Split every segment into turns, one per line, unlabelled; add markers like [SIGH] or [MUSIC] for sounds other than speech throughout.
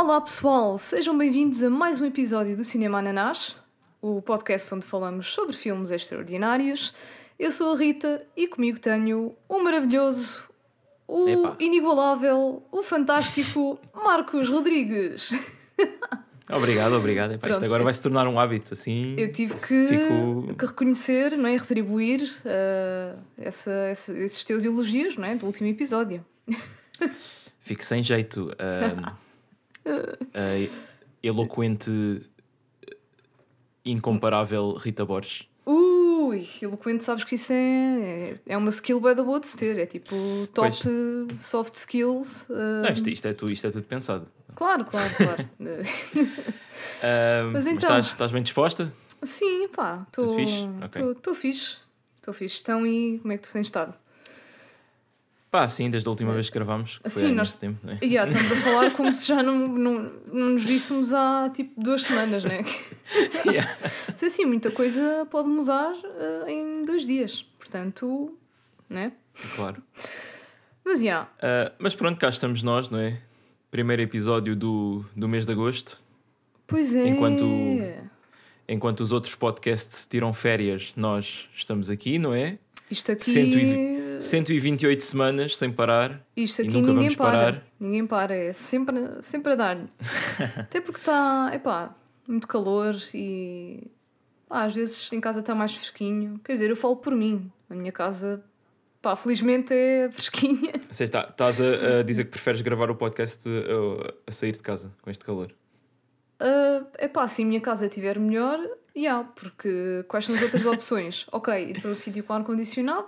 Olá pessoal, sejam bem-vindos a mais um episódio do Cinema Ananás, o podcast onde falamos sobre filmes extraordinários. Eu sou a Rita e comigo tenho o maravilhoso, o
Epá.
inigualável, o fantástico [LAUGHS] Marcos Rodrigues.
Obrigado, obrigado. Epá, isto agora vai se tornar um hábito, assim.
Eu tive que,
Fico-
que reconhecer, não é? retribuir eh, essa- essa- esses teus elogios não é? do último episódio.
Fico sem jeito. ahm, [LAUGHS] a eloquente, incomparável Rita Borges.
Ui, eloquente, sabes que isso é, é uma skill by the se ter, é tipo top
Pois.
eh, soft skills. eh,
Não, isto, isto é tudo, isto é tudo pensado.
Claro, claro, claro. [LAUGHS] Eh, Mas
mas
então-
estás, estás bem disposta?
Sim, pá, estou
fixe?
Estou fixe. Estou fixe. Então, e como é que tu tens estado?
Pá, sim, desde a última vez que gravámos. que
Sim, nós-
tempo, não é?
E já, [LAUGHS] estamos a falar como se já não, não, não nos víssemos há tipo duas semanas, né?
Yeah. [LAUGHS]
Mas assim, muita coisa pode mudar eh, em dois dias. Portanto, né?
Claro.
Mas já,
Ah, mas pronto, cá estamos nós, não é? Primeiro episódio do, do mês de agosto.
pois é.
Enquanto- Enquanto os outros podcasts tiram férias, nós estamos aqui, não é?
Isto aqui.
120 128 semanas sem parar.
Isto
E
aqui
nunca
ninguém
vamos
para.
parar.
Ninguém para, é sempre, sempre a dar-lhe. [LAUGHS] Até porque está, epá, muito calor e pá, às vezes em casa está mais fresquinho. Quer dizer, eu falo por mim. A minha casa, pá, felizmente é [LAUGHS] fresquinha.
Você está, estás a, a dizer que preferes gravar o podcast uh, a, sair de casa com este calor?
É epá, se a minha casa estiver melhor, já, porque quais são as outras [LAUGHS] opções? Ok, ir para um sítio com ar-condicionado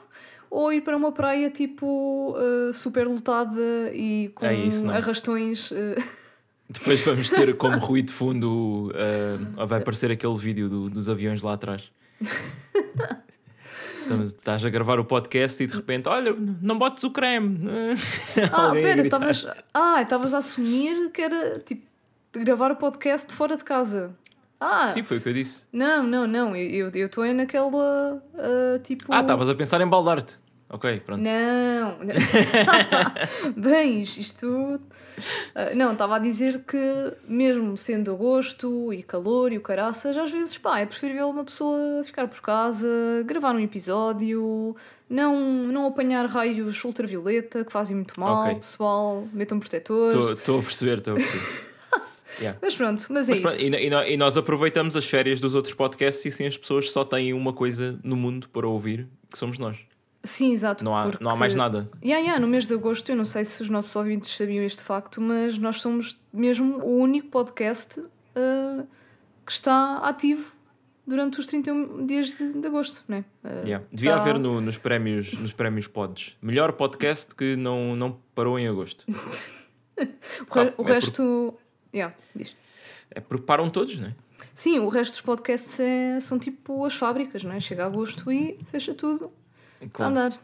ou ir para uma praia tipo ah, super lotada e com
É isso, não.
arrastões. ah, [LAUGHS]
Depois vamos ter como [LAUGHS] ruído de fundo, uh, vai aparecer aquele vídeo do- dos aviões lá atrás. Estamos, estás a gravar o podcast e de repente, olha, não botes o creme.
Ah, pera, estavas ah, a assumir que era tipo gravar o podcast fora de casa. Ah,
Sim, foi o que eu disse.
não, não, não. Eu eu estou aí naquela ah, tipo.
Ah, estavas a pensar em baldar-te. Ok, pronto.
Não. [LAUGHS] Bem, isto. ah, não, estava a dizer que, mesmo sendo agosto e calor e o caraças, às vezes, pá, é preferível uma pessoa ficar por casa, gravar um episódio, não, não apanhar raios ultravioleta que fazem muito mal,
Ok.
pessoal, metam protetor.
Estou a perceber, estou a perceber. [LAUGHS] Yeah.
Mas pronto, mas é
Mas pronto,
isso.
e, e nós aproveitamos as férias dos outros podcasts e assim as pessoas só têm uma coisa no mundo para ouvir, que somos nós.
Sim, exato.
Não há,
porque...
não há mais nada.
Yeah, yeah, no mês de agosto, eu não sei se os nossos ouvintes sabiam este facto, mas nós somos mesmo o único podcast ah, que está ativo durante os 31 dias de, de agosto, né? Ah,
Yeah. Devia
tá-
haver no- nos prémios nos prémios pods. Melhor podcast que não, não parou em agosto. [LAUGHS]
O, re-
Ah,
o
é
resto. Yeah, diz.
É porque param todos, não é?
Sim, o resto dos podcasts é- são tipo as fábricas, não é? Chega agosto e fecha tudo a
Claro.
andar.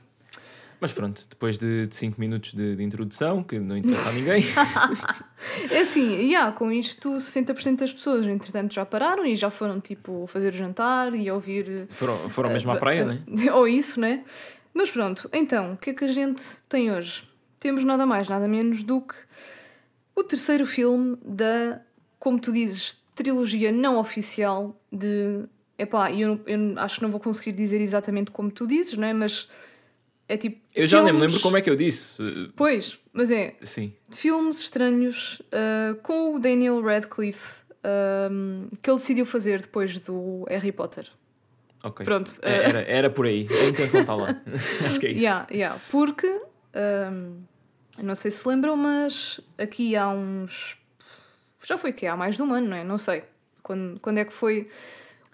Mas pronto, depois de 5 minutos de, de introdução, que não interessa a ninguém, [LAUGHS]
É assim, yeah, com isto 60% das pessoas, entretanto, já pararam e já foram tipo fazer o jantar e ouvir
foram, foram mesmo à praia, não é? [LAUGHS]
Ou isso, né? Mas pronto, então, o que é que a gente tem hoje? Temos nada mais, nada menos do que o terceiro filme da, como tu dizes, trilogia não oficial de. Epá, eu, eu acho que não vou conseguir dizer exatamente como tu dizes, não é? Mas é tipo.
Eu já nem me
filmes-
lembro como é que eu disse.
Pois, mas é
Sim.
de filmes estranhos uh, com o Daniel Radcliffe um, que ele decidiu fazer depois do Harry Potter.
Ok.
Pronto.
É, Era, era por aí. A intenção está lá. [LAUGHS] Acho que é isso.
Yeah, yeah. Porque, hum, eu não sei se lembram, mas aqui há uns. Já foi que há mais de um ano, não é? Não sei. Quando, quando é que foi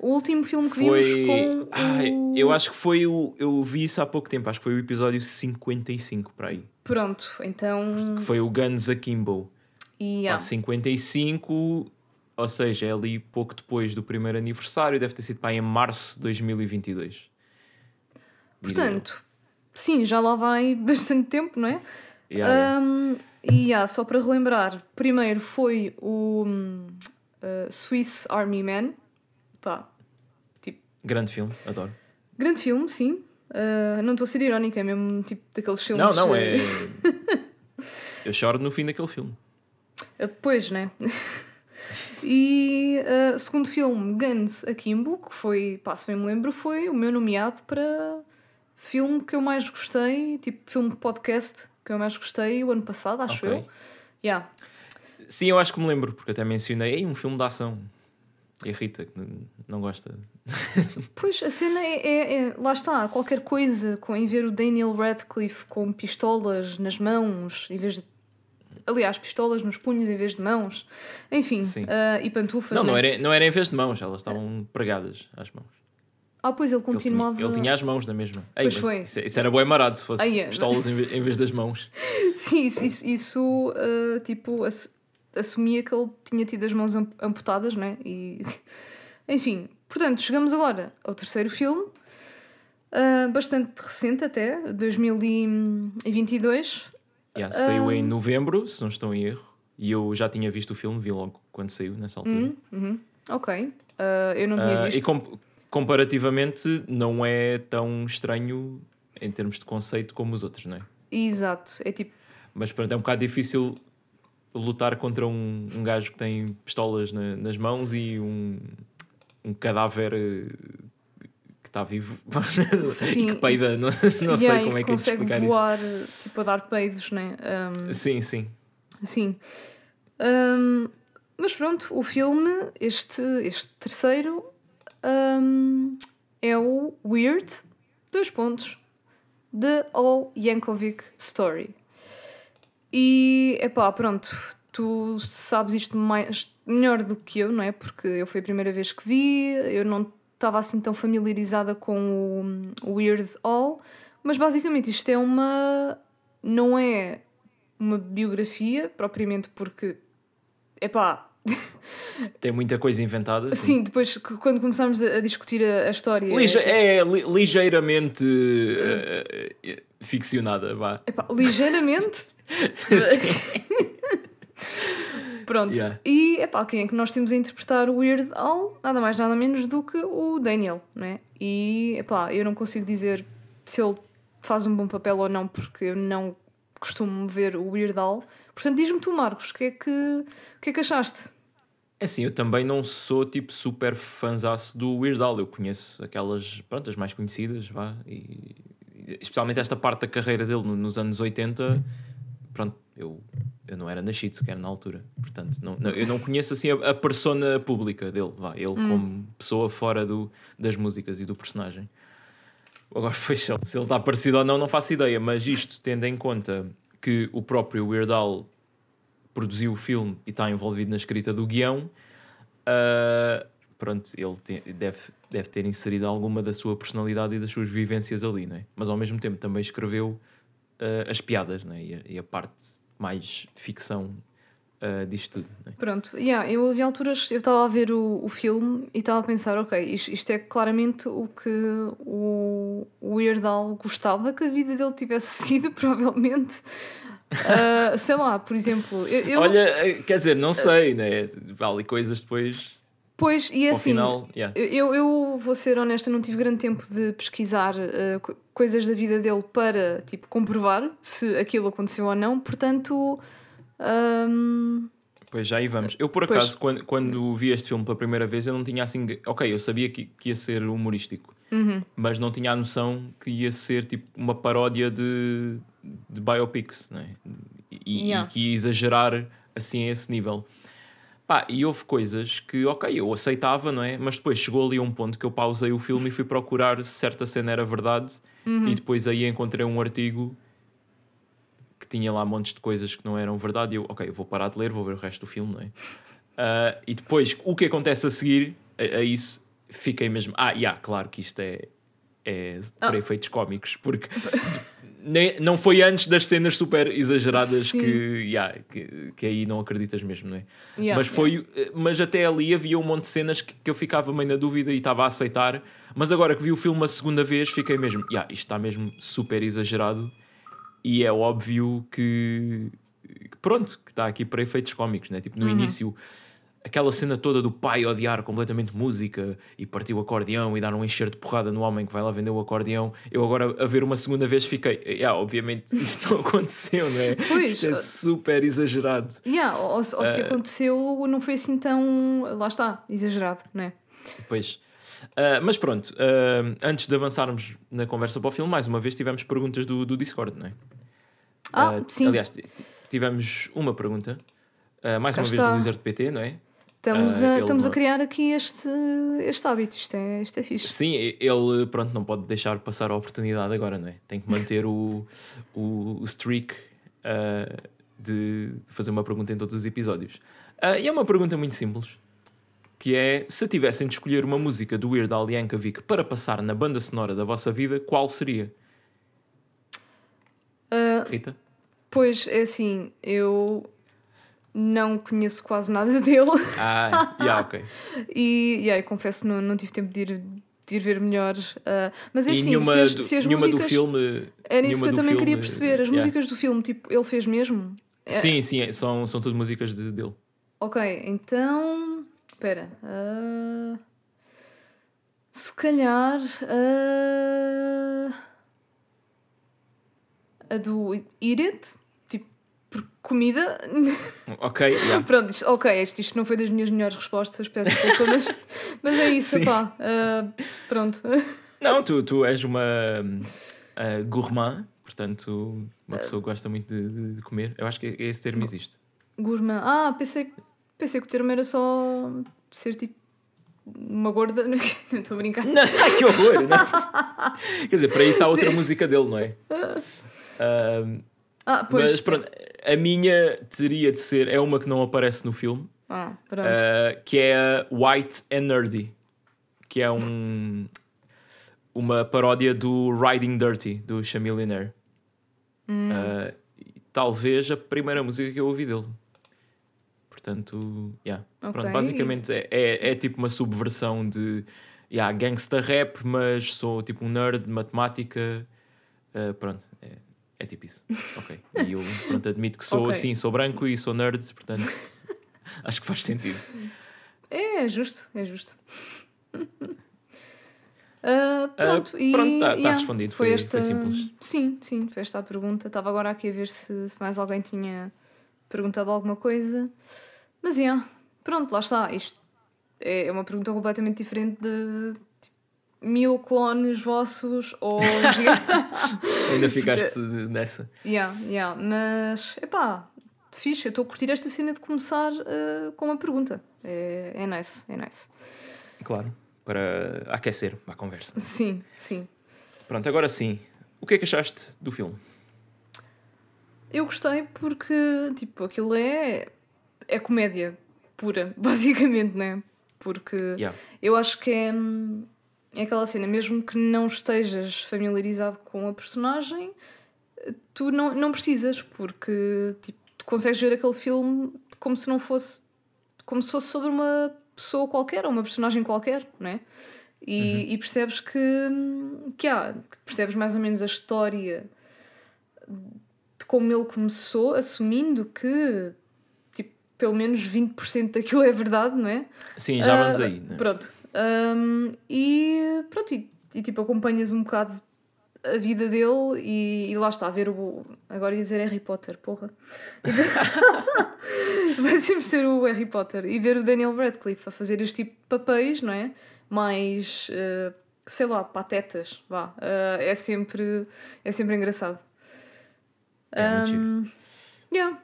o último filme que
Foi.
vimos com.
Ai,
o...
eu acho que foi o. Eu vi isso há pouco tempo. Acho que foi o episódio 55 para aí.
Pronto, então.
Que foi o Guns Akimbo.
E, yeah.
55, ou seja, é ali pouco depois do primeiro aniversário, deve ter sido pá, em março de 2022.
Portanto, sim, já lá vai [LAUGHS] bastante tempo, não é?
Yeah, yeah.
E yeah, só para relembrar, primeiro foi o uh, Swiss Army Man. Pá,
Grande filme, adoro.
grande filme, sim. Uh, não estou a ser irónica, é mesmo tipo daqueles filmes.
Não, não,
eh,
é. [LAUGHS] Eu choro no fim daquele filme.
Uh, pois, né? [LAUGHS] e uh, segundo filme, Guns Akimbo, que foi, pá, se bem me lembro, foi o meu nomeado para filme que eu mais gostei, tipo filme de podcast que eu mais gostei o ano passado, acho
Ok.
eu. Yeah.
Sim, eu acho que me lembro, porque até mencionei "Ei, um filme de ação. E a Rita, que não gosta. [LAUGHS]
Pois, a cena é, é- é- Lá está, qualquer coisa com em ver o Daniel Radcliffe com pistolas nas mãos em vez de. Aliás, pistolas nos punhos em vez de mãos. Enfim, ah, e pantufas.
Não, não
né?
era, não era em vez de mãos, elas estavam pregadas às mãos.
Ah, pois ele
Ele tinha,
continuava.
ele tinha as mãos na mesma. Ei,
Pois foi.
Isso, isso era bem marado se fosse
Ai, é.
pistolas em em vez das mãos. [LAUGHS]
Sim, isso, isso, isso, ah, tipo, ass- assumia que ele tinha tido as mãos am- amputadas, né? E. [LAUGHS] Enfim, portanto, chegamos agora ao terceiro filme, ah, bastante recente até, 2022.
Yeah, saiu
Ah.
em novembro, se não estou em erro. E eu já tinha visto o filme, vi logo quando saiu, nessa altura.
Uhum. Ok, Ah, eu não tinha
Ah,
visto.
E com- comparativamente, não é tão estranho em termos de conceito como os outros, não é?
Exato, é tipo.
Mas pronto, é um bocado difícil lutar contra um, um gajo que tem pistolas na- nas mãos e um, um cadáver eh, que está vivo [LAUGHS] e
Sim.
que peida. Não, não [LAUGHS]
e
sei como é que é
consegue
explicar
voar, tipo, a dar peidos, né? Um,
isso. Sim, sim.
sim. Um, mas pronto, o filme, este, este terceiro, um, é o Weird, dois pontos, The All Yankovic Story. E, epá, pronto, tu sabes isto mais, melhor do que eu, não é? Porque eu foi a primeira vez que vi, eu não estava assim tão familiarizada com o, Weird All, mas basicamente isto é uma. não é uma biografia, propriamente porque. Epá,
Tem muita coisa inventada. sim.
sim, depois que- quando começámos a, discutir a, a história.
Lige- é li- ligeiramente eh, ficcionada, vá.
Epá, ligeiramente. [LAUGHS] [LAUGHS] Pronto.
Yeah.
E epá, quem é que nós temos a interpretar o Weird Al? Nada mais, nada menos do que o Daniel, não é? E epá, eu não consigo dizer se ele faz um bom papel ou não, porque eu não costumo ver o Weird Al. Portanto, diz-me tu, Marcos, o que é que, o que, é que achaste?
É Assim, eu também não sou tipo super fanzaço do Weird Al. Eu conheço aquelas, pronto, as mais conhecidas, vá. E, especialmente esta parte da carreira dele no- nos anos 80. Pronto, eu, eu não era nascido sequer na altura. Portanto, não, não- eu não conheço assim a, a persona pública dele, vá. Ele como pessoa fora do, das músicas e do personagem. Agora, pois, se ele se ele está parecido ou não, não faço ideia. Mas isto, tendo em conta que o próprio Weird Al produziu o filme e está envolvido na escrita do guião, ah, pronto, ele deve, deve ter inserido alguma da sua personalidade e das suas vivências ali, não é? Mas ao mesmo tempo também escreveu ah, as piadas não é? e, a, e a parte mais ficção ah, disto tudo. É?
Pronto, yeah, eu havia alturas, eu estava a ver o, o filme e estava a pensar, ok, isto, isto é claramente o que o, o gostava que a vida dele tivesse [LAUGHS] sido, provavelmente. Ah, sei lá, por exemplo, eu, eu-
Olha, eh, quer dizer, não sei, né? Vale coisas depois,
pois, e é assim,
final. yeah.
eu, eu vou ser honesta, não tive grande tempo de pesquisar co- coisas da vida dele para, tipo, comprovar se aquilo aconteceu ou não, portanto... ahm,
Pois já aí vamos. Eu, por
Pois.
acaso, quando, quando vi este filme pela primeira vez, eu não tinha assim. Ok, eu sabia que, que ia ser humorístico,
Uhum.
mas não tinha a noção que ia ser tipo uma paródia de, de biopics, não é? E,
Yeah.
e que ia exagerar assim a esse nível. Pá, e houve coisas que, ok, eu aceitava, não é? Mas depois chegou ali um ponto que eu pausei o filme e fui procurar se certa cena era verdade,
Uhum.
e depois aí encontrei um artigo que tinha lá montes de coisas que não eram verdade. E eu, ok, eu vou parar de ler, vou ver o resto do filme, não é? Ah, e depois, o que acontece a seguir, a, a isso, fiquei mesmo. Ah, yeah, claro que isto é, é
Ah.
para efeitos cómicos, porque nem, não foi antes das cenas super exageradas que, yeah, que, que aí não acreditas mesmo, não é?
yeah,
mas, foi, mas até ali havia um monte de cenas que, que eu ficava meio na dúvida e estava a aceitar. Mas agora que vi o filme a segunda vez, fiquei mesmo, yeah, isto está mesmo super exagerado. E é óbvio que, que pronto, que está aqui para efeitos cómicos, né? Tipo, no início aquela cena toda do pai odiar completamente música e partir o acordeão e dar um encher de porrada no homem que vai lá vender o acordeão, eu agora a ver uma segunda vez fiquei, yeah, obviamente [LAUGHS] isto não aconteceu, não é?
Pois,
isto é super exagerado.
Yeah, ou, ou se
Uh,
aconteceu, não foi assim tão. Lá está, exagerado, não é?
Pois. Uh, mas pronto, uh, antes de avançarmos na conversa para o filme, mais uma vez tivemos perguntas do, do Discord, não é?
Ah, sim.
Aliás, ti- ti- tivemos uma pergunta, mais
Cá
uma vez
está.
do Wizard PT, não é?
Estamos,
Ah,
a, estamos a
não-
criar aqui este, este hábito, isto é, isto é fixe.
Sim, ele pronto, não pode deixar passar a oportunidade agora, não é? Tem que manter o, o, o streak uh, de fazer uma pergunta em todos os episódios. Uh, e é uma pergunta muito simples, que é se tivessem de escolher uma música do Weird Al Yankovic para passar na banda sonora da vossa vida, qual seria?
Ah,
Rita?
pois é assim, eu não conheço quase nada [LAUGHS] dele
Ah, yeah, ok.
e yeah, confesso não, não tive tempo de ir, de ir ver melhor. ah, mas é assim,
nenhuma,
se as,
do,
se as músicas.
do filme.
Era isso que eu também queria
filme,
perceber. As
yeah.
músicas do filme, tipo, ele fez mesmo? É-
Sim, sim, é- são, são tudo músicas de, dele.
Ok, então. Espera. ah, se calhar. ah, a do Eat It? Tipo, por comida? [LAUGHS]
Ok, yeah.
Pronto, isto, ok, isto, isto não foi das minhas melhores respostas, peço desculpa, mas, [LAUGHS] mas é isso,
Sim.
pá. ah, pronto.
Não, tu, tu és uma uh, gourmand, portanto, uma pessoa que gosta muito de, de- comer. Eu acho que esse termo existe.
Gourmand. Ah, pensei, pensei que o termo era só ser tipo. Uma gorda. [LAUGHS] Não estou a brincar.
Não, que horror! Não. Quer dizer, para isso há outra música dele, não é? Um,
Ah, pois.
mas pronto, a minha teria de ser, é uma que não aparece no filme,
Ah, pronto.
uh, que é White and Nerdy, que é um, uma paródia do Riding Dirty, do Chamillionaire. Uh, e talvez a primeira música que eu ouvi dele. Portanto, yeah. Pronto,
Ok.
basicamente é, é, é tipo uma subversão de yeah, gangsta rap, mas sou tipo um nerd de matemática. Uh, pronto, é, é tipo isso. Ok. E eu pronto, admito que sou
Ok.
assim, sou branco e sou nerd, portanto [LAUGHS] acho que faz sentido.
É, é justo, é justo. [LAUGHS] Ah, pronto,
Ah,
e
pronto, tá- tá
yeah,
respondido, foi- foi simples.
Sim, sim, foi esta a pergunta. Estava agora aqui a ver se, se mais alguém tinha perguntado alguma coisa. Mas, yeah, pronto, lá está. Isto é uma pergunta completamente diferente de mil clones vossos ou. [LAUGHS]
Ainda ficaste nessa.
yeah, yeah, mas, epá, fixe. Eu estou a curtir esta cena de começar ah, com uma pergunta. É, é nice, é nice.
Claro, para aquecer a conversa.
Sim, sim.
Pronto, agora sim. O que é que achaste do filme?
Eu gostei porque, tipo, aquilo é. é comédia pura, [LAUGHS] basicamente, né? Porque
Yeah.
eu acho que é. É aquela cena, mesmo que não estejas familiarizado com a personagem, tu não, não precisas, porque tipo, tu consegues ver aquele filme como se não fosse. como se fosse sobre uma pessoa qualquer, ou uma personagem qualquer, né? E, e percebes que, que há, percebes mais ou menos a história de como ele começou, assumindo que tipo, pelo menos 20% daquilo é verdade, não é?
Sim, já vamos
Ah,
aí. né?
Pronto. Um, e pronto, e, e, tipo acompanhas um bocado a vida dele e, e lá está, a ver o. Agora ia dizer Harry Potter, porra. [LAUGHS] Vai sempre ser o Harry Potter e ver o Daniel Radcliffe a fazer este tipo de papéis, não é? Mais, eh, sei lá, patetas, vá. Eh, é, sempre, é sempre engraçado.
É.
Um, yeah.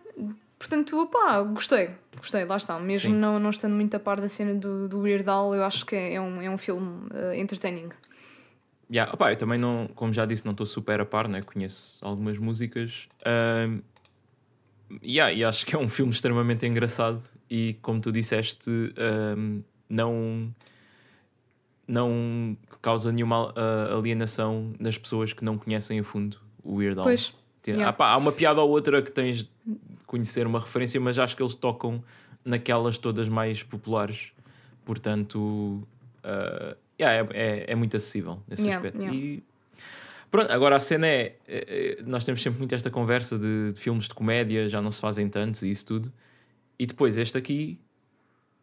Portanto, opá, gostei, gostei, lá está. Mesmo
Sim.
não, não estando muito a par da cena do, do Weird Al, eu acho que é, é um, é um filme eh, entertaining.
Yeah, opá, eu também não, como já disse, não estou super a par, né? conheço algumas músicas. Ahm, yeah, e acho que é um filme extremamente engraçado e, como tu disseste, não, não causa nenhuma ah, alienação nas pessoas que não conhecem a fundo o Weird Al.
Pois, yeah.
há uma piada ou outra que tens conhecer uma referência, mas acho que eles tocam naquelas todas mais populares. Portanto, ah, yeah, é, é, é muito acessível nesse
Yeah,
aspecto.
yeah.
E pronto, agora a cena é, é- é- Nós temos sempre muito esta conversa de, de filmes de comédia, já não se fazem tantos e isso tudo. E depois este aqui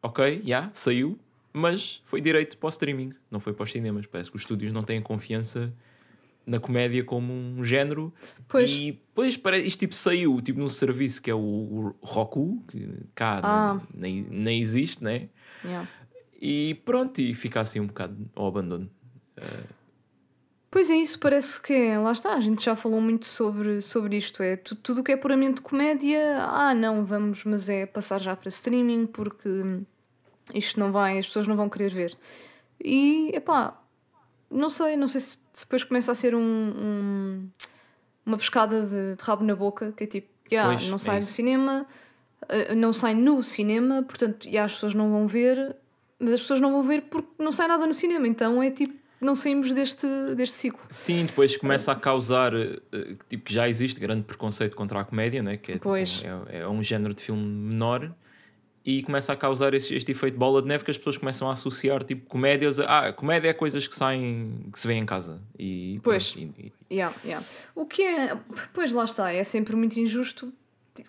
ok, já, yeah, saiu, mas foi direito para o streaming, não foi para os cinemas. Parece que os estúdios não têm confiança na comédia como um género. Pois. E depois isto tipo saiu tipo num serviço que é o, o Roku, que cá ah. nem, nem existe, né? Yeah. E pronto, e fica assim um bocado ao abandono. Uh...
Pois é, isso parece que é, lá está, a gente já falou muito sobre, sobre isto. É tudo o que é puramente comédia, ah, não, vamos, mas é passar já para streaming porque isto não vai, as pessoas não vão querer ver. E epá, não sei, não sei se depois começa a ser um, um uma pescada de, de, rabo na boca, que é tipo, yeah, pois, não sai é do cinema, uh, não sai no cinema, portanto, yeah, as pessoas não vão ver, mas as pessoas não vão ver porque não sai nada no cinema, então é tipo, não saímos deste, deste ciclo.
Sim, depois começa a causar, uh, tipo, que já existe grande preconceito contra a comédia, né? que é, tipo, é, é um género de filme menor e começa a causar este, este efeito bola de neve que as pessoas começam a associar tipo comédias a ah, comédia é coisas que saem que se vê em casa. E
pois. e, e... Yeah, yeah. o que é pois lá está é sempre muito injusto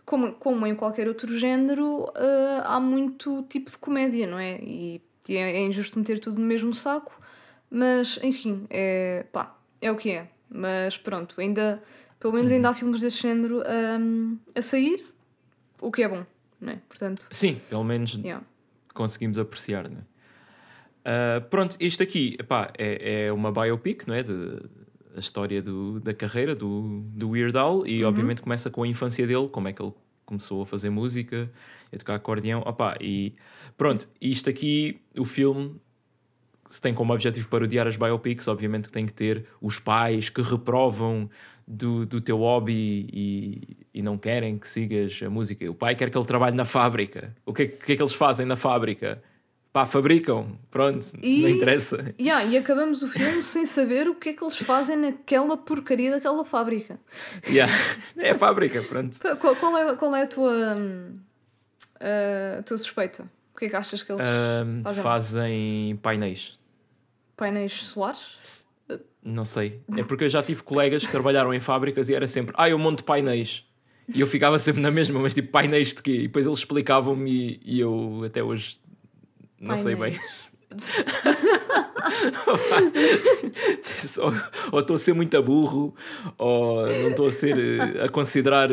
como, como em qualquer outro género uh, há muito tipo de comédia não é? E é, é, injusto meter tudo no mesmo saco mas enfim é pá é o que é. Mas pronto ainda pelo menos ainda há uhum. filmes desse género um, a sair o que é bom não é? Portanto,
Sim, pelo menos yeah. conseguimos apreciar, não é? Uh, pronto, isto aqui epá, é, é uma biopic, não é? De, a história do, da carreira do, do Weird Al e uhum. obviamente começa com a infância dele, como é que ele começou a fazer música, a tocar acordeão, opá, e pronto, isto aqui, o filme se tem como objetivo parodiar as biopics, obviamente que tem que ter os pais que reprovam do, do teu hobby e, e não querem que sigas a música. O pai quer que ele trabalhe na fábrica. O que é, que, é que eles fazem na fábrica? Pá, fabricam, pronto, e, não interessa.
Yeah, e acabamos o filme sem saber o que é que eles fazem naquela porcaria daquela fábrica.
Yeah. É a fábrica, pronto.
Qual, qual, é, qual é a tua, a tua suspeita? O que é que achas que eles
um, fazem? Fazem painéis.
Painéis solares?
Não sei. É porque eu já tive colegas que trabalharam em fábricas e era sempre, ah, eu monto painéis. E eu ficava sempre na mesma, mas tipo, painéis de quê? E depois eles explicavam-me e, e, eu até hoje não painéis. sei bem. [LAUGHS] ou estou a ser muito burro, ou não estou a ser eh, a considerar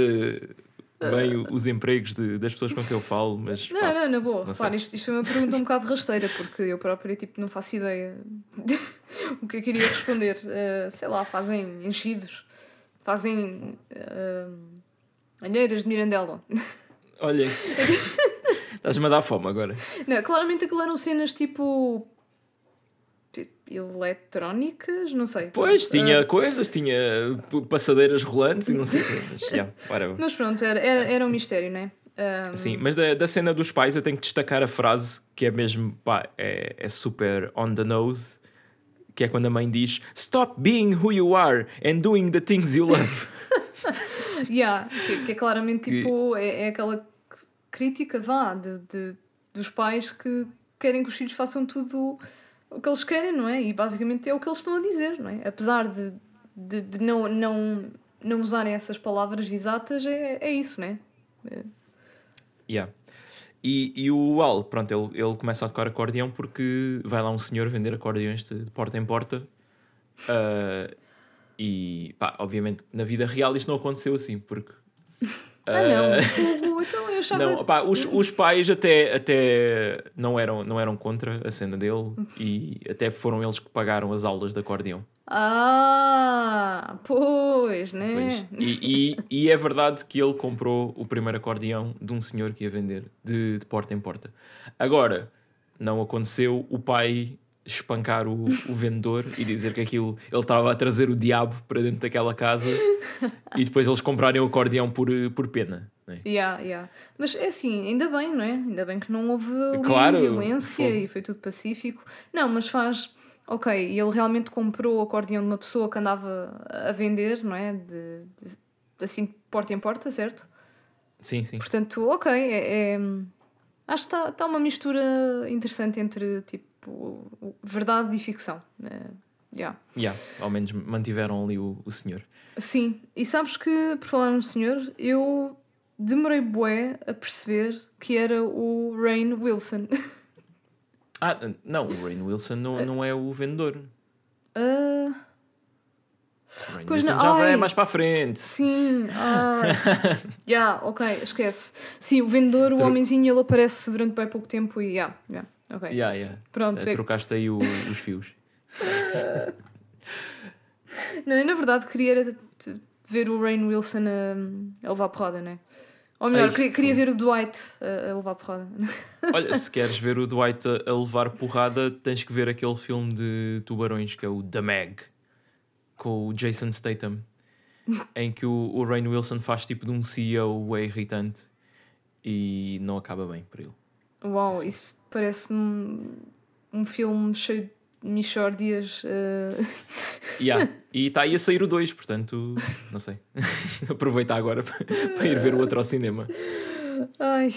bem os empregos de, das pessoas com quem eu falo, mas.
Não, pá, não, na boa. Não Repara, isto, isto é uma pergunta um bocado rasteira, porque eu própria tipo, não faço ideia [LAUGHS] o que eu queria responder. Uh, sei lá, fazem enchidos, fazem uh, alheiras de Mirandela.
Olha, [LAUGHS] estás-me a dar fome agora.
Não, claramente aquilo eram cenas tipo eletrónicas, não sei.
Pois, tinha uh, coisas, tinha passadeiras rolantes e não sei o quê. Mas, yeah,
mas pronto, era, era, era um mistério, não é?
Um... Sim, mas da, da cena dos pais eu tenho que destacar a frase que é mesmo, pá, é, é super on the nose, que é quando a mãe diz Stop being who you are and doing the things you love. [LAUGHS]
yeah, que, que é claramente tipo, é, é aquela crítica, vá, de, de, dos pais que querem que os filhos façam tudo o que eles querem, não é? E basicamente é o que eles estão a dizer, não é? Apesar de, de, de não, não, não usarem essas palavras exatas, é, é isso, não é? é.
Yeah. E, e o Al, pronto, ele, ele começa a tocar acordeão porque vai lá um senhor vender acordeões de, de porta em porta. Uh, e pá, obviamente na vida real isto não aconteceu assim, porque.
Ah, não, fogo, [LAUGHS] então eu [LAUGHS] achava...
Não, pá, os, os pais até, até não, eram, não eram contra a cena dele e até foram eles que pagaram as aulas de acordeão.
Ah, pois, né? Pois.
E, e, e, é verdade que ele comprou o primeiro acordeão de um senhor que ia vender de, de porta em porta. Agora, não aconteceu o pai espancar o, o vendedor e dizer que aquilo ele estava a trazer o diabo para dentro daquela casa e depois eles comprarem o acordeão por, por pena.
É? Yeah, yeah. Mas é assim, ainda bem, não é? Ainda bem que não houve claro, violência foi. e foi tudo pacífico. Não, mas faz. Ok, e ele realmente comprou o acordeão de uma pessoa que andava a vender, não é? De, de assim, porta em porta, certo?
Sim, sim.
Portanto, ok, é, é acho que está tá uma mistura interessante entre tipo tipo, verdade e ficção. Uh, yeah.
Yeah, ao menos mantiveram ali o, o senhor.
Sim, e sabes que, por falar no senhor, eu demorei bué a perceber que era o Rain Wilson. [LAUGHS]
Ah, não, o Rain Wilson não, não é o vendedor.
Ah,
O Rain
Pois
Wilson
não,
já vai
ai.
mais para a frente.
sim. Ah. [LAUGHS] yeah, ok, esquece. Sim, o vendedor, o
Tro-
homenzinho, ele aparece durante bem pouco tempo e. Yeah, yeah, ok.
Yeah, yeah.
Pronto,
Eh,
é-
Trocaste aí o- os fios. [LAUGHS]
Não, eu, na verdade queria ver o Rain Wilson a, a levar porrada, né? Ou melhor,
Ai,
queria, queria ver o Dwight a, a levar porrada. [LAUGHS]
Olha, se queres ver o Dwight a, a levar porrada, tens que ver aquele filme de tubarões que é o The Meg, com o Jason Statham, [LAUGHS] em que o, o Rain Wilson faz tipo de um CEO é irritante e não acaba bem para ele.
Uau,
Sim.
isso parece um, um filme cheio de michórdias. eh,
Yeah. [LAUGHS] E está aí a sair o 2, portanto, não sei. [LAUGHS] Aproveita agora para ir ver o outro ao cinema.
Ai.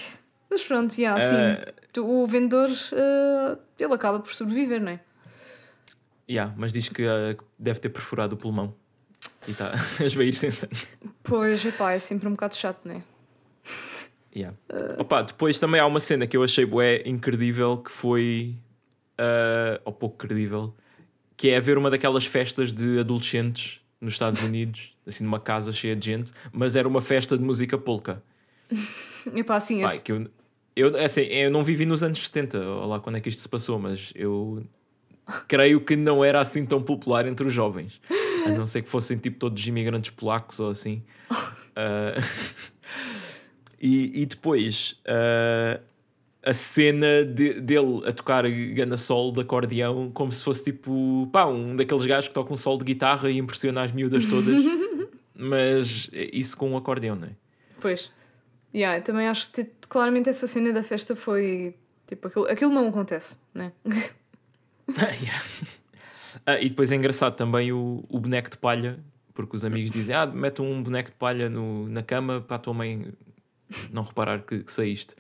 Mas pronto, yeah,
Eh,
sim. O vendedor, eh, ele acaba por sobreviver, não é?
yeah, mas diz que que deve ter perfurado o pulmão e está [LAUGHS] a esvair sem sangue.
Pois, epá, é sempre um bocado chato, não é?
Yeah. Opa, depois também há uma cena que eu achei bué incredível que foi ah, ou pouco credível que é haver uma daquelas festas de adolescentes nos Estados Unidos, [LAUGHS] assim numa casa cheia de gente, mas era uma festa de música polka. [LAUGHS]
Epá, sim,
Pá,
esse-
que eu, eu, assim, eu não vivi nos anos 70, ou lá quando é que isto se passou, mas eu creio que não era assim tão popular entre os jovens. A não ser que fossem tipo todos imigrantes polacos ou assim. Ah, [LAUGHS] e, e depois ah, a cena de- dele a tocar gana sol de acordeão como se fosse tipo pá, um daqueles gajos que tocam um sol de guitarra e impressiona as miúdas todas. [LAUGHS] mas isso com um acordeão, não é?
Pois. Yeah, também acho que te- claramente essa cena da festa foi. Tipo, aquilo, aquilo não acontece, né? [LAUGHS]
Yeah. Ah, e depois é engraçado também o, o boneco de palha, porque os amigos dizem: Ah, mete um boneco de palha no, na cama para a tua mãe não reparar que, que saíste.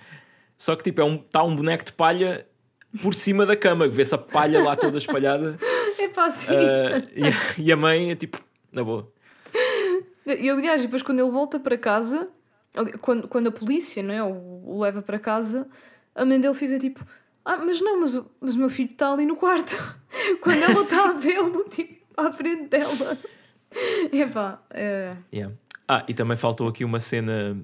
Só que tipo, é um, está um boneco de palha por cima da cama, vê-se a palha lá toda espalhada [LAUGHS]
sim.
ah, e, a, e a mãe é tipo, na boa.
E aliás, depois quando ele volta para casa, quando, quando a polícia não é, o, o leva para casa, a mãe dele fica tipo: Ah, mas não, mas, o- mas o meu filho está ali no quarto. [LAUGHS] quando ela está a vê-lo, tipo, à frente dela. [LAUGHS] Epá, é.
Yeah. Ah, e também faltou aqui uma cena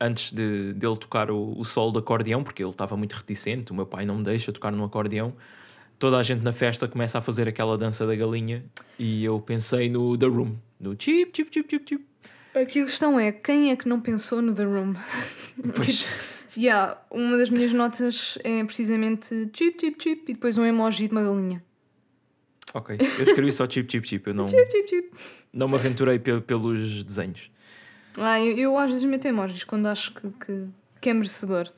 antes de dele tocar o, o solo do acordeão, porque ele estava muito reticente, o meu pai não me deixa tocar no acordeão. Toda a gente na festa começa a fazer aquela dança da galinha e eu pensei no The Room, no chip, chip, chip, chip, chip.
Aqui a questão é: quem é que não pensou no The Room? [LAUGHS]
Pois, [LAUGHS]
Yeah, uma das minhas notas é precisamente chip, chip, chip e depois um emoji de uma galinha.
ok. Eu escrevi só chip, chip, chip. Eu não,
Chip, chip, chip.
não me aventurei pe- pelos desenhos.
Ah, eu, eu às vezes meto emojis quando acho que, que, que é merecedor.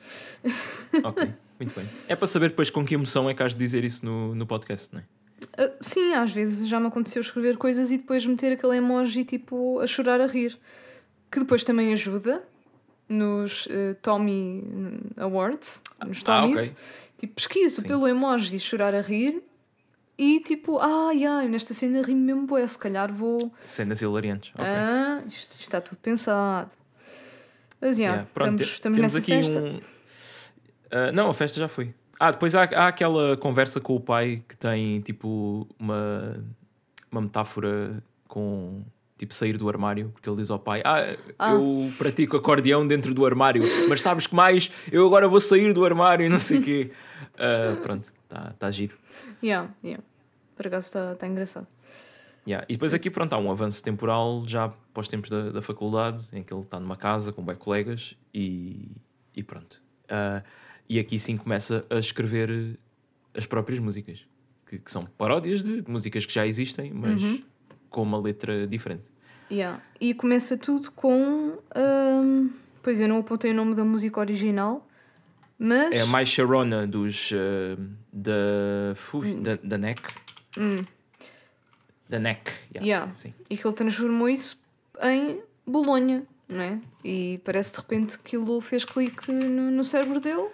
Ok, muito bem. É para saber depois com que emoção é que has de dizer isso no, no podcast, não é?
Ah, sim, às vezes já me aconteceu escrever coisas e depois meter aquele emoji tipo a chorar a rir. Que depois também ajuda nos eh, Tommy Awards, nos
Ah,
Tommys.
ok.
Tipo, pesquiso
Sim.
pelo emoji chorar a rir e tipo, ah, yeah, nesta cena ri-me mesmo bué, se calhar vou.
Cenas hilariantes. ok.
Ah, isto, isto está tudo pensado. Mas yeah,
Yeah, pronto,
estamos, estamos nessa
aqui
festa.
um. Ah, não, a festa já foi. Ah, depois há, há aquela conversa com o pai que tem tipo uma, uma metáfora com tipo sair do armário, porque ele diz ao pai: Ah,
Ah.
eu pratico acordeão dentro do armário, mas sabes que mais? Eu agora vou sair do armário e não sei o quê. [LAUGHS] Ah, pronto, está tá giro.
Yeah, yeah. Por acaso está está engraçado.
Yeah. E depois aqui, pronto, há um avanço temporal já para os tempos da, da faculdade, em que ele está numa casa com bem colegas e, e pronto. Ah, e aqui sim começa a escrever as próprias músicas, que, que são paródias de, de músicas que já existem, mas com uma letra diferente.
Yeah. E começa tudo com. hum, pois eu não apontei o nome da música original, mas.
É a mais Sharona dos ah, da, da, da NEC. Da NEC, yeah,
Yeah.
sim.
E que ele transformou isso em Bolonha, não é? E parece de repente que aquilo fez clique no, no cérebro dele.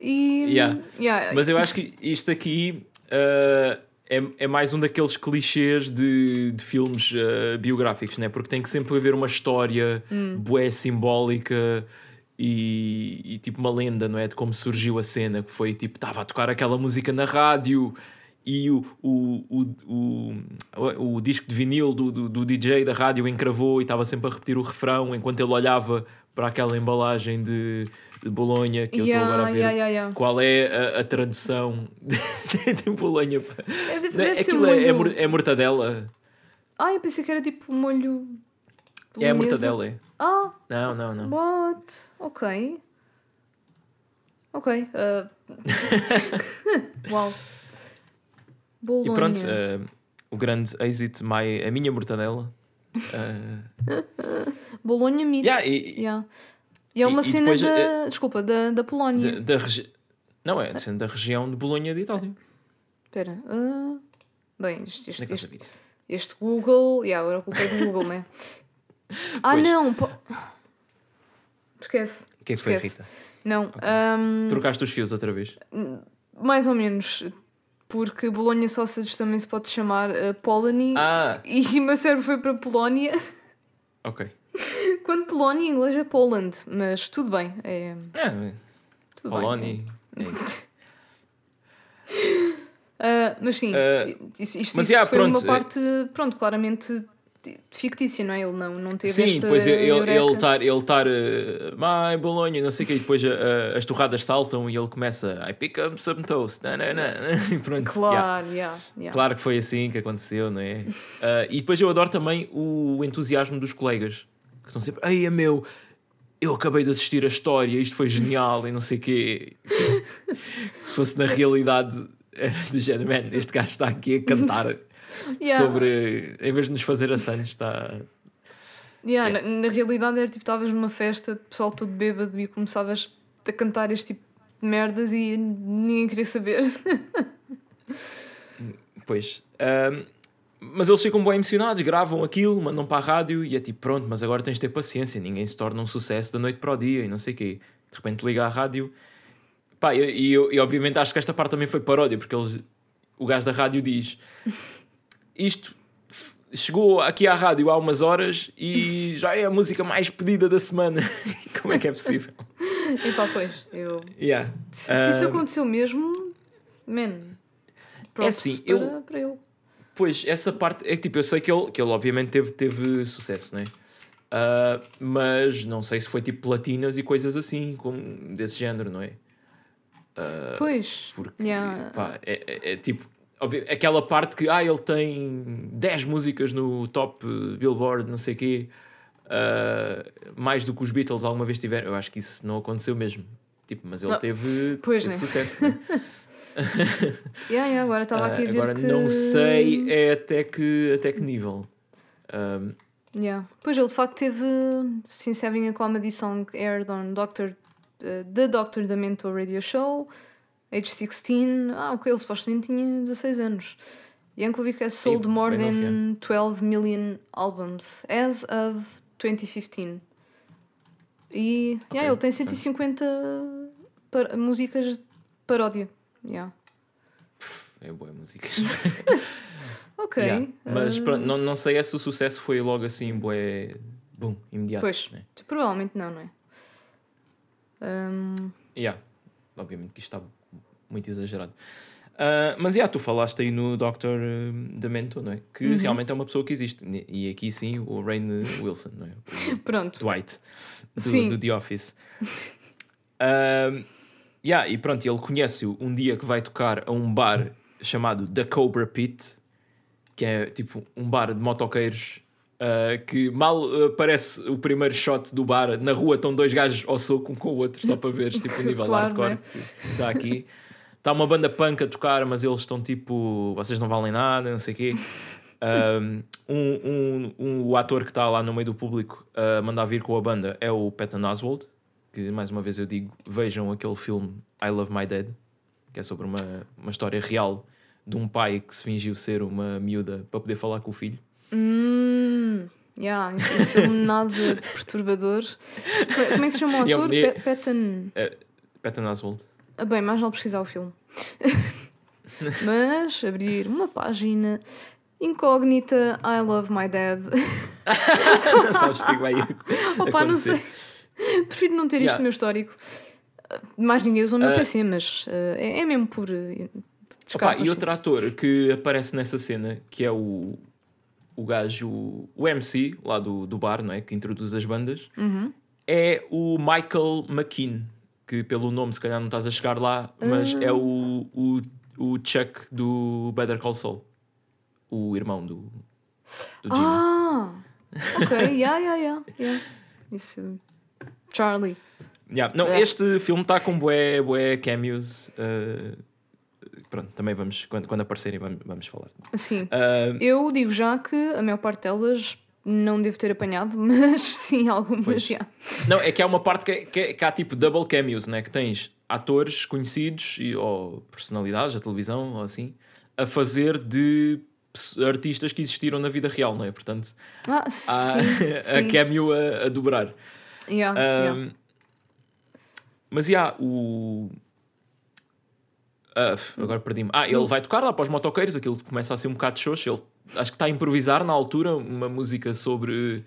E.
Yeah.
yeah,
Mas eu acho que isto aqui uh, é, é mais um daqueles clichês de, de filmes uh, biográficos, né? porque tem que sempre haver uma história
Hum.
bué simbólica e, e tipo uma lenda, não é? De como surgiu a cena, que foi tipo, estava a tocar aquela música na rádio e o, o, o, o, o, disco de vinil do, do, do DJ da rádio encravou e estava sempre a repetir o refrão enquanto ele olhava para aquela embalagem de, de Bolonha que eu estou
Yeah,
agora a ver.
yeah, yeah, yeah.
Qual é a, a tradução de, de Bolonha?
É, deve,
Aquilo
molho...
é, é, é mortadela?
Ah, eu pensei que era tipo molho.
É a mortadela.
Ah,
Não, não, não.
what? Ok. Ok. uh, [LAUGHS] Uau. Bolonha.
E pronto, eh, o grande êxito, my, a minha mortadela. eh, [LAUGHS]
Bolonha Meat.
yeah, e-
Yeah. E é uma
e
cena
depois,
da.
eh,
Desculpa, da, da Polónia.
da, da regi- Não, é sendo da região de Bolonha de Itália.
Espera. ah, Bem, isto,
sabia isso.
este Google. Yeah, agora culpei do Google, né? [LAUGHS] Ah,
Pois.
não. po- Esquece.
O que é que foi,
Esquece.
Rita?
Não. ahm,
Trocaste os fios outra vez?
mais ou menos. Porque Bolonha Sausage também se pode chamar uh, Polony.
Ah, [LAUGHS]
E o meu cérebro foi para Polónia.
ok. [LAUGHS]
Quando Polónia em inglês é Poland. Mas tudo bem. É,
É,
tudo
Polónia.
bem.
é [LAUGHS] isso.
Ah, mas sim,
Ah,
isto, isto,
mas,
isso
yeah,
foi
pronto,
uma parte, pronto, claramente fictícia, não é? Ele não, não teve
Sim, depois ele estar ele estar "Ah, em Bolonha, não sei o quê, e depois eh, as torradas saltam e ele começa I pick up some toast, na, na, na", [LAUGHS] e pronto. yeah.
Claro, yeah, yeah.
Claro que foi assim que aconteceu, não é? Ah, [LAUGHS] e depois eu adoro também o entusiasmo dos colegas que estão sempre, ei, é meu, eu acabei de assistir a história, isto foi genial e não sei o quê. [LAUGHS] Se fosse na realidade, do género, man, este gajo está aqui a cantar [LAUGHS]
Yeah.
sobre, em vez de nos fazer a Santos, está.
Yeah,
Yeah.
Na, na realidade era tipo, estavas numa festa, pessoal todo bêbado e começavas a cantar este tipo de merdas e ninguém queria saber. [LAUGHS]
Pois. Ahm, mas eles ficam bem emocionados, gravam aquilo, mandam para a rádio e é tipo, pronto, mas agora tens de ter paciência, ninguém se torna um sucesso da noite para o dia e não sei o quê. De repente liga à rádio. Pá, e, e e obviamente acho que esta parte também foi paródia, porque eles, o gajo da rádio diz: Isto chegou aqui à rádio há umas horas e já é a música mais pedida da semana. [LAUGHS] Como é que é possível? [LAUGHS]
e pá, pois, eu.
Yeah.
Se, se isso
Ah,
aconteceu mesmo, man, props
assim,
para,
eu-
para ele.
Pois, essa parte é que tipo, eu sei que ele, que ele obviamente teve, teve sucesso, né? Ah, mas não sei se foi tipo platinas e coisas assim, como desse género, não é?
Pois,
Porque
Yeah.
pá, é, é- é tipo, obvi- aquela parte que ah, ele tem 10 músicas no top eh, Billboard, não sei o quê, ah, mais do que os Beatles alguma vez tiveram. Eu acho que isso não aconteceu mesmo. Tipo, mas ele
Não.
teve,
Pois,
teve
né?
sucesso. né? [LAUGHS]
yeah, yeah, agora estava aqui a
Ah,
ver
agora
que...
não sei é até que, até que nível. Ah,
Yeah. Pois ele de facto teve Since Having a Comedy Song aired on Dr. The Dr. Demento Radio Show, age 16. Ah, ok, ele supostamente tinha 16 anos. Yankovic has sold
Sim,
more than 12 million albums as of 2015. E
Ok,
yeah, ele tem
pronto.
150 par- músicas de paródia. Yeah.
pff, é boa música. [LAUGHS]
Ok.
Yeah. Mas
uh,
pronto, não, não sei é se o sucesso foi logo assim, bué, bum, imediato.
Pois.
né?
Provavelmente não, não é? Um,
Yeah. Obviamente que isto está muito exagerado. Ah, mas yeah, tu falaste aí no Dr. Demento, não é? Que
Uhum.
realmente é uma pessoa que existe. E aqui sim, o Rain Wilson, não é? O [LAUGHS]
pronto.
Dwight do,
Sim.
do The Office. Um, yeah, e pronto, ele conhece-o um dia que vai tocar a um bar chamado The Cobra Pit, que é tipo um bar de motoqueiros. Uh, que mal uh, aparece o primeiro shot do bar, na rua estão dois gajos ao soco um com o outro, só para veres tipo, o nível
Claro,
hardcore
né?
que está aqui. Está uma banda punk a tocar, mas eles estão tipo, vocês não valem nada, não sei o quê. Um, um, um, o ator que está lá no meio do público a mandar vir com a banda é o Patton Oswald, que mais uma vez eu digo, vejam aquele filme I Love My Dad, que é sobre uma, uma história real de um pai que se fingiu ser uma miúda para poder falar com o filho.
Hum, yeah, esse filme [LAUGHS] nada perturbador. Como é que se chama o
é um-
ator?
e-
Pe- Patton.
Patton Oswald.
Ah, bem, mais vale pesquisar o filme. [LAUGHS] Mas abrir uma página incógnita I love my dad. [LAUGHS]
não sabes o que é vai
Opa, não sei. Prefiro não ter isto
Yeah.
no meu histórico. Mais ninguém usa o meu
Ah.
PC, mas uh, é, é mesmo por. Uh,
Opa, e outro ator que aparece nessa cena, que é o, o gajo, o MC lá do, do bar, não é? Que introduz as bandas,
Uhum.
é o Michael McKean, que pelo nome se calhar não estás a chegar lá, mas
Ah.
é o, o, o Chuck do Better Call Saul, o irmão do, do Jimmy.
Ah! Ok, [LAUGHS] yeah, yeah, yeah. yeah. Isso. Charlie.
Yeah, Não,
É.
este filme está com bué, bué cameos. uh, pronto, também vamos, quando, quando aparecerem, vamos, vamos falar.
Sim.
Uh,
Eu digo já que a maior parte delas não devo ter apanhado, [LAUGHS] mas sim, algumas
Pois.
já.
Não, é que há uma parte que, é- que, é- que há tipo double cameos, né? Que tens atores conhecidos e, ou personalidades da televisão ou assim a fazer de artistas que existiram na vida real, não é? Portanto,
Ah,
há
sim. [LAUGHS]
a
sim.
cameo a, a dobrar.
Yeah, yeah.
Um, Mas já, o. F- agora perdi-me. Ah, ele vai tocar lá para os motoqueiros, aquilo começa a ser um bocado xoxo. Ele acho que está a improvisar na altura uma música sobre,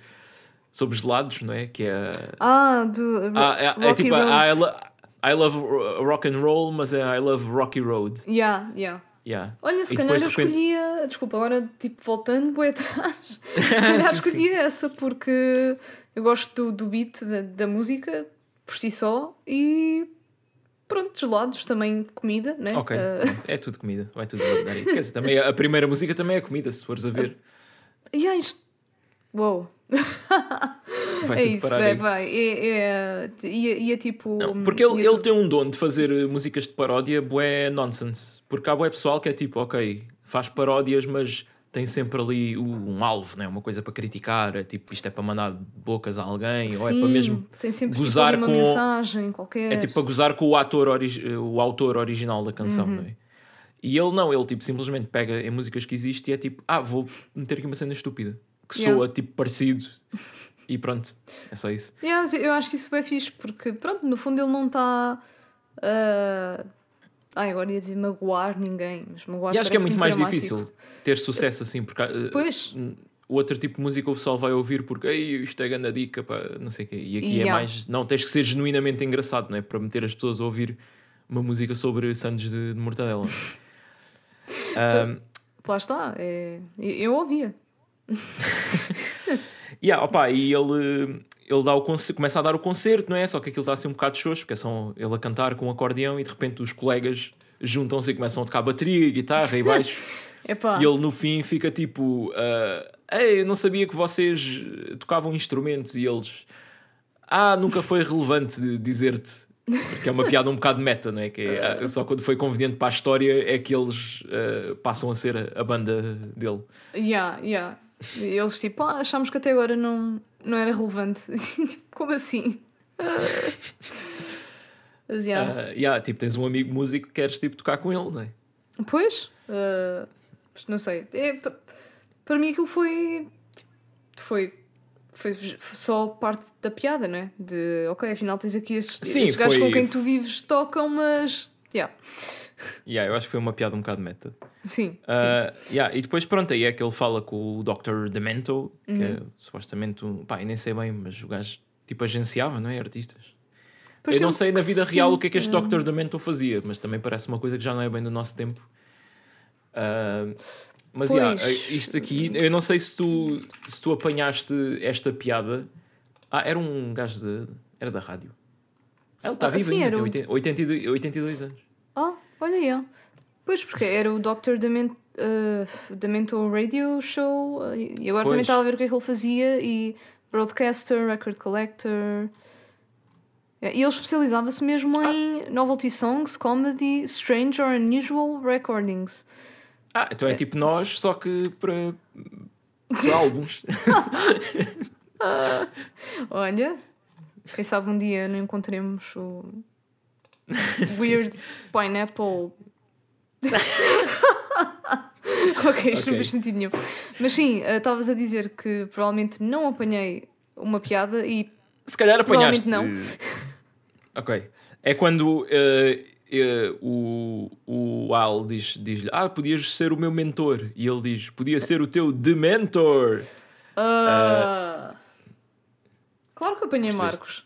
sobre gelados, não é? Que é.
Ah, do.
Ah, é, é
Rocky
tipo I, lo- I love ro- rock and roll, mas é I love Rocky Road.
Yeah, yeah.
Yeah.
Olha, se
E
calhar eu
de repente-
escolhia. Desculpa, agora tipo voltando bem atrás. [LAUGHS] Se calhar
Sim,
escolhia essa porque eu gosto do, do beat da, da música por si só e pronto, gelados também comida, né?
Ok, pronto, é tudo comida, vai tudo dar. Quer dizer, também a primeira música também é comida, se fores a ver.
yeah, isto. Uou! [LAUGHS]
Vai
é
tudo
isso,
parar
é,
aí.
vai. É, é, ia, ia tipo.
Não, porque ele,
ia
ele
tudo-
tem um dom de fazer músicas de paródia bué nonsense. Porque há bué pessoal que é tipo, ok, faz paródias, mas tem sempre ali um alvo, né? uma coisa para criticar. É tipo, isto é para mandar bocas a alguém, ou é para
Sim,
mesmo.
Tem sempre
gozar
tipo,
com-
mensagem qualquer.
É tipo para gozar com o ator, ori- o autor original da canção,
Uhum.
não é? E ele não, ele tipo simplesmente pega em músicas que existem e é tipo, ah, vou meter aqui uma cena estúpida que
Yeah.
soa tipo parecido e pronto, é só isso.
Yeah, eu acho que isso é fixe, porque pronto, no fundo ele não está. Uh... Ai, agora ia dizer magoar ninguém, mas magoar
E acho que é muito mais
dramático.
difícil ter sucesso assim, porque eh,
Pois.
o outro tipo de música o pessoal vai ouvir porque Ei, isto é grande dica para não sei o quê. E aqui é
Yeah.
mais, não, tens que ser genuinamente engraçado, não é? Para meter as pessoas a ouvir uma música sobre sandes de, de mortadela. [LAUGHS] Ahm,
Lá está, é... eu, eu ouvia. [LAUGHS]
Yeah, opa, e ele, ele dá o começa a dar o concerto, não é? Só que aquilo está assim um bocado xoxo, porque é só ele a cantar com um acordeão e de repente os colegas juntam-se e começam a tocar bateria, guitarra e baixo. [LAUGHS] E ele no fim fica tipo: ah, Ei, eu não sabia que vocês tocavam instrumentos. E eles: Ah, nunca foi relevante dizer-te. Porque é uma piada um bocado meta, não é? Que é, ah, só quando foi conveniente para a história é que eles ah, passam a ser a, banda dele.
yeah, yeah. Eles tipo, ah, achámos que até agora não, não era relevante. [LAUGHS] tipo, como assim? Mas, yeah.
Ah, yeah, tipo, tens um amigo músico que queres tipo, tocar com ele, não é?
Pois, uh, não sei. É, pa- para mim aquilo foi, tipo, foi. Foi só parte da piada, não é? De ok, afinal tens aqui estes,
Sim,
estes gajos
foi-
com quem tu vives tocam, mas. Yeah.
Yeah, eu acho que foi uma piada um bocado meta.
Sim, sim.
Ah, yeah, e depois, pronto, aí é que ele fala com o Dr. Demento, que é supostamente, um, pá, eu nem sei bem, mas o gajo tipo agenciava, não é? Artistas.
Pois
eu não sei na vida
sim,
real o que é que este. Dr. Demento fazia, mas também parece uma coisa que já não é bem do nosso tempo. Ah, mas
Pois.
yeah, isto aqui, eu não sei se tu, se tu apanhaste esta piada. Ah, era um gajo de. Era da rádio. Ele está
Ah,
vivo
sim,
ainda, tem 80 82, 82 anos.
Ah, olha aí. ó. Pois, porque era o Dr. Demento, uh, Radio Show uh, e agora também
Pois.
estava a ver o que é que ele fazia e broadcaster, record collector. É, E ele especializava-se mesmo
Ah.
em novelty songs, comedy, strange or unusual recordings.
Ah, então é tipo nós, só que para, para álbuns. [LAUGHS]
Olha, quem sabe um dia não encontremos o [LAUGHS] Weird Pineapple. [LAUGHS] ok, isto não
Ok.
faz sentido nenhum. Mas sim, eh, estavas a dizer que provavelmente não apanhei uma piada e
Se calhar apanhaste.
Provavelmente [LAUGHS]
Ok. É quando eh, eh, o, o Al diz- diz-lhe: Ah, podias ser o meu mentor. E ele diz: Podia ser o teu dementor.
Ah. Claro que apanhei? Marcos.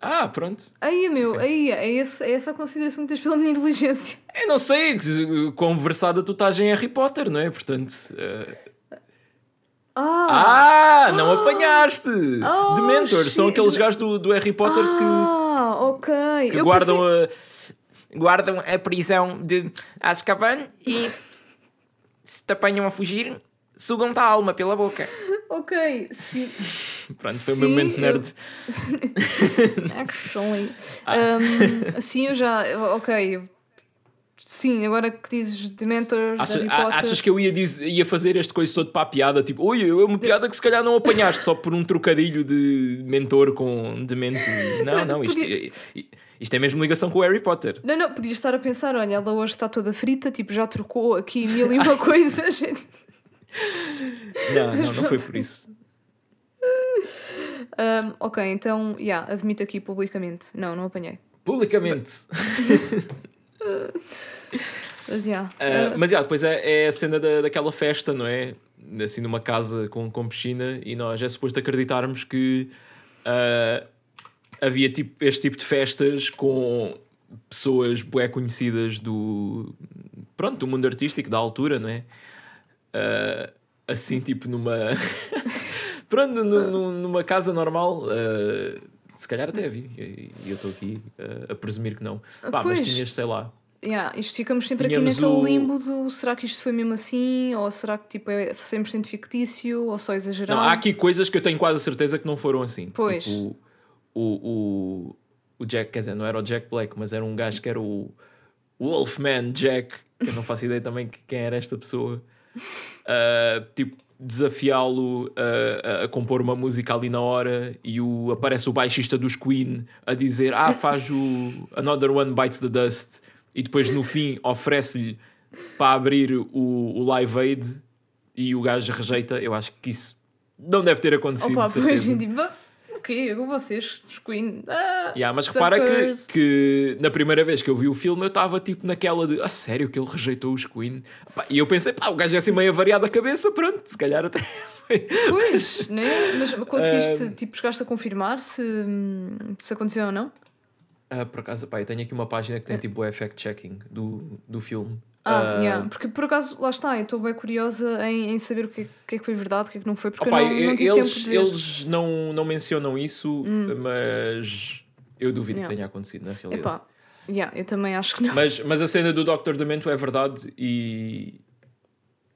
Ah, pronto.
Aí, meu, aí, é, esse, é essa a consideração que tens pela minha inteligência. [LAUGHS]
Eu não sei que- quão versada tu estás em Harry Potter, não é? Portanto. eh,
Ah!
Ah, não apanhaste!
Oh,
Dementors são aqueles gajos do, do Harry Potter que.
Ah, ok.
que
Eu
guardam
pensei-
a guardam a prisão de Azkaban e se te apanham a fugir, sugam-te a alma pela boca. [LAUGHS]
Ok, sim. [LAUGHS]
Pronto, foi o
Sim,
meu momento
eu-
nerd. [LAUGHS] [LAUGHS]
Actually.
Ah.
Um, sim, eu já. Ok. Sim, agora que dizes Dementors,
Achas,
Potter.
achas que eu ia, diz- ia fazer este coisa todo para a piada? Tipo, ui, é uma piada que se calhar não apanhaste só por um trocadilho de mentor com demento. Não, não, isto,
Podia-
isto é mesmo ligação com o Harry Potter.
Não, não, podias estar a pensar, olha, ela hoje está toda frita, tipo, já trocou aqui mil e uma coisas.
Não, não, não foi por isso.
Um, ok, então, já, yeah, admito aqui publicamente. Não, não apanhei.
Publicamente.
Mas, já.
Ah, mas já, depois é, é a cena da, daquela festa, não é? Assim, numa casa com, com piscina, e nós é suposto acreditarmos que ah, havia tipo, este tipo de festas com pessoas bué conhecidas do, pronto, do mundo artístico da altura, não é? Ah, assim, tipo, numa. [LAUGHS] pronto, nu- nu- numa casa normal. ah, se calhar até havia, e eu estou aqui ah, a presumir que não. Pá, mas
Pois.
tinhas, sei lá,
Yeah, isto ficamos sempre aqui naquele
o-
limbo do será que isto foi mesmo assim? Ou será que tipo, é 100% fictício? Ou só exagerado?
Não, há aqui coisas que eu tenho quase a certeza que não foram assim.
Pois.
Tipo, o, o, o Jack, quer dizer, não era o Jack Black, mas era um gajo que era o Wolfman Jack, que eu não faço ideia também que- quem era esta pessoa. Ah, tipo, desafiá-lo a, a- compor uma música ali na hora e o, aparece o baixista dos Queen a dizer: Ah, faz o Another One Bites the Dust, e depois no fim oferece-lhe para abrir o, o Live Aid e o gajo rejeita. Eu acho que isso não deve ter acontecido.
Opa,
de certeza.
"Ah, o quê? Com vocês, os Queen. Ah,
Yeah, mas repara que,
suckers."
que na primeira vez que eu vi o filme eu estava tipo naquela de a sério que ele rejeitou os Queen e eu pensei, pá, o gajo é assim meio avariado a cabeça, pronto, se calhar até [LAUGHS] foi.
Pois, né? Mas conseguiste,
Ah,
tipo, chegaste a confirmar se, se aconteceu ou não?
Ah, por acaso, pá, eu tenho aqui uma página que tem tipo o fact-checking do, do filme.
Ah,
Ah,
yeah. porque por acaso, lá está, eu estou bem curiosa em, em saber o que, é- que é que foi verdade, o que é que não foi, porque
Opa,
eu não, não tive
eles,
tempo de ver. Hum.
eles não, não mencionam isso, mas eu duvido
Yeah.
que tenha acontecido na realidade.
Epá, yeah, eu também acho que não.
Mas, mas a cena do Dr. Demento é verdade e.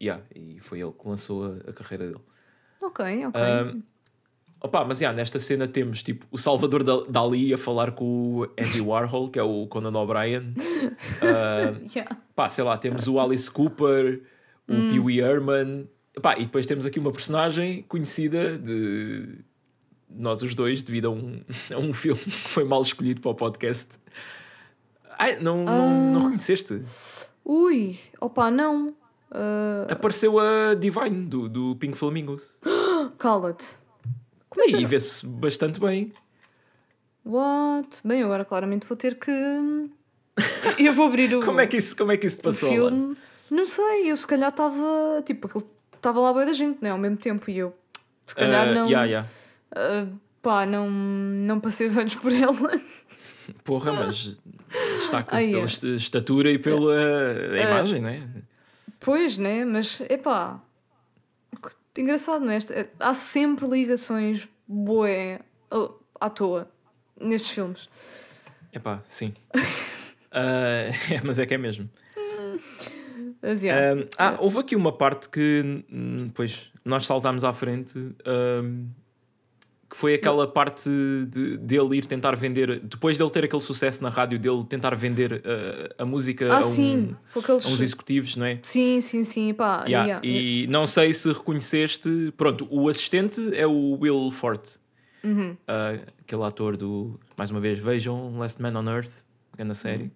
Yeah, e foi ele que lançou a, a carreira dele.
Ok, ok.
Um, opa, mas yeah, nesta cena temos tipo o Salvador Da- Dali a falar com o Andy Warhol, que é o Conan O'Brien. Uh, [LAUGHS]
Yeah.
pá, sei lá, temos o Alice Cooper, o
Hum.
Pee Wee Herman. Pá, e depois temos aqui uma personagem conhecida de nós os dois, devido a um, [LAUGHS] a um filme que foi mal escolhido para o podcast. Ai, não, não, não reconheceste?
Ui, opa, não. Ah,
Apareceu a Divine do, do Pink Flamingos. [GASPS]
Cala-te.
E vê-se bastante bem.
What? Bem, agora claramente vou ter que. Eu vou abrir o, [LAUGHS]
Como é que isso, como é que isso te passou?
filme. Não sei, eu se calhar estava. Tipo, estava lá boa da gente, não é? Ao mesmo tempo, e eu. Se calhar
Ah,
não.
yeah, yeah.
ah, pá, não, não passei os olhos [LAUGHS] por ela.
Porra, mas destaca-se
Ah,
pela
yeah.
estatura e pela a imagem, não é?
Pois, né? Mas, epá. Engraçado, não é? Há sempre ligações boé à toa nestes filmes.
Epá, sim. [LAUGHS] Ah, é, [LAUGHS] mas é que é mesmo.
Mas, yeah.
Um, ah, houve aqui uma parte que hum, depois nós saltámos à frente um, que foi aquela parte de, dele ir tentar vender depois dele ter aquele sucesso na rádio dele tentar vender uh, a música
ah,
a, um-
sim. Aqueles...
a uns executivos, não é?
Sim, sim, sim. Pá,
Yeah,
yeah.
E não sei se reconheceste. Pronto, o assistente é o Will Forte,
Uhum.
Ah, aquele ator do. Mais uma vez, vejam Last Man on Earth, grande série.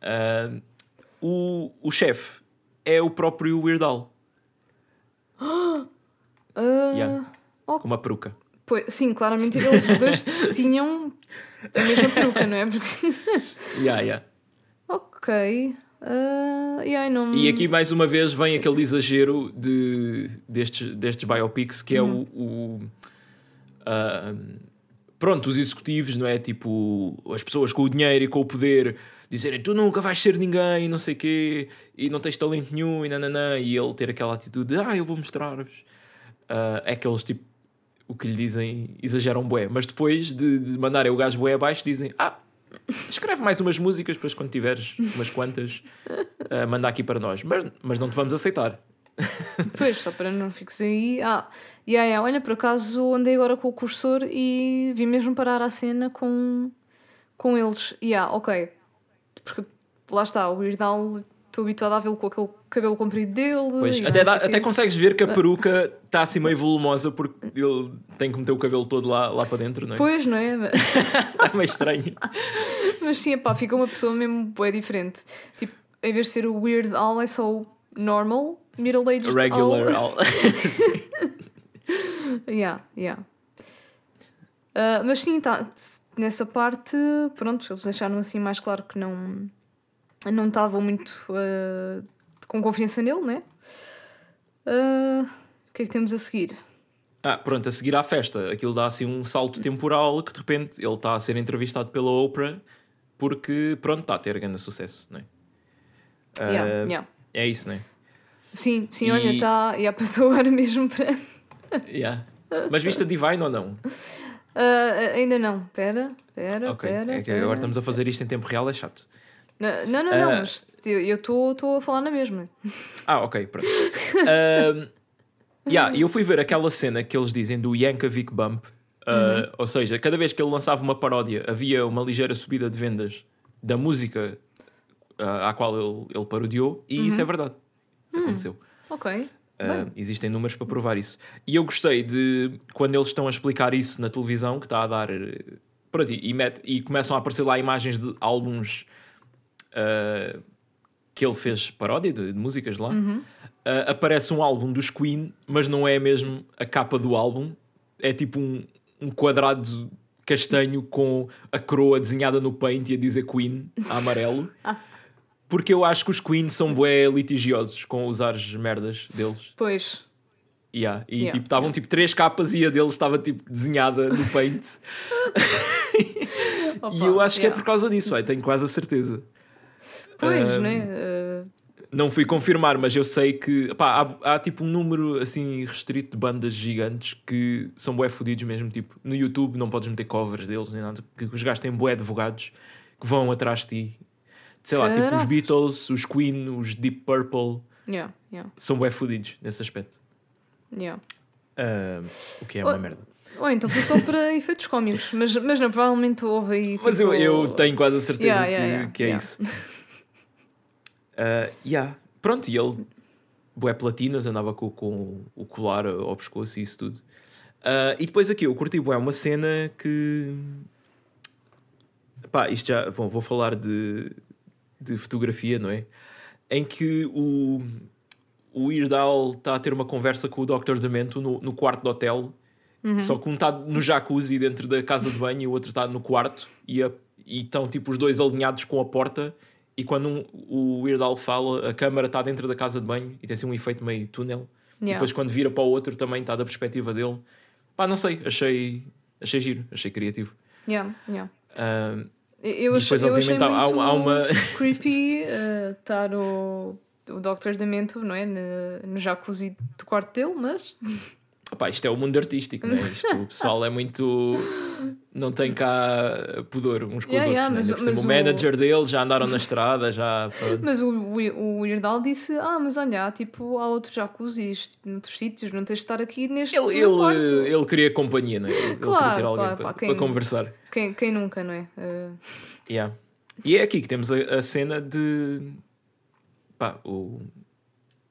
Ah, [LAUGHS] o o chefe é o próprio Weird Al, [GASPS]
Ah,
Yeah. com uma peruca.
Pois, sim, claramente eles os dois [LAUGHS] tinham a mesma peruca, não é? Porque... [LAUGHS]
Yeah, yeah.
Ok. Uh, yeah, não...
E aqui mais uma vez vem aquele exagero de, destes, destes biopics que é
Uhum.
o. o ah, pronto, os executivos, não é? Tipo, as pessoas com o dinheiro e com o poder dizerem tu nunca vais ser ninguém, não sei quê, e não tens talento nenhum, e nananã, e ele ter aquela atitude de ah, eu vou mostrar-vos. Ah, é que eles tipo, o que lhe dizem, exageram bué, mas depois de, de mandarem o gajo bué abaixo, dizem ah. Escreve mais umas músicas, depois quando tiveres umas quantas, ah, manda aqui para nós. Mas, mas não te vamos aceitar. [LAUGHS]
Pois, só para não fiques aí. Ah, yeah, yeah. olha, por acaso andei agora com o cursor e vim mesmo parar a cena com, com eles. E yeah, ok. Porque lá está, o Weird estou habituada a vê-lo com aquele cabelo comprido dele.
Pois, até, dá- até consegues ver que a peruca está assim meio volumosa porque ele tem que meter o cabelo todo lá, lá para dentro, não é?
Pois, não é? [LAUGHS]
Está meio estranho. [LAUGHS]
Mas sim, pá, fica uma pessoa mesmo é diferente. Tipo, em vez de ser o Weird Al, é só o normal, middle-aged
Regular.
Al.
al- [LAUGHS] Sim.
Yeah, yeah. Ah, mas sim, tá, nessa parte, pronto, eles deixaram assim mais claro que não não estavam muito ah, com confiança nele, né? Ah, o que é que temos a seguir?
Ah, pronto, a seguir à festa, aquilo dá assim um salto temporal que de repente ele está a ser entrevistado pela Oprah porque, pronto, está a ter grande sucesso, não é? Ah,
Yeah, yeah.
É isso, não é?
Sim, sim,
E-
olha, está. Já passou agora mesmo para.
Yeah. Mas viste a Divine ou não?
Ah, ainda não, pera, pera,
Ok,
pera.
é que
pera.
agora estamos a fazer isto em tempo real, é chato.
Não, não, não, não,
Ah.
mas eu estou a falar na mesma. [LAUGHS]
Ah, ok, pronto. um, yeah, e eu fui ver aquela cena que eles dizem do Yankovic Bump. Uh, Ou seja, cada vez que ele lançava uma paródia, havia uma ligeira subida de vendas da música uh, à qual ele, ele parodiou, e isso é verdade. Isso aconteceu.
Ok.
Uh, existem números para provar isso. E eu gostei de quando eles estão a explicar isso na televisão, que está a dar. eh, Pronto, e, mete- e começam a aparecer lá imagens de álbuns uh, que ele fez paródia de, de músicas lá. Uh, aparece um álbum dos Queen, mas não é mesmo a capa do álbum, é tipo um, um quadrado castanho com a coroa desenhada no paint e a dizer Queen a amarelo. [LAUGHS] Porque eu acho que os Queen são bué litigiosos com usar as merdas deles.
Pois.
Yeah. E
Yeah,
tipo, estavam tipo três capas e a deles estava tipo desenhada no paint.
Opa, [LAUGHS] [LAUGHS]
e eu acho que é
yeah.
por causa disso, vai, tenho quase a certeza.
Pois,
Um,
né? Ah,
Não fui confirmar, mas eu sei que pá, há, há tipo um número assim restrito de bandas gigantes que são bué fodidos mesmo. Tipo, no YouTube não podes meter covers deles nem nada, porque os gajos têm bué advogados que vão atrás de ti. Sei lá, tipo os
Caraças.
Beatles, os Queen, os Deep Purple,
yeah, yeah,
são bué fodidos nesse aspecto.
yeah.
Ah, o que é
Oh,
uma merda.
Ou então foi só [LAUGHS] para efeitos cómicos, mas, mas não, provavelmente houve aí.
Mas eu,
tipo,
eu tenho quase a certeza
Yeah,
que,
yeah, yeah,
que é
yeah.
isso. [LAUGHS] Ah, yeah. Pronto, e ele, bué platinas, andava com, com o colar ao pescoço e isso tudo. Ah, e depois aqui, eu curti bué uma cena que. Pá, isto já. Bom, vou falar de, de fotografia, não é? Em que o, o Irdal está a ter uma conversa com o Dr. Demento no, no quarto do hotel. Só que um está no jacuzzi dentro da casa de banho e o outro está no quarto e, a- e estão tipo os dois alinhados com a porta. E quando um- o Weird Al fala, a câmara está dentro da casa de banho e tem assim um efeito meio túnel. E
Yeah.
depois quando vira para o outro também está da perspectiva dele. Pá, não sei, achei, achei giro, achei criativo.
Yeah, yeah.
Ah,
Eu,
E
achei,
depois,
eu achei
há-
muito
há uma- [LAUGHS]
creepy uh, estar o, o Dr. Demento não é? no, no jacuzzi do quarto dele, mas
opá, isto é o mundo artístico, né? isto, o pessoal é muito. [LAUGHS] Não tem cá pudor uns com os
Yeah,
outros.
yeah,
né?
mas- mas
o
o-
manager dele já andaram na estrada, já. pronto.
Mas o, o, o Irdal disse: Ah, mas olha, há, tipo, há outros jacuzzis tipo, noutros sítios, não tens de estar aqui neste
Ele,
no quarto.
ele, ele queria companhia, não é? Ele ele queria
Claro,
ter alguém
claro,
para,
pá, quem-
para conversar.
Quem, quem nunca, não é? Uh,
Yeah. E é aqui que temos a, a cena de. Pá, o,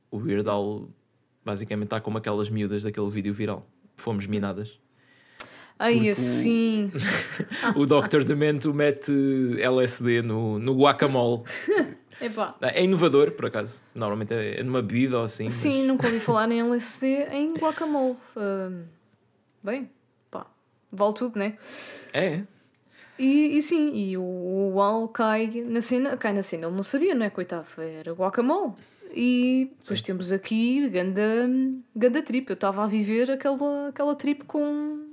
o Weird Al basicamente está como aquelas miúdas daquele vídeo viral. Fomos minadas.
Ai,
Porque o-
assim. [LAUGHS]
O Dr. Demento mete LSD no, no guacamole. [LAUGHS]
Epá.
É inovador, por acaso. Normalmente é numa bebida ou assim.
Sim, nunca ouvi [LAUGHS] falar em LSD em guacamole. Uh, bem, pá, vale tudo, né?
mas- É.
E, e sim, e o, o Al cai na cena, cai na cena, ele não sabia, não é? Coitado, era guacamole. E depois
Sim.
temos aqui ganda, ganda trip. Eu estava a viver aquela, aquela trip com,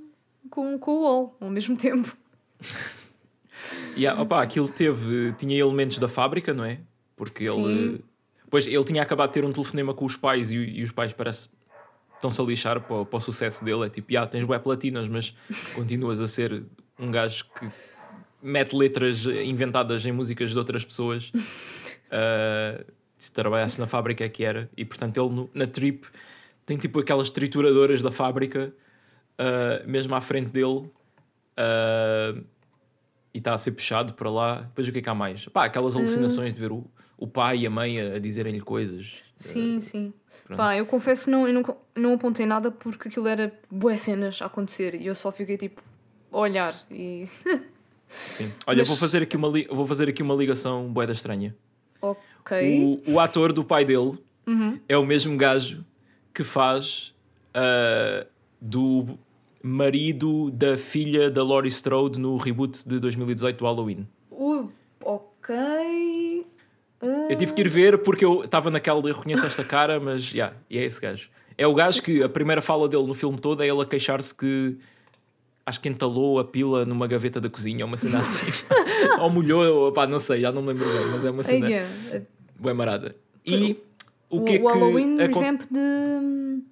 com, com o Al ao mesmo tempo. [LAUGHS]
Yeah, opa, aquilo teve, tinha elementos da fábrica, não é? Porque
Sim.
ele. Pois ele tinha acabado de ter um telefonema com os pais e, e os pais parece estão-se a lixar para, o- para o sucesso dele. É tipo, ah, tens web platinas, mas [LAUGHS] continuas a ser um gajo que mete letras inventadas em músicas de outras pessoas. [LAUGHS] Ah, se trabalhasse na fábrica é que era. E portanto ele no- na trip tem tipo aquelas trituradoras da fábrica ah, mesmo à frente dele. ah, e está a ser puxado para lá. Depois o que é que há mais? Pá, aquelas alucinações de ver o, o pai e a mãe a, a dizerem-lhe coisas.
Sim, sim.
pronto.
Pá, eu confesso que não, eu não, não apontei nada porque aquilo era boas cenas a acontecer e eu só fiquei tipo a olhar e. [LAUGHS]
Sim. Olha,
Mas-
vou, fazer aqui uma li- vou fazer aqui uma ligação boeda estranha.
ok.
O, o ator do pai dele
Uhum.
é o mesmo gajo que faz ah, do marido da filha da Laurie Strode no reboot de 2018 do Halloween.
Uh, ok. Ah,
Eu tive que ir ver porque eu estava naquela de eu reconheço esta cara, mas já, e é esse gajo. É o gajo que a primeira fala dele no filme todo é ele a queixar-se que acho que entalou a pila numa gaveta da cozinha, ou uma cena assim. [LAUGHS] ou molhou, pá, não sei, já não me lembro bem, mas é uma cena bem marada. E o,
o,
que é
o Halloween
que acon-
Revamp de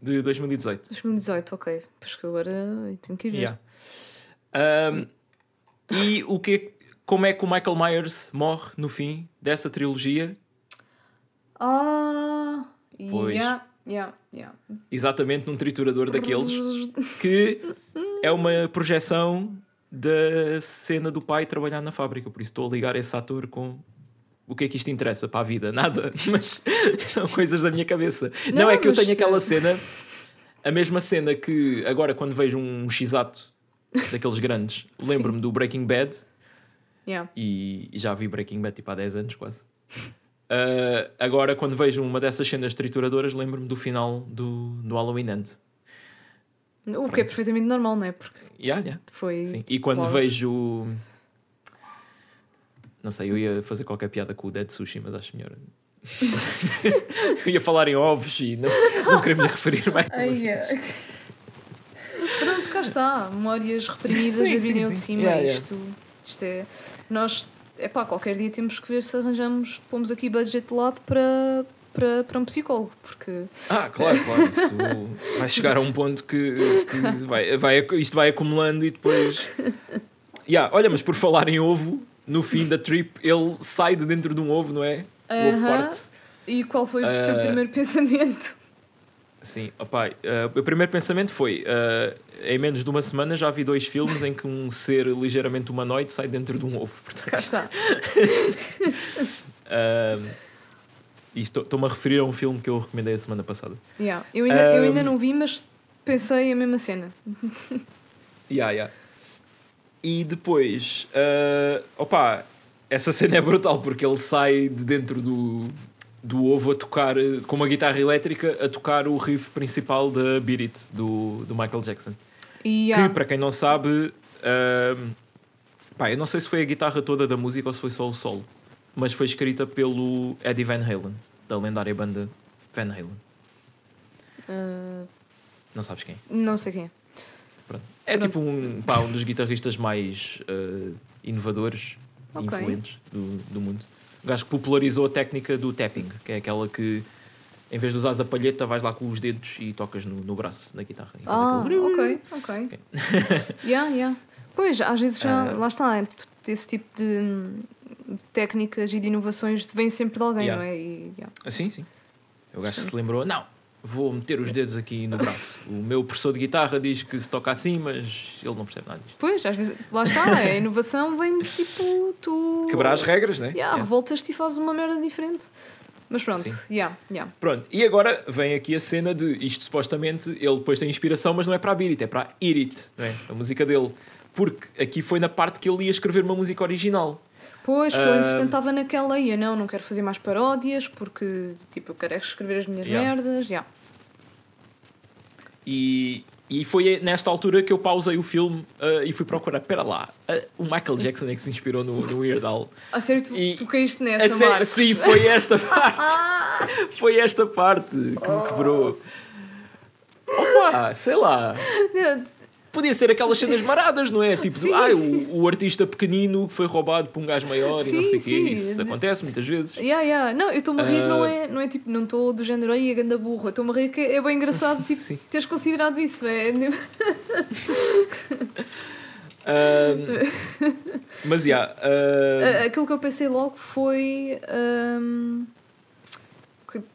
de 2018?
2018, ok. Pois que agora tenho que ir ver.
Yeah. Um, e o que é- como é que o Michael Myers morre no fim dessa trilogia?
Ah,
Pois.
yeah, yeah, yeah.
Exatamente num triturador daqueles que é uma projeção da cena do pai trabalhar na fábrica. Por isso estou a ligar esse ator com o que é que isto interessa para a vida? Nada, [LAUGHS] mas são coisas da minha cabeça. Não,
Não,
é que eu tenho aquela [LAUGHS] cena, a mesma cena que agora quando vejo um x-ato daqueles grandes, [LAUGHS] lembro-me do Breaking Bad
Yeah.
e, e já vi Breaking Bad tipo há 10 anos quase. Ah, agora, quando vejo uma dessas cenas trituradoras, lembro-me do final do, do Halloween End.
O que é perfeitamente normal, não é? Porque
Yeah, yeah.
foi.
Sim. E quando
Uau.
vejo. Não sei, eu ia fazer qualquer piada com o Dead Sushi, mas acho melhor. eu [LAUGHS] ia falar em ovos e não, não queremos referir mais.
Ai, é. Pronto, cá está. Memórias reprimidas
Sim,
a virem ao de cima.
Yeah, yeah.
Isto, isto é. Nós, é pá, qualquer dia temos que ver se arranjamos, pomos aqui budget de lado para, para, para um psicólogo, porque.
Ah, claro, claro. Isso vai chegar a um ponto que, que vai, vai, isto vai acumulando e depois. Yeah, olha, mas por falar em ovo, no fim da trip ele sai de dentro de um ovo, não é? O ovo
Aham.
parte.
E qual foi o teu
Ah.
primeiro pensamento?
Sim, opá, eh, o primeiro pensamento foi: eh, em menos de uma semana já vi dois filmes em que um ser ligeiramente humanoide sai dentro de um ovo. Portanto,
Cá está. [LAUGHS]
estou- estou-me a referir a um filme que eu recomendei a semana passada.
Yeah. Eu, ainda, eu ainda não vi, mas pensei a mesma cena.
Yeah, yeah. E depois, uh, opa, essa cena é brutal porque ele sai de dentro do, do ovo a tocar com uma guitarra elétrica a tocar o riff principal da Beat It do, do Michael Jackson.
Yeah.
Que, para quem não sabe, um, pá, eu não sei se foi a guitarra toda da música ou se foi só o solo, mas foi escrita pelo Eddie Van Halen, da lendária banda Van Halen.
Ah,
Não sabes quem?
não sei quem.
Pronto. É
Pronto.
tipo um, pá, um dos guitarristas mais uh, inovadores e influentes do, do mundo. O gajo que popularizou a técnica do tapping, que é aquela que em vez de usares a palheta, vais lá com os dedos e tocas no, no braço da guitarra. E
Ah,
aquele-
ok, ok. [LAUGHS] yeah, yeah. Pois, às vezes já,
Ah.
lá está, é esse tipo de técnicas e de inovações vem sempre de alguém,
Yeah.
não é? E, yeah.
Ah, sim, sim. O gajo se lembrou, não, vou meter os dedos aqui no braço. O meu professor de guitarra diz que se toca assim, mas ele não percebe nada disto.
Pois, às vezes, lá está, a inovação vem tipo, tu.
Quebrar as regras, né?
Yeah,
Yeah.
revoltas-te e fazes uma merda diferente. Mas pronto,
Sim.
yeah, yeah.
Pronto, e agora vem aqui a cena de isto supostamente ele depois tem inspiração, mas não é para a Beat It, é para a Eat It, não é? A música dele. Porque aqui foi na parte que ele ia escrever uma música original.
Pois, ele
Ah.
entretanto estava naquela ia, não, não quero fazer mais paródias porque tipo, eu quero é escrever as minhas
Yeah.
merdas. Yeah.
E E foi nesta altura que eu pausei o filme uh, e fui procurar. Espera lá, uh, o Michael Jackson é que se inspirou no, no Weird Al. [LAUGHS]
A sério, tu,
E-
tu caíste
A
nessa,
sério,
Marcos.
sim, foi esta [LAUGHS] parte. foi esta parte que me quebrou. Opa, sei lá. Podia ser aquelas cenas maradas, não é? Tipo,
Sim,
ah,
sim.
o, o artista pequenino que foi roubado por um gajo maior e não
Sim,
sei o quê.
sim.
Isso acontece muitas vezes.
Yeah, yeah. Não, eu estou-me a rir,
Ah.
não, é, não é tipo, não estou do género aí a ganda burra. Estou-me a rir que é bem engraçado [LAUGHS] tipo,
Sim.
teres considerado isso. É, [LAUGHS]
Ahm, mas, já.
Ah, Aquilo que eu pensei logo foi.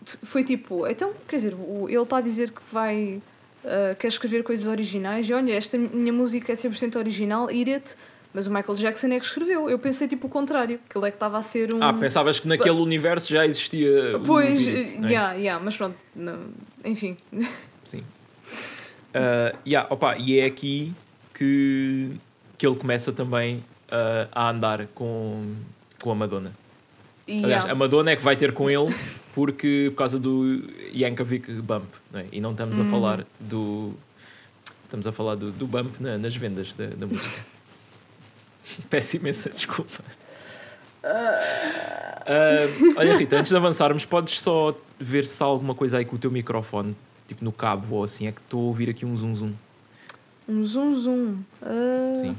t- foi tipo, então, quer dizer, ele está a dizer que vai. Ah, quer escrever coisas originais e olha, esta minha música é 100% original, Iret, mas o Michael Jackson é que escreveu. Eu pensei tipo o contrário, que ele é que estava a ser um.
ah, pensavas que naquele universo já existia.
Pois,
Beat, não é?
yeah, yeah, mas pronto, não- enfim.
Sim. Uh, yeah, opa, e é aqui que, que ele começa também uh, a andar com, com a Madonna.
E,
Aliás,
yeah.
a Madonna é que vai ter com ele porque, por causa do Yankovic Bump. Não é? E não estamos
Uhum.
a falar do. Estamos a falar do, do bump na- nas vendas da, da música. [LAUGHS] Peço imensa desculpa. Ah, olha, Rita, antes de avançarmos, podes só ver se há alguma coisa aí com o teu microfone, tipo no cabo ou assim, é que estou a ouvir aqui um zum zum.
Um zoom zoom. Ah,
Sim.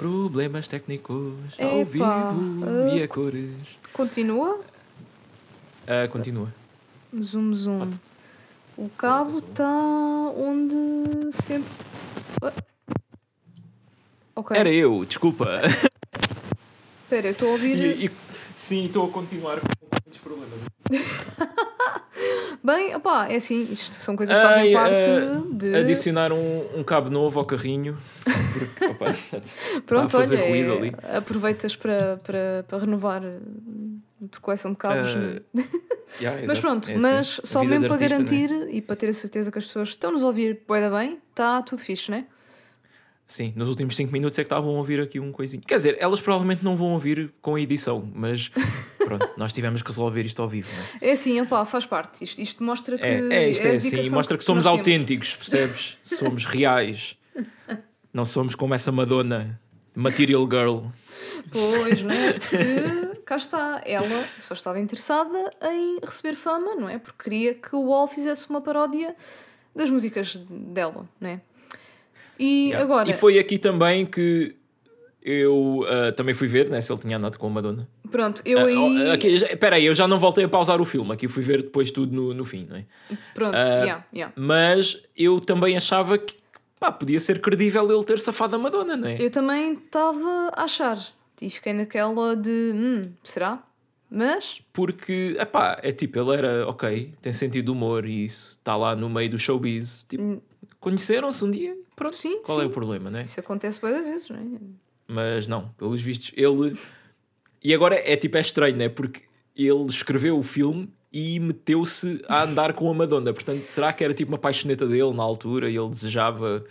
Problemas técnicos
Epá,
ao vivo
ah,
e a cores.
Continua.
Ah, continua.
Zoom zoom. O cabo está onde sempre. Ah. Ok.
Era eu, desculpa.
Espera, eu estou a ouvir.
E, e- sim, estou a continuar problemas. [LAUGHS]
Bem, opá, é assim, isto são coisas que fazem
Ai,
parte
ah,
de.
Adicionar um, um cabo novo ao carrinho. Porque, opa, [LAUGHS]
Pronto,
a fazer
olha, é- aproveitas para, para, para renovar a coleção de cabos. Né?
yeah, [LAUGHS]
Mas pronto,
é assim.
mas só mesmo
de
para
artista, não é?
garantir e para ter a certeza que as pessoas estão nos a ouvir bem, está tudo fixe, né?
Sim, nos últimos 5 minutos é que estavam a ouvir aqui um coisinho. Quer dizer, elas provavelmente não vão ouvir com a edição, mas [LAUGHS] pronto, nós tivemos que resolver isto ao vivo, não é?
É assim, opá, faz parte. Isto, isto mostra que.
É, é isto
a
é assim, mostra que somos
nós temos.
autênticos, percebes? [LAUGHS] Somos reais. Não somos como essa Madonna, Material Girl.
Pois, não é? [LAUGHS] Porque cá está, ela só estava interessada em receber fama, não é? Porque queria que o Wall fizesse uma paródia das músicas dela, não é? E
Yeah.
agora,
E foi aqui também que eu ah, também fui ver, né, se ele tinha andado com a Madonna.
pronto, eu
Ah,
aí.
aqui, Espera aí, eu já não voltei a pausar o filme, aqui fui ver depois tudo no, no fim, não é?
Pronto,
Ah,
yeah, yeah.
Mas eu também achava que pá, podia ser credível ele ter safado a Madonna, não é?
Eu também estava a achar. E fiquei naquela de. Hum, será? Mas.
Porque, epá, é tipo, ele era, ok, tem sentido de humor e isso, está lá no meio do showbiz. Tipo, conheceram-se um dia, pronto.
Sim,
qual é
sim.
o problema, né?
Isso acontece várias vezes, não é?
Mas não, pelos vistos, ele. E agora é tipo, é estranho, né? Porque ele escreveu o filme e meteu-se a andar com a Madonna. Portanto, será que era tipo uma paixoneta dele na altura e ele desejava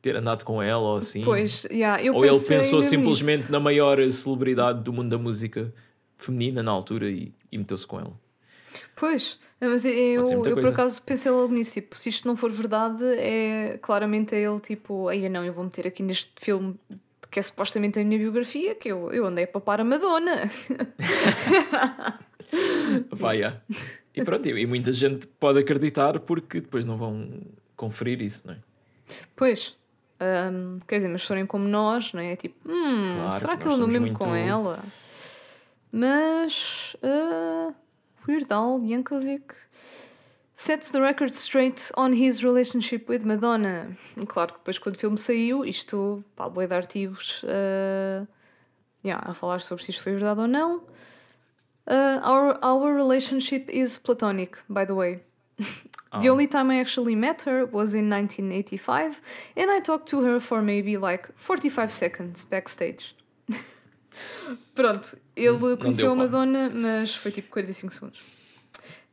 ter andado com ela ou assim?
Pois, yeah, eu
ou ele pensou simplesmente
nisso.
na maior celebridade do mundo da música feminina na altura e, e meteu-se com ela.
Pois, mas eu, eu por acaso pensei logo nisso, tipo, se isto não for verdade, é claramente é ele tipo, aí não, eu vou meter aqui neste filme que é supostamente a minha biografia, que eu, eu andei a papar a Madonna. [LAUGHS]
Vai, yeah. E pronto, e muita gente pode acreditar porque depois não vão conferir isso, não é?
Pois, hum, quer dizer, mas se forem como nós, não é? É Tipo, hum,
Claro,
será que eu ando mesmo com
muito-
ela? Mas, uh, Weird Al Yankovic sets the record straight on his relationship with Madonna. Claro que depois, quando o filme saiu, isto, pá, boi de artigos uh, yeah, a falar sobre se isto foi verdade ou não. Uh, our, our relationship is platonic, by the way. The
Ah.
only time I actually met her was in 1985, and I talked to her for maybe like 45 seconds backstage. [LAUGHS] Pronto, ele conheceu a. Madonna, mas foi tipo 45 segundos.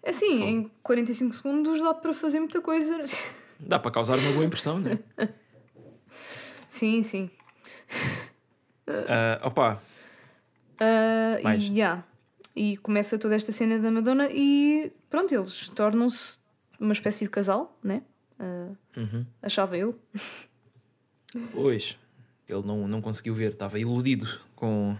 É Assim,
Fogo.
em 45 segundos dá para fazer muita coisa. [LAUGHS]
Dá para causar uma boa impressão, não é?
sim, sim.
Ah, opa,
Uh,
Mais.
e, yeah. e começa toda esta cena da Madonna e pronto, eles tornam-se uma espécie de casal, né? uh,
Uhum.
achava ele.
Pois, ele não, não conseguiu ver, estava iludido com.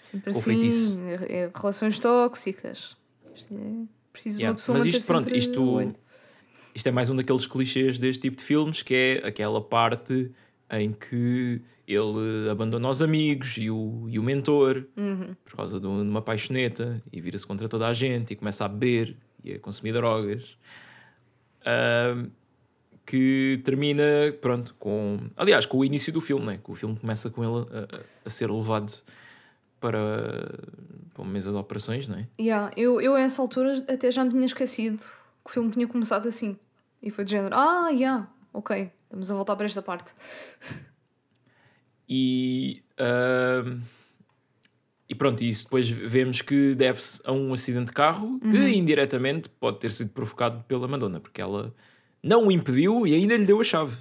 Sempre
Com o
assim,
feitiço.
é- é relações tóxicas. Isto é preciso de
Yeah.
uma pessoa
Mas isto, pronto,
o
isto, isto é mais um daqueles clichês deste tipo de filmes que é aquela parte em que ele abandona os amigos e o, e o mentor
Uhum.
por causa de um- uma paixoneta e vira-se contra toda a gente e começa a beber e a consumir drogas. Ahm, que termina, pronto, com. Aliás, com o início do filme, né? que o filme começa com ele a, a- ser levado para, para uma mesa de operações, não é?
Yeah, eu, eu a essa altura até já me tinha esquecido que o filme tinha começado assim. E foi de género, ah, yeah, ok, estamos a voltar para esta parte.
E, ahm, e pronto, e isso depois vemos que deve-se a um acidente de carro que indiretamente pode ter sido provocado pela Madonna, porque ela não o impediu e ainda lhe deu a chave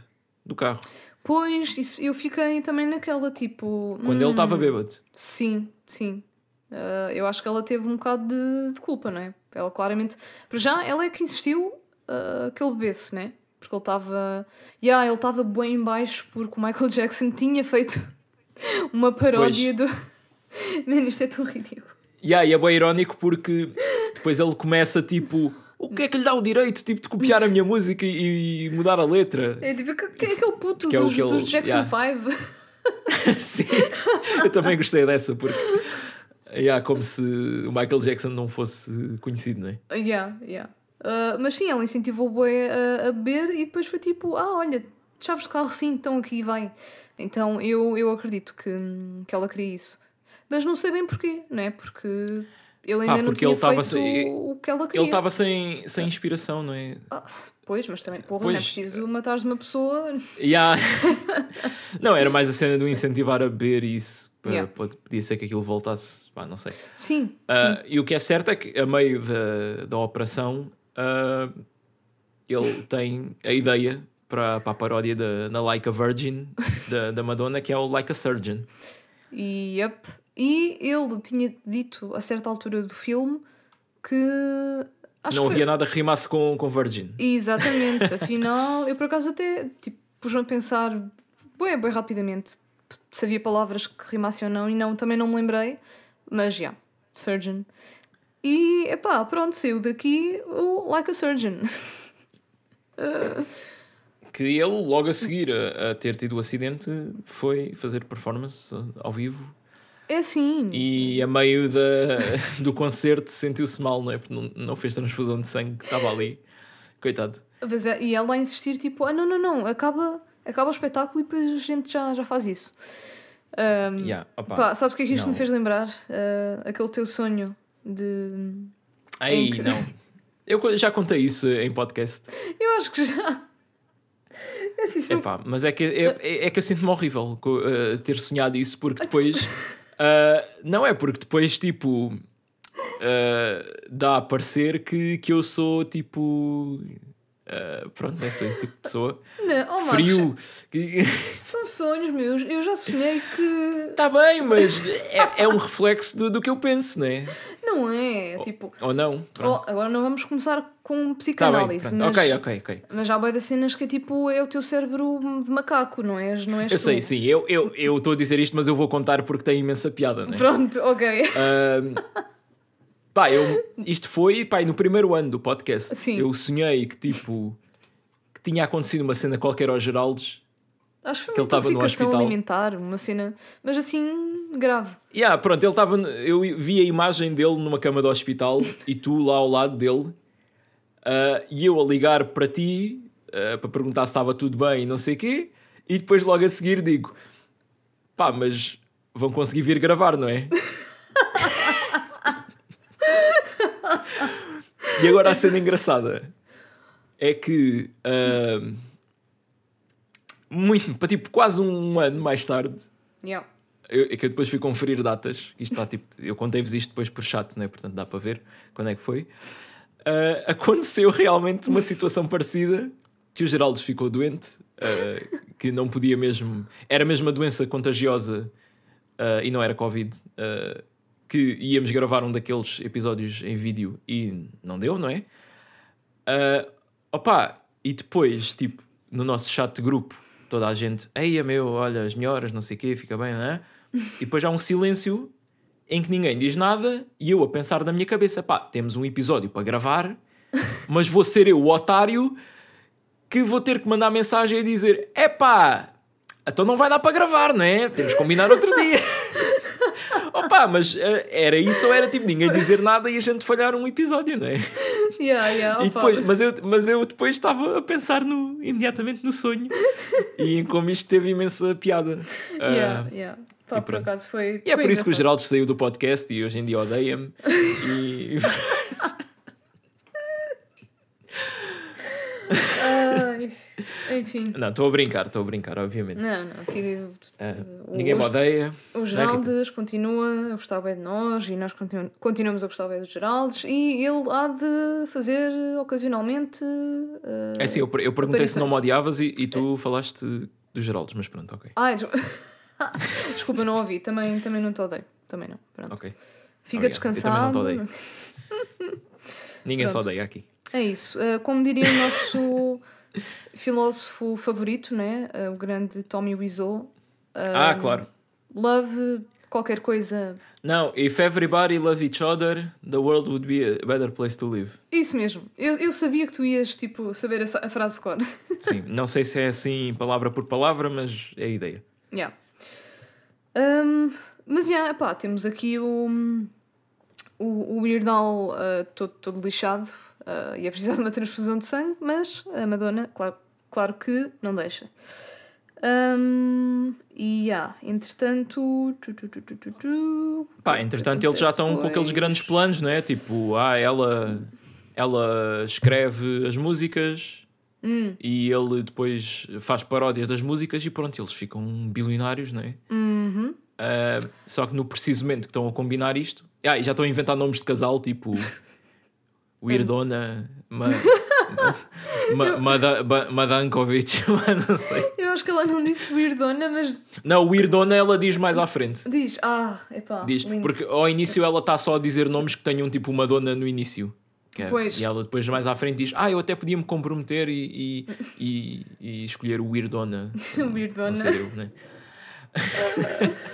do carro
Pois, isso, eu fiquei também naquela, tipo...
quando ele
hum,
estava bêbado.
Sim, sim. Ah, eu acho que ela teve um bocado de, de culpa, não é? Ela claramente... Para já, ela é que insistiu ah, que ele bebesse, né? Porque ele estava... Yeah, ele estava bem em baixo porque o Michael Jackson tinha feito [LAUGHS] uma paródia do... [LAUGHS] Mano, isto é tão ridículo.
Yeah, e é bem irónico porque depois ele começa tipo. O que é que lhe dá o direito tipo, de copiar a minha [LAUGHS] música e, e mudar a letra?
É tipo, que- quem é aquele puto
Que é
dos,
que ele-
dos Jackson
yeah.
5? [LAUGHS]
Sim, eu também gostei dessa porque. Yeah, como se o Michael Jackson não fosse conhecido, não é?
yeah, yeah. Ah, mas sim, ela incentivou o boi a, a beber e depois foi tipo, ah, olha, chaves de carro sim, então aqui vai. Então eu, eu acredito que, que ela queria isso. Mas não sei bem porquê, não é? Porque ele ainda
Ah,
não
porque
tinha
ele estava
feito
sem-
o que ela queria.
Ele estava sem, sem inspiração, não é?
Pois, mas também, porra, não é
Pois.
preciso matar uma pessoa.
Yeah. [LAUGHS] não, era mais a cena do incentivar a beber e isso.
Yeah.
Podia ser que aquilo voltasse, pá, não sei.
Sim,
Ah, e o que é certo é que, a meio da, da operação, ah, ele tem a ideia para, para a paródia da, na Like a Virgin da, da Madonna, que é o Like a Surgeon.
E, yep. e ele tinha dito a certa altura do filme que. Acho
não
que foi-
havia nada que rimasse com, com Virgin.
Exatamente, [LAUGHS] afinal, eu por acaso até tipo, pus-me a pensar bem, bem rapidamente se havia palavras que rimassem ou não, e não, também não me lembrei, mas já, surgeon. E epá, pronto, saiu daqui o Like a Surgeon. [LAUGHS]
Que ele, logo a seguir a, a ter tido o acidente, foi fazer performance ao vivo.
É assim,
E a meio da, [LAUGHS] do concerto sentiu-se mal, não é? Porque não, não fez transfusão de sangue, que estava ali. Coitado.
mas é- e ela a insistir, tipo, ah, não, não, não, acaba, acaba o espetáculo e depois a gente já, já faz isso. Ahm,
Yeah, opa.
pá, sabes o que é que isto
não.
me fez lembrar? Ah, aquele teu sonho de.
Aí,
que-
não. [LAUGHS] Eu já contei isso em podcast.
Eu acho que já. É assim, eu-
Epá, mas é que, é, é- é que eu sinto-me horrível eh, ter sonhado isso, porque depois. ah, [LAUGHS] não é porque depois, tipo. ah, dá a parecer que, que eu sou tipo. ah, pronto, é só esse tipo de pessoa.
Não, oh,
Frio. [LAUGHS]
São sonhos meus. Eu já sonhei que.
Tá bem, mas é, é um reflexo do, do que eu penso, não é?
Não é. tipo.
Ou não? Pronto.
agora não vamos começar com
Tá bem,
psicanálise, mas.
Ok, ok, ok.
Mas já há boia de cenas que é tipo. É o teu cérebro de macaco, não és? Não és
Eu
tu.
sei, sim, eu estou eu, a dizer isto, mas eu vou contar porque tem imensa piada, não é?
Pronto, ok.
Ahm, pá, eu, isto foi pá, no primeiro ano do podcast.
Sim.
Eu sonhei que tipo que tinha acontecido uma cena qualquer ao Geraldes.
Acho que foi
Que
uma
ele estava no
intoxicação alimentar, uma cena. Mas assim, grave.
Yeah, pronto, ele estava. Eu vi a imagem dele numa cama do hospital [LAUGHS] e tu lá ao lado dele. ah, e eu a ligar para ti ah, para perguntar se estava tudo bem e não sei o quê. E depois logo a seguir digo: pá, mas vão conseguir vir gravar, não é? [LAUGHS] e agora a cena engraçada é que. ah, muito, para tipo quase um ano mais tarde.
Yeah.
Eu, é que eu depois fui conferir datas. Isto está tipo. Eu contei-vos isto depois por chat, né? portanto dá para ver quando é que foi. Ah, aconteceu realmente uma situação parecida que o Geraldes ficou doente, ah, que não podia mesmo. Era mesmo uma doença contagiosa ah, e não era Covid. que íamos gravar um daqueles episódios em vídeo e não deu, não é? Ah, opa, e depois, tipo, no nosso chat de grupo, toda a gente, eia meu, olha, as melhoras, não sei o quê, fica bem, não é? E depois há um silêncio em que ninguém diz nada e eu a pensar na minha cabeça, pá, temos um episódio para gravar, mas vou ser eu o otário que vou ter que mandar mensagem a dizer, epá, então não vai dar para gravar, não é? Temos que combinar outro dia. [LAUGHS] Opa, mas uh, era isso ou era tipo ninguém dizer nada e a gente falhar um episódio, não é?
Yeah, yeah,
E depois, mas, eu, mas eu depois estava a pensar no, imediatamente no sonho e em como isto teve imensa piada.
Yeah,
Uh,
yeah. Pá,
e
por acaso foi.
e é
foi
por isso que o. Geraldo saiu do podcast e hoje em dia odeia-me. E [LAUGHS]
Ai, enfim.
não, estou a brincar, estou a brincar, obviamente.
Não, não. Aqui,
Uh,
o,
ninguém me odeia.
o Geraldes continua a gostar bem de nós e nós continu- continuamos a gostar bem do Geraldes e ele há de fazer ocasionalmente. uh,
É assim, eu, eu perguntei se não me
aparições.
odiavas e, e tu falaste do Geraldes, mas pronto, ok.
Ai, des- [LAUGHS] desculpa, não ouvi. Também, também não te odeio. Também não. Pronto.
Ok.
Fica
Obrigado.
Descansado. [LAUGHS]
Ninguém se
Pronto.
odeia aqui.
É isso. Como diria o nosso [LAUGHS] filósofo favorito, né? Uh, o grande Tommy Wiseau.
ah,
um,
claro.
Love qualquer coisa.
Não, if everybody loved each other, the world would be a better place to live.
Isso mesmo. Eu, eu sabia que tu ias tipo, saber essa, a frase de cor. [LAUGHS]
Sim, não sei se é assim palavra por palavra, mas é a ideia.
yeah. Um, mas yeah, pá, temos aqui o, o, o Weird Al uh, todo, todo lixado uh, e a precisar [LAUGHS] de uma transfusão de sangue, mas a Madonna, claro, claro que não deixa. Um, e yeah, entretanto. Tu, tu, tu, tu, tu,
Pá, entretanto, eles já estão com
acontece
aqueles grandes planos, não é? Tipo, ah, ela, ela escreve as músicas
Hum.
e ele depois faz paródias das músicas e pronto, eles ficam bilionários, não é?
Uhum.
Ah, só que no preciso momento que estão a combinar isto, ah, e já estão a inventar nomes de casal, tipo [LAUGHS] Weirdona, ma, ma, Mada- Ba- Madankovic, [LAUGHS] mas não sei.
Eu acho que ela não disse Weirdona, mas
Não, Weirdona ela diz mais à frente.
diz, ah, epá,
Diz,
lindo.
porque ao início ela está só a dizer nomes que tenham tipo uma dona no início. É-
Pois.
E ela depois mais à frente diz: Ah, eu até podia me comprometer e, e, e, e escolher o Weirdona. [LAUGHS]
Weirdona.
Não sei eu, né? [LAUGHS]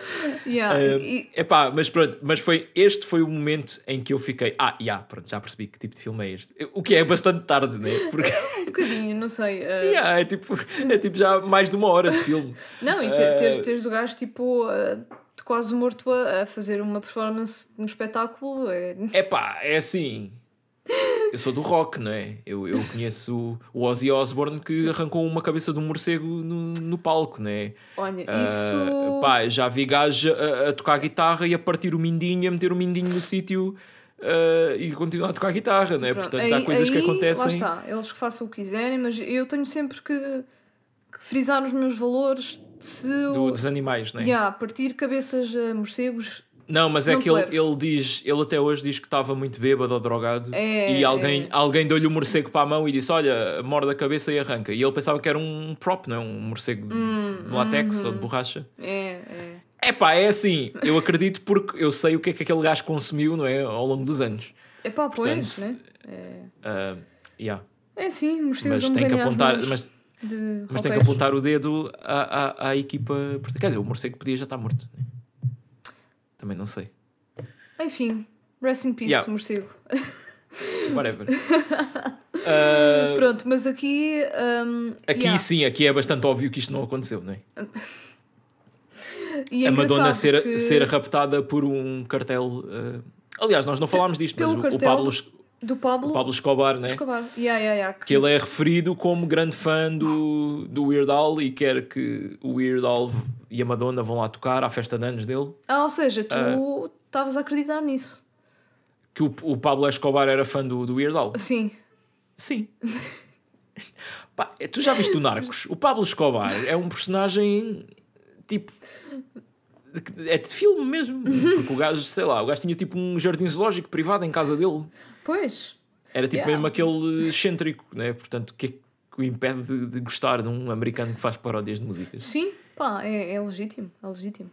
Yeah,
Ah,
e-
Epá, mas pronto, mas foi, este foi o momento em que eu fiquei, ah, já, pronto, já percebi que tipo de filme é este. O que é bastante tarde, né? [LAUGHS] Porque
um bocadinho, não sei. uh,
yeah, é, tipo, é tipo já mais de uma hora de filme.
Não, e ter, teres, teres o gajo tipo uh, quase morto a, a fazer uma performance no espetáculo é.
Epá, é assim. Eu sou do rock, não é? Eu, eu conheço o Ozzy Osbourne que arrancou uma cabeça de um morcego no, no palco, não é?
Olha,
Ah,
isso.
pá, já vi gajos a, a tocar guitarra e a partir o mindinho, a meter o mindinho no sítio ah, e continuar a tocar guitarra, não é?
Pronto,
Portanto, há
aí-
coisas que
aí,
acontecem.
Lá está, eles que façam o que quiserem, mas eu tenho sempre que, que frisar nos meus valores se
do- dos animais, não é?
Yeah, partir cabeças a morcegos.
Não, mas é
Não
que ele, ele diz, ele até hoje diz que estava muito bêbado ou drogado
É,
e alguém,
é.
alguém deu-lhe o morcego para a mão e disse: Olha, morde a cabeça e arranca. E ele pensava que era um prop, não é? Um morcego de,
Hum,
de látex ou de borracha.
É, é.
É pá, é assim, eu acredito porque eu sei o que é que aquele gajo consumiu, não é? Ao longo dos anos.
É pá, pois,
Portanto,
né?
Ah, yeah.
É sim,
Mas tem que apontar, mas, mas tem que apontar o dedo à, à, à equipa. Quer dizer, o morcego podia já estar morto. né? Também não sei.
Enfim, rest in peace,
Yeah.
morcego.
Whatever. Ah, [LAUGHS]
Pronto, mas aqui. um,
Aqui
yeah.
sim, aqui é bastante óbvio que isto não aconteceu, não é? [LAUGHS]
É
a Madonna ser,
que-
ser raptada por um cartel. eh, Aliás, nós não falámos disto,
Pelo
mas o- o, Pablo,
do Pablo,
o Pablo Escobar, né?
Escobar. Yeah, yeah, yeah,
que ele é referido como grande fã do, do Weird Al e quer que o Weird Al e a Madonna vão lá tocar à festa de anos dele.
Ah, ou seja, tu
Ah.
estavas a acreditar nisso.
Que o, o Pablo Escobar era fã do, do Weird Al.
Sim.
Sim. [LAUGHS] Pá, tu já viste o Narcos? O Pablo Escobar é um personagem tipo. É de filme mesmo. Porque o gajo, sei lá, o gajo tinha tipo um jardim zoológico privado em casa dele.
Pois.
Era tipo
Yeah.
mesmo aquele excêntrico, né? Portanto, o que é que o impede de, de gostar de um americano que faz paródias de músicas?
Sim, pá, é, é legítimo. É legítimo.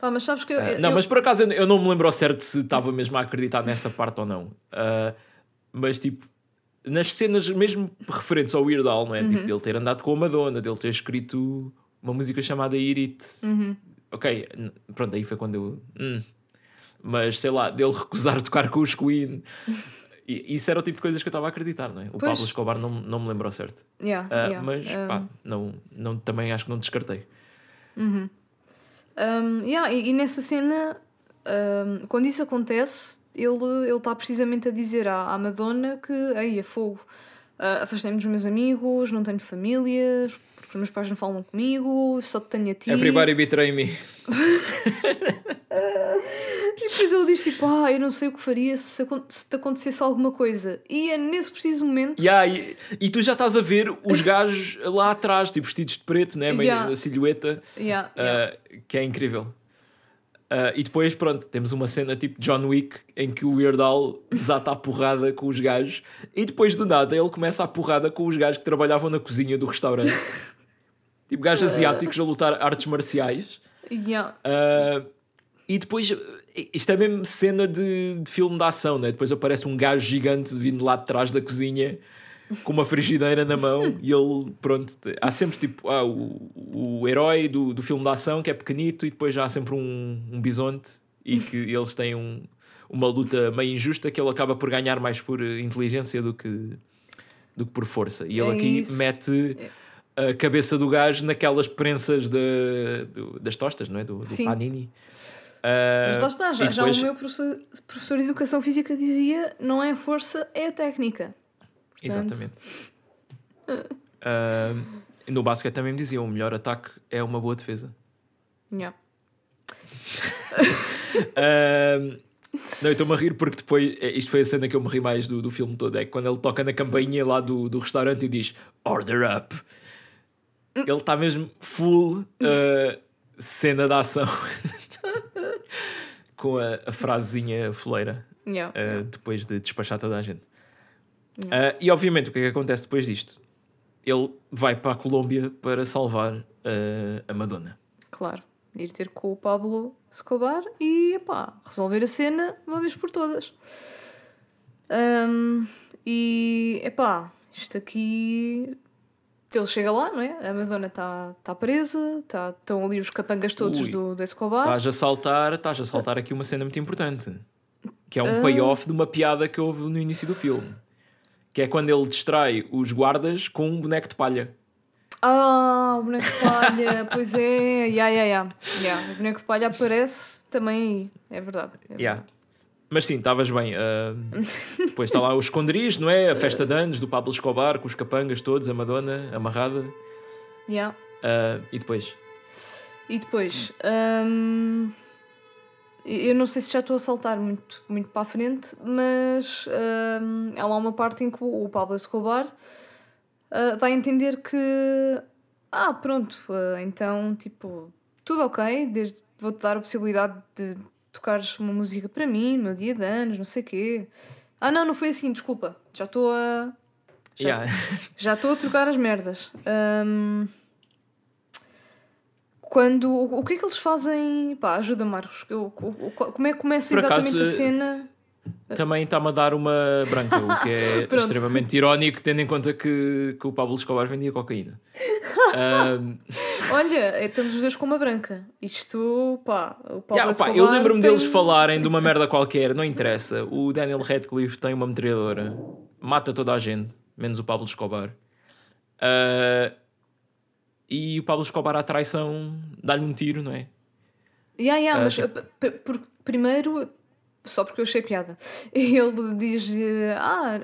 Pá, mas sabes que. eu-
Ah,
eu-
não, mas por acaso eu, eu não me lembro ao certo se estava mesmo a acreditar nessa parte ou não. Ah, mas tipo, nas cenas mesmo referentes ao Weird Al, não é?
Uhum.
Tipo, dele ter andado com a Madonna, dele ter escrito uma música chamada Irit.
Uhum.
Ok, pronto, aí foi quando eu. hum. Mas sei lá, dele recusar [LAUGHS] tocar com os Queen. E, isso era o tipo de coisas que eu estava a acreditar, não é? O
Pois.
Pablo Escobar não, não me lembrou certo.
Yeah,
Ah,
yeah.
Mas
Um,
pá, não, não, também acho que não descartei.
Um, yeah, e, e nessa cena, um, quando isso acontece, ele está precisamente a dizer à, à Madonna que aí é fogo. Uh, Afastei-me dos meus amigos, não tenho família, porque os meus pais não falam comigo, só te tenho a ti.
Everybody betray me.
E depois ele diz tipo, ah, eu não sei o que faria se, se te acontecesse alguma coisa. E é nesse preciso momento.
Yeah, e, e tu já estás a ver os gajos lá atrás, tipo vestidos de preto, né? meio
Yeah.
silhueta,
Yeah, yeah.
uh, que é incrível. Uh, e depois, pronto, temos uma cena tipo John Wick em que o Weird Al desata a porrada com os gajos e depois do nada ele começa a porrada com os gajos que trabalhavam na cozinha do restaurante. [LAUGHS] tipo gajos asiáticos a lutar artes marciais.
Yeah.
Uh, e depois, isto é mesmo cena de, de filme de ação, né? Depois aparece um gajo gigante vindo lá de trás da cozinha com uma frigideira na mão [LAUGHS] e ele, pronto, há sempre tipo ah, o, o herói do, do filme de ação que é pequenito e depois já há sempre um, um bisonte e que [LAUGHS] eles têm um, uma luta meio injusta que ele acaba por ganhar mais por inteligência do que, do que por força. E ele
É
aqui
isso.
mete a cabeça do gajo naquelas prensas de, do- das tostas, não é? Do, do panini.
Mas
Ah,
lá está, já,
e
já
depois-
o meu professor, professor de Educação Física dizia não é a força, é a técnica. Portanto,
Exatamente. Ah, no basquete também me diziam: o melhor ataque é uma boa defesa.
Yeah. [LAUGHS]
Ah, não, eu estou-me a rir porque depois, é, isto foi a cena que eu me ri mais do, do filme todo: é quando ele toca na campainha lá do, do restaurante e diz Order up. Ele está mesmo full ah, cena de ação [LAUGHS] com a, a frasezinha foleira.
Yeah.
uh, depois de despachar toda a gente. Uh, e obviamente o que é que acontece depois disto? Ele vai para a Colômbia para salvar uh, a Madonna.
Claro. Ir ter com o Pablo Escobar e epá, resolver a cena uma vez por todas. Ahm, e epá, isto aqui. Ele chega lá, não é? A Madonna está tá presa, tá, estão ali os capangas todos
Ui.
do, do Escobar.
Estás a saltar, estás a saltar aqui uma cena muito importante, que é um
Ah.
payoff de uma piada que houve no início do filme. Que é quando ele distrai os guardas com um boneco de palha.
Ah, o boneco de palha, pois é, ya, ya, ya. Ya, O boneco de palha aparece também aí, é verdade. é verdade.
Yeah. Mas sim, estavas bem. uh, depois está lá o esconderijo, não é? A festa de anos do Pablo Escobar, com os capangas todos, a Madonna amarrada.
Ya.
Uh, e depois?
E depois, hum, eu não sei se já estou a saltar muito, muito para a frente, mas hum, há lá uma parte em que o Pablo Escobar ah, dá a entender que, ah, pronto, então, tipo, tudo ok, desde vou-te dar a possibilidade de tocares uma música para mim, no meu dia de anos, não sei o quê. Ah, não, não foi assim, desculpa, já estou a. Já,
Yeah. [LAUGHS]
já estou a trocar as merdas. Hum, quando. O, o que é que eles fazem? Pá, ajuda Marcos. Eu, o- o- como é que começa
Por
exatamente
acaso,
a cena?
Também está-me a dar uma branca, o que é [LAUGHS] extremamente irónico, tendo em conta que, que o Pablo Escobar vendia cocaína. [LAUGHS] Ahm,
Olha, é, estamos os dois com uma branca. Isto, pá, o Pablo
yeah, pá,
Escobar
eu lembro-me
tem-
deles falarem de uma merda qualquer, não interessa. O Daniel Radcliffe tem uma metralhadora, mata toda a gente, menos o Pablo Escobar. Ah, e o Pablo Escobar, à traição, dá-lhe um tiro, não é? Ah,
mas
sim.
uh, p- por- primeiro, só porque eu achei piada, [LAUGHS] ele diz: eh, Ah,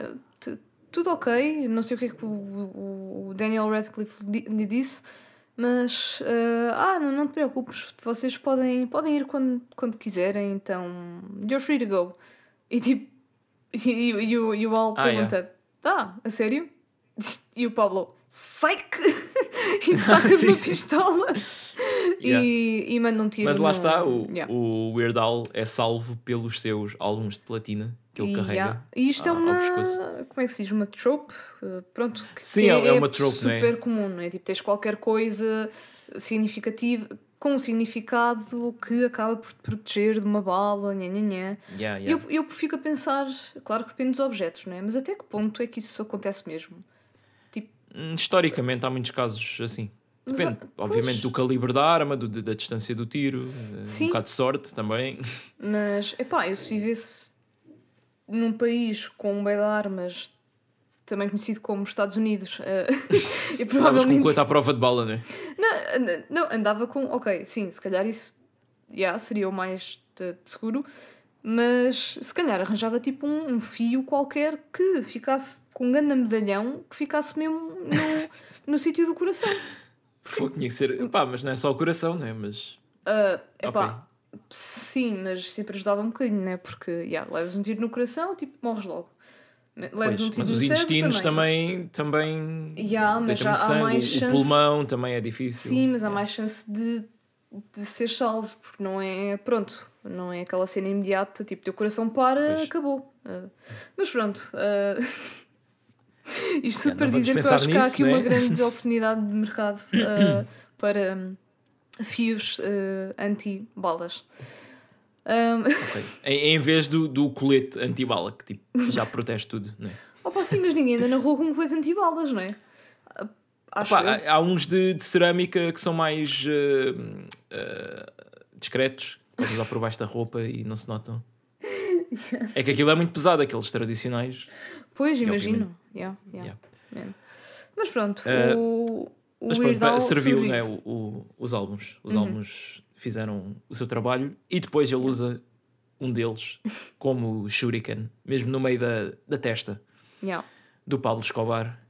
tudo ok, não sei o que é que o, o- Daniel Radcliffe lhe di- lhe disse, mas eh, ah, não, não te preocupes, vocês podem, podem ir quando, quando quiserem, então you're free to go. E tipo, [LAUGHS] e, e, e o, e o Al
Ah,
pergunta: Ah, a sério? [LAUGHS] E o Pablo, psych! e saca
Sim,
uma
sim.
pistola [LAUGHS]
Yeah.
e, e manda um tiro.
Mas lá
no-
está, o,
Yeah.
o Weird Al é salvo pelos seus álbuns de platina que ele carrega.
yeah. E isto é
ao
uma. Como é que se diz? Uma trope? Uh, Pronto. que-
Sim,
que
é- é uma trope, não é?
super comum, não é? Tipo, tens qualquer coisa significativa com um significado que acaba por te proteger de uma bala, nha, nha, nha.
Yeah,
Eu, eu fico a pensar, claro que depende dos objetos, não é? Mas até que ponto é que isso acontece mesmo? Tipo,
Hum, Historicamente há muitos casos assim.
Mas
Depende,
há-
obviamente,
pois.
do calibre da arma, do- da distância do tiro, eh,
Sim.
um bocado de sorte também. [LAUGHS]
mas, epá, eu se vivesse num país com um bem de armas, também conhecido como Estados Unidos, eh, [LAUGHS] eu
Estavas com o
provavelmente...
coito à prova de bala, né?
Não, anda- não, andava com. Ok, sim, se calhar isso já seria o mais de, de seguro, mas se calhar arranjava tipo um, um fio qualquer que ficasse com um grande medalhão que ficasse mesmo no, [LAUGHS] no sítio do coração.
Tinha que ser. Pá, mas não é só o coração, né? Mas.
Uh, epá, sim, mas sempre ajudava um bocadinho, né? Porque já, levas um tiro no coração, tipo, morres logo. Leves
Pois,
um tiro
mas
no
os intestinos também. também,
Ya, mas
deita
já há
sangue,
mais
o-
chance-
O pulmão também é difícil.
Sim, mas há
É.
mais chance de, de ser salvo, porque não é. Pronto, não é aquela cena imediata, tipo, teu coração para,
Pois.
acabou. Uh, mas pronto. uh, [LAUGHS] isto tudo para
não
dizer que eu acho que há
nisso,
aqui
né?
uma grande oportunidade de mercado uh, [COUGHS] para um, fios uh, anti-balas. Um,
Ok. [LAUGHS] Em, em vez do, do colete antibala, que tipo, já protege tudo, né?
opa, sim, mas ninguém anda na rua com um colete anti-balas, não é? Uh, Acho eu.
há, há uns de, de cerâmica que são mais eh, eh, discretos, podes usar por baixo da roupa e não se notam. [LAUGHS] É que aquilo é muito pesado, aqueles tradicionais.
Pois,
E,
imagino. Yeah, yeah.
Yeah.
Mas pronto,
Uh,
o, o
Mas pronto, serviu né, o, o- os álbuns. Os
Uhum.
álbuns fizeram o seu trabalho e depois ele usa um deles [LAUGHS] como shuriken, mesmo no meio da, da testa
Yeah.
do Pablo Escobar.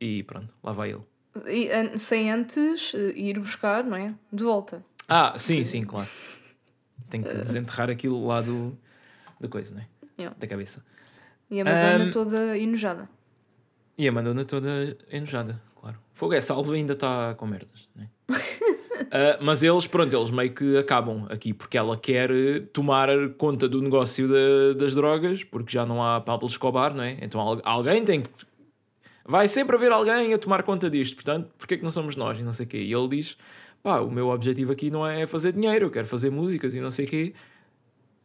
E pronto, lá vai ele.
E, sem antes eh, ir buscar, não é? De volta.
Ah, sim, sim, claro. Tem que desenterrar aquilo lá do, do coisa, né?
Yeah.
Da cabeça.
E a Madonna
Um,
toda enojada.
E a Madonna toda enojada, claro. Fogo é salvo ainda está com merdas, né? [LAUGHS] Ah, mas eles, pronto, eles meio que acabam aqui porque ela quer eh, tomar conta do negócio da- das drogas porque já não há Pablo Escobar, não é? Então al- alguém tem que. Vai sempre haver alguém a tomar conta disto, portanto, porque é que não somos nós e não sei o quê? E ele diz: pá, o meu objetivo aqui não é fazer dinheiro, eu quero fazer músicas e não sei o quê.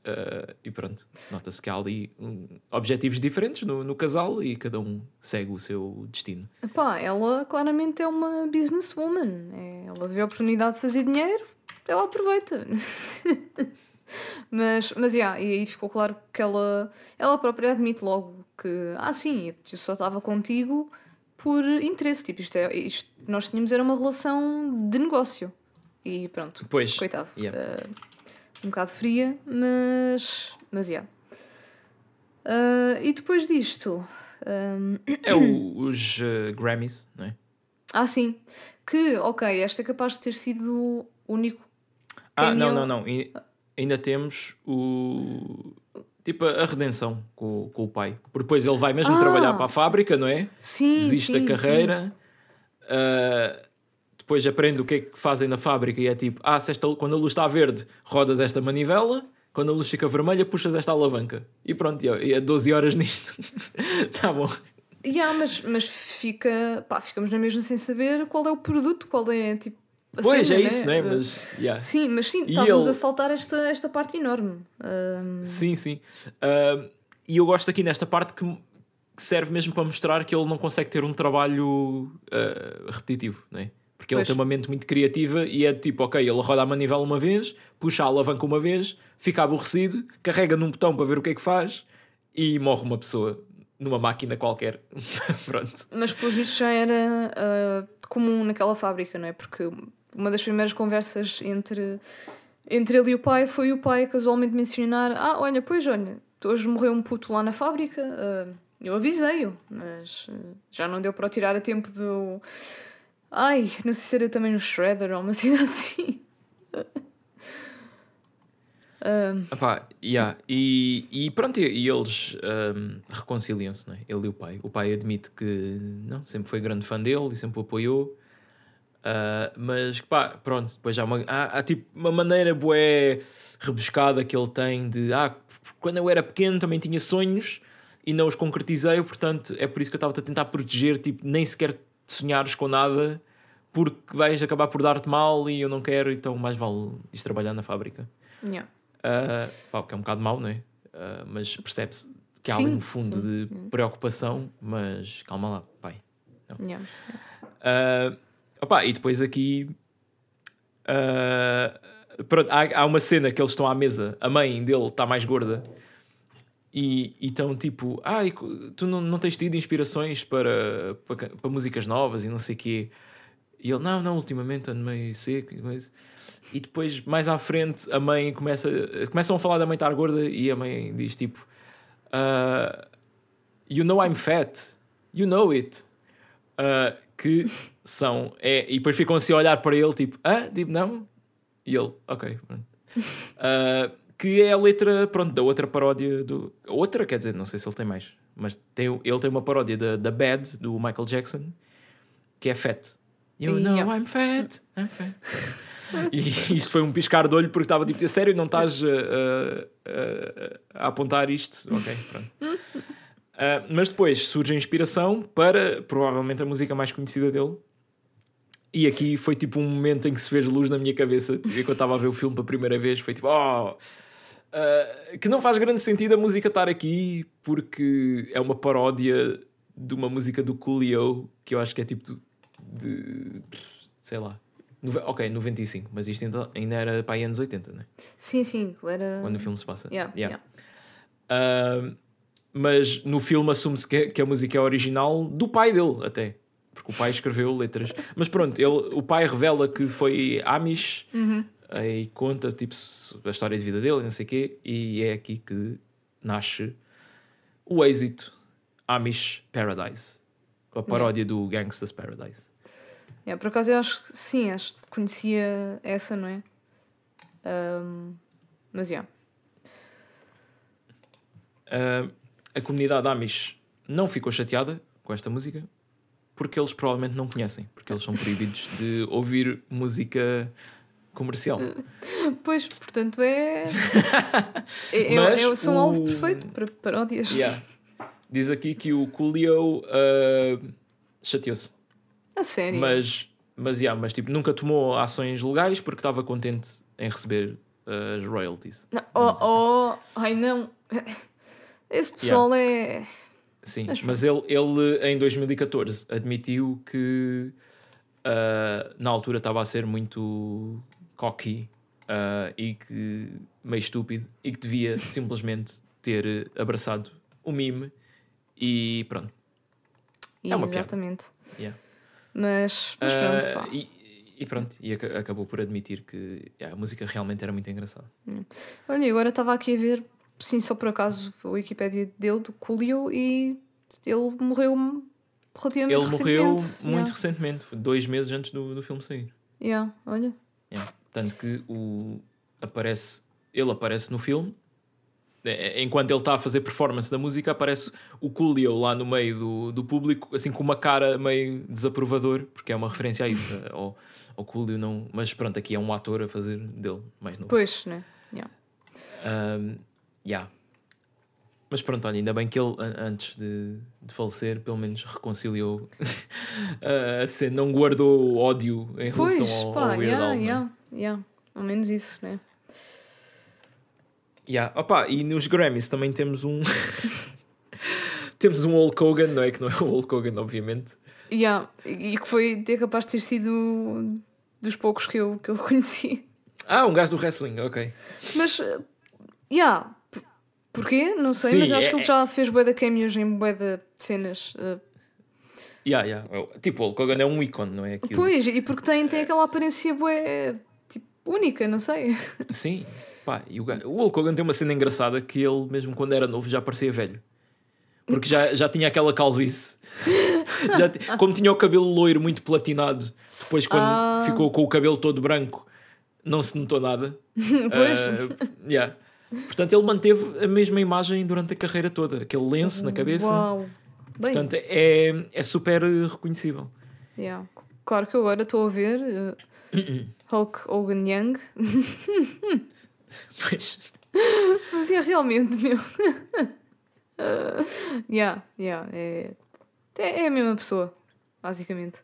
Ah, e pronto, nota-se que há ali hum, objetivos diferentes no, no casal e cada um segue o seu destino.
Epá, ela claramente é uma businesswoman. É, ela vê a oportunidade de fazer dinheiro, ela aproveita. [LAUGHS] mas, mas, yeah, e aí ficou claro que ela, ela própria admite logo que, ah, sim, eu só estava contigo por interesse. Tipo, isto é, isto, nós tínhamos era uma relação de negócio. E pronto,
Pois,
coitado.
yeah.
eh, um bocado fria, mas. Mas, yeah. Ah, e depois disto. ahm, [CLEARS THROAT]
é o- os eh, Grammys, não é?
ah, sim. Que, ok, esta é capaz de ter sido o único.
Ah, não,
cameo-
não, não. E ainda temos o. Tipo a redenção com, o- com o pai. Porque depois ele vai mesmo
Ah!
trabalhar para a fábrica, não é?
Sim,
Desiste
sim,
da carreira. ah, depois aprende o que é que fazem na fábrica e é tipo: ah, esta, quando a luz está verde, rodas esta manivela. Quando a luz fica vermelha, puxas esta alavanca. E pronto, e é- e é 12 horas nisto. [LAUGHS] tá bom.
Yeah, mas, mas fica. Pá, ficamos na mesma sem saber qual é o produto, qual é tipo. a
Pois
cena,
é isso, né?
Eh,
Mas. yeah.
Sim, mas sim, estávamos
ele-
a saltar esta, esta parte enorme. Ahm,
Sim, sim. Ah, e eu gosto aqui nesta parte que serve mesmo para mostrar que ele não consegue ter um trabalho ah, repetitivo, não Porque ele
Pois.
tem uma mente muito criativa e é tipo, ok, ele roda a manivela uma vez, puxa a alavanca uma vez, fica aborrecido, carrega num botão para ver o que é que faz e morre uma pessoa numa máquina qualquer. [LAUGHS] Pronto.
Mas pelo visto já era ah, comum naquela fábrica, não é? Porque uma das primeiras conversas entre, entre ele e o pai foi o pai casualmente mencionar: Ah, olha, pois olha, hoje morreu um puto lá na fábrica. ah, eu avisei-o, mas ah, já não deu para o tirar a tempo do. Ai, não sei se era também no Shredder ou uma [LAUGHS] cena assim. Ah,
Epá, yeah. e, e pronto, e, eles ahm, reconciliam-se, não é? Ele e o pai. O pai admite que não, sempre foi grande fã dele e sempre o apoiou. Ah, mas pá, pronto, depois há, uma, há, há tipo uma maneira bué rebuscada que ele tem de ah, quando eu era pequeno também tinha sonhos e não os concretizei, portanto é por isso que eu estava a tentar proteger, tipo, nem sequer sonhares com nada, porque vais acabar por dar-te mal e eu não quero, então mais vale ir trabalhar na fábrica.
Yeah.
Uh, pá, que é um bocado mau, não é? Uh, mas percebe-se que há
Sim,
um fundo
sim.
de preocupação, mas calma lá, pai.
Yeah.
Uh, opá, e depois aqui uh, pronto, há, há uma cena que eles estão à mesa, a mãe dele está mais gorda e estão tipo, ah, tu não, não tens tido inspirações para, para, para músicas novas e não sei o quê. E ele, não, não, ultimamente ando meio seco. e coisa." E depois, mais à frente, a mãe começa. Começam a falar da mãe estar gorda e a mãe diz tipo: "Ah, You know I'm fat. You know it. Ah, que são. É, e depois ficam assim a olhar para ele, tipo: Ah, tipo, não? E ele, ok. pronto." Que é a letra, pronto, da outra paródia do. Outra, quer dizer, não sei se ele tem mais, mas tem, ele tem uma paródia da, da Bad, do Michael Jackson, que é Fat. You know
Yeah.
I'm fat. I'm fat. [LAUGHS] e isto foi um piscar de olho porque estava tipo, a sério, não estás a, a- a- a apontar isto? Ok, pronto. [LAUGHS] Mas depois surge a inspiração para provavelmente a música mais conhecida dele. E aqui foi tipo um momento em que se fez luz na minha cabeça. Tipo, Quando eu estava a ver o filme pela primeira vez, foi tipo, oh, ah, que não faz grande sentido a música estar aqui porque é uma paródia de uma música do Coolio que eu acho que é tipo de. sei lá. Ok, 95, mas isto ainda, ainda era para aí anos 80, né?
Sim, sim, era.
Quando o filme se passa.
Yeah,
Yeah.
yeah.
Ah, mas no filme assume-se que, que a música é original do pai dele, até. Porque o pai escreveu letras. Mas pronto, ele, o pai revela que foi Amish eh, e conta tipo, a história de vida dele e não sei o quê. E é aqui que nasce o êxito Amish Paradise. A paródia do Gangsta's Paradise.
Yeah, por acaso eu acho que sim, acho que conhecia essa, não é? Ahm, mas já.
Uh, a comunidade Amish não ficou chateada com esta música porque eles provavelmente não conhecem, porque eles são proibidos de ouvir música comercial. [LAUGHS]
Pois, portanto é. [LAUGHS] é, é, é são
o-
alvo perfeito para paródias.
Yeah. Diz aqui que o Coolio uh, chateou-se,
A sério.
mas, mas, yeah, mas tipo, nunca tomou ações legais porque estava contente em receber uh, as royalties.
Não, oh, oh, ai não. [LAUGHS] Esse pessoal é.
Sim,
Mas
mas ele, ele em 2014 admitiu que ah, na altura estava a ser muito cocky ah, e que meio estúpido e que devia [LAUGHS] simplesmente ter abraçado o mime e pronto. É uma piada.
Exatamente.
Yeah.
Mas, mas
Ah,
pronto, pá.
e, e pronto, e aca- acabou por admitir que yeah, a música realmente era muito engraçada.
Olha, e agora estava aqui a ver, sim, só por acaso, a Wikipédia dele, do Coolio, e ele morreu relativamente
Ele morreu
recentemente.
muito
Yeah.
recentemente, dois meses antes do, do filme sair.
Yeah, olha.
Tanto que o, aparece, ele aparece no filme, eh, enquanto ele está a fazer performance da música, aparece o Coolio lá no meio do, do público, assim com uma cara meio desaprovador, porque é uma referência a isso, [LAUGHS] ao, ao Coolio não. Mas pronto, aqui é um ator a fazer dele, mais novo.
Pois, né? Yeah.
Um, yeah. Mas pronto, olha, ainda bem que ele, an- antes de, de falecer, pelo menos reconciliou [LAUGHS] a cena, não guardou ódio em
Pois,
relação ao,
pá,
ao Weird
yeah,
Al, é?
yeah, yeah. Ao menos isso, né?
Yeah. Opa, e nos Grammys também temos um. [LAUGHS] temos um Hulk Hogan, não é? Que não é o Hulk Hogan, obviamente.
Yeah. E que foi é capaz de ter sido dos poucos que eu, que eu [LAUGHS] conheci.
Ah, um gajo do wrestling, ok.
Mas, yeah. p- Porquê? Não sei,
Sim,
mas acho
é-
que ele já fez bué de cameos em bué de cenas. eh,
Yeah, yeah. Tipo, o Hulk Hogan é um ícone, não é? Aquilo.
Pois, e porque tem, tem aquela aparência bué, única, não sei.
Sim, pá, e o, o Hulk Hogan tem uma cena engraçada que ele, mesmo quando era novo, já parecia velho. Porque já, já tinha aquela calvície. [LAUGHS] Já como tinha o cabelo loiro muito platinado, depois quando
Ah.
ficou com o cabelo todo branco, não se notou nada. [LAUGHS]
Pois.
Ah, yeah. Portanto, ele manteve a mesma imagem durante a carreira toda, aquele lenço na cabeça.
Uau. Bem,
Portanto, é, é super reconhecível.
yeah. claro que agora estou a ver eh, [CLEARS THROAT] Hulk Hogan Young, [LAUGHS]
Pois.
mas é realmente, meu. Uh, [LAUGHS] yeah, yeah, é, é é a mesma pessoa, basicamente.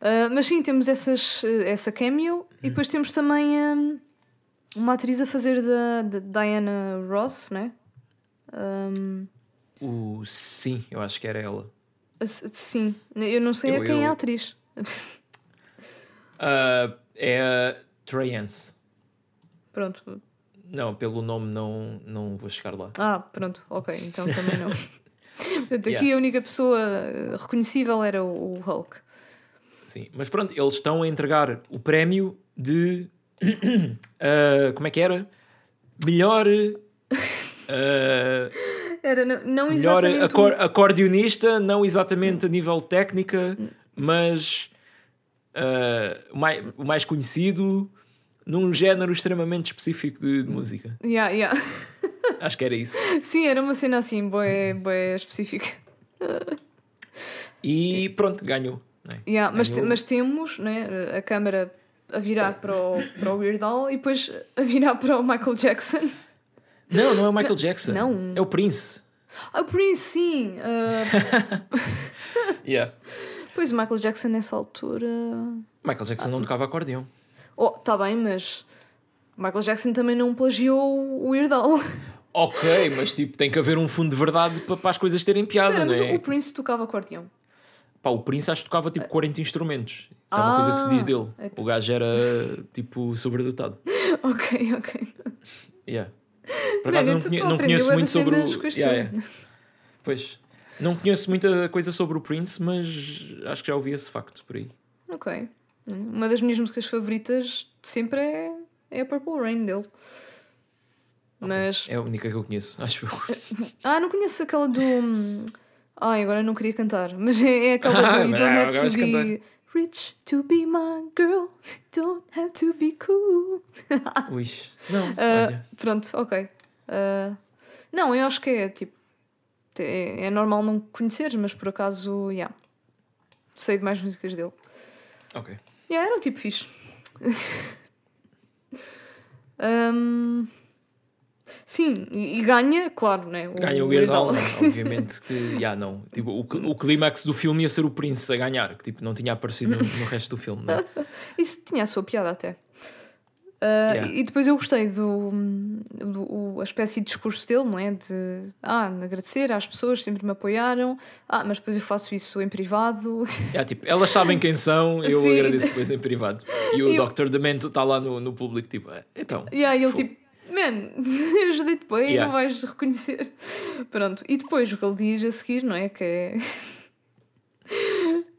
Uh, mas sim, temos essas, essa cameo e depois temos também um, uma atriz a fazer da, da Diana Ross, né? Um,
O sim, eu acho que era ela.
sim, eu não sei
Eu-
a quem é a
eu-
atriz. [LAUGHS]
Ah, é a Treyance.
Pronto.
Não, pelo nome não, não vou chegar lá.
Ah, pronto, ok, então também não. [LAUGHS] Portanto, aqui
Yeah.
a única pessoa uh, reconhecível era o, o Hulk.
Sim, mas pronto, eles estão a entregar o prémio de. [COUGHS] ah, como é que era? Melhor. ah,
Era não, não
melhor
exatamente.
acor- acordeonista, não exatamente a nível técnica, mas ah, o, mais, o mais conhecido num género extremamente específico de, de música.
Yeah, yeah. [LAUGHS]
Acho que era isso.
Sim, era uma cena assim, boa, boa específica.
E pronto, ganhou. não é?
Yeah, mas, te- mas temos né, a câmera a virar para o, para o Weird Al e depois a virar para o Michael Jackson.
Não, não é o Michael Jackson.
não.
É o Prince.
Ah, por isso sim. ah, [LAUGHS]
Yeah.
Pois o Michael Jackson nessa altura.
Michael Jackson não tocava acordeão.
Oh, tá bem, mas Michael Jackson também não plagiou o Weird Al. [LAUGHS]
Ok, mas tipo, tem que haver um fundo de verdade para, para as coisas terem piada, não
mas
é?
o Prince tocava acordeão.
Pá, o Prince acho que tocava tipo 40 instrumentos. Isso é uma coisa que se diz dele.
Ah, é
O gajo era tipo sobredotado. [LAUGHS]
ok, ok.
Yeah. Por acaso não, conhe- não conheço muito sobre o. Yeah, yeah. Pois. Não conheço muita coisa sobre o Prince, mas acho que já ouvi esse facto por aí.
Ok. Uma das minhas músicas favoritas sempre é, é a Purple Rain dele. Mas.
É a única que eu conheço, [LAUGHS] acho eu. [LAUGHS]
Ah, não conheço aquela do. hum, Ai, agora não queria cantar. Mas é, é aquela [LAUGHS] do You don't have to be
cantar.
rich to be my girl. Don't have to be cool.
Ui. Não, olha.
pronto, ok. Ah, não, eu acho que é tipo. É, é normal não conheceres, mas por acaso, yeah. Sei de mais músicas dele.
Ok.
Yeah, era um tipo fixe. [LAUGHS] Hum, sim, e, ganha, claro, né?
Ganha o Weird Al, não, [LAUGHS] obviamente que, já não. Tipo, o, o clímax do filme ia ser o Prince a ganhar, que tipo, não tinha aparecido no, no resto do filme, é? [LAUGHS]
Isso tinha a sua piada até. Uh,
Yeah.
E depois eu gostei do, do a espécie de discurso dele, não é? De ah, agradecer às pessoas sempre me apoiaram, ah, mas depois eu faço isso em privado. [LAUGHS]
Já, tipo, elas sabem quem são, eu
Sim.
agradeço depois em privado. E o
E eu-
Dr. Demento está lá no, no público, tipo, "Ah, então.
e aí ele
Fu-
tipo, man, [LAUGHS] ajudei-te bem,
Yeah.
não vais reconhecer. Pronto, e depois o que ele diz a seguir, não é? Que é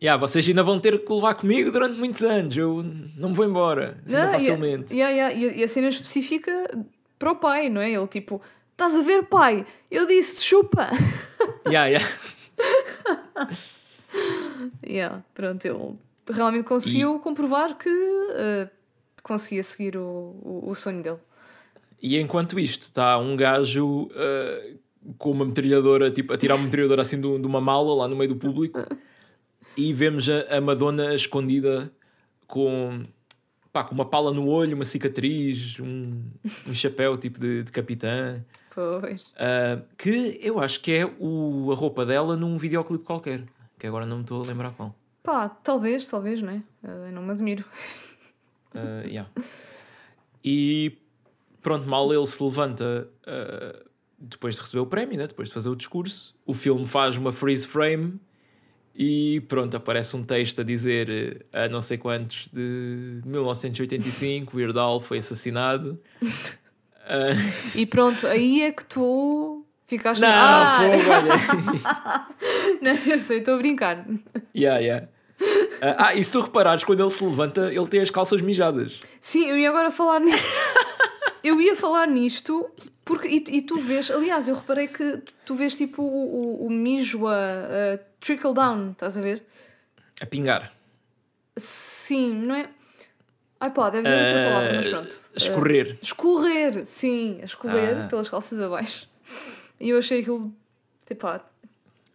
Yeah, vocês ainda vão ter que levar comigo durante muitos anos, eu não me vou embora, assim,
e a-
facilmente.
yeah, yeah, E, a, e a cena específica para o pai, não é? Ele tipo, estás a ver, pai? Eu disse-te chupa! [LAUGHS]
Yeah, yeah. [LAUGHS]
Yeah, pronto, ele realmente conseguiu comprovar que uh, conseguia seguir o, o, o sonho dele.
E enquanto isto, está um gajo ah, com uma metralhadora, tipo, a tirar uma metralhadora assim de, de uma mala lá no meio do público [LAUGHS] e vemos a, a Madonna escondida com, pá, com uma pala no olho, uma cicatriz, um, um chapéu tipo de, de capitã.
Pois.
ah, que eu acho que é o, a roupa dela num videoclipe qualquer, que agora não me estou a lembrar qual.
Pá, talvez, talvez, não é? Uh, eu não me admiro.
Uh, yeah. E pronto, mal ele se levanta uh, depois de receber o prémio, né? depois de fazer o discurso, o filme faz uma freeze frame e pronto, aparece um texto a dizer uh, a não sei quantos de 1985, Weird Al foi assassinado. Uh, [LAUGHS]
E pronto, aí é que tu ficaste.
não,
ah,
fogo, olha. [LAUGHS]
não, eu sei, estou a brincar.
yeah, yeah. Uh, ah, e se tu reparares, quando ele se levanta, ele tem as calças mijadas.
Sim, eu ia agora falar nisto. [LAUGHS] eu ia falar nisto porque. E, e tu vês, aliás, eu reparei que tu vês tipo o, o, o mijo a, a trickle down, estás a ver?
A pingar.
Sim, não é? Ai pá, deve haver outra palavra, mas
Uh,
pronto.
escorrer.
Escorrer, sim, a escorrer
Ah.
pelas calças abaixo. E eu achei aquilo. Tipo, ah,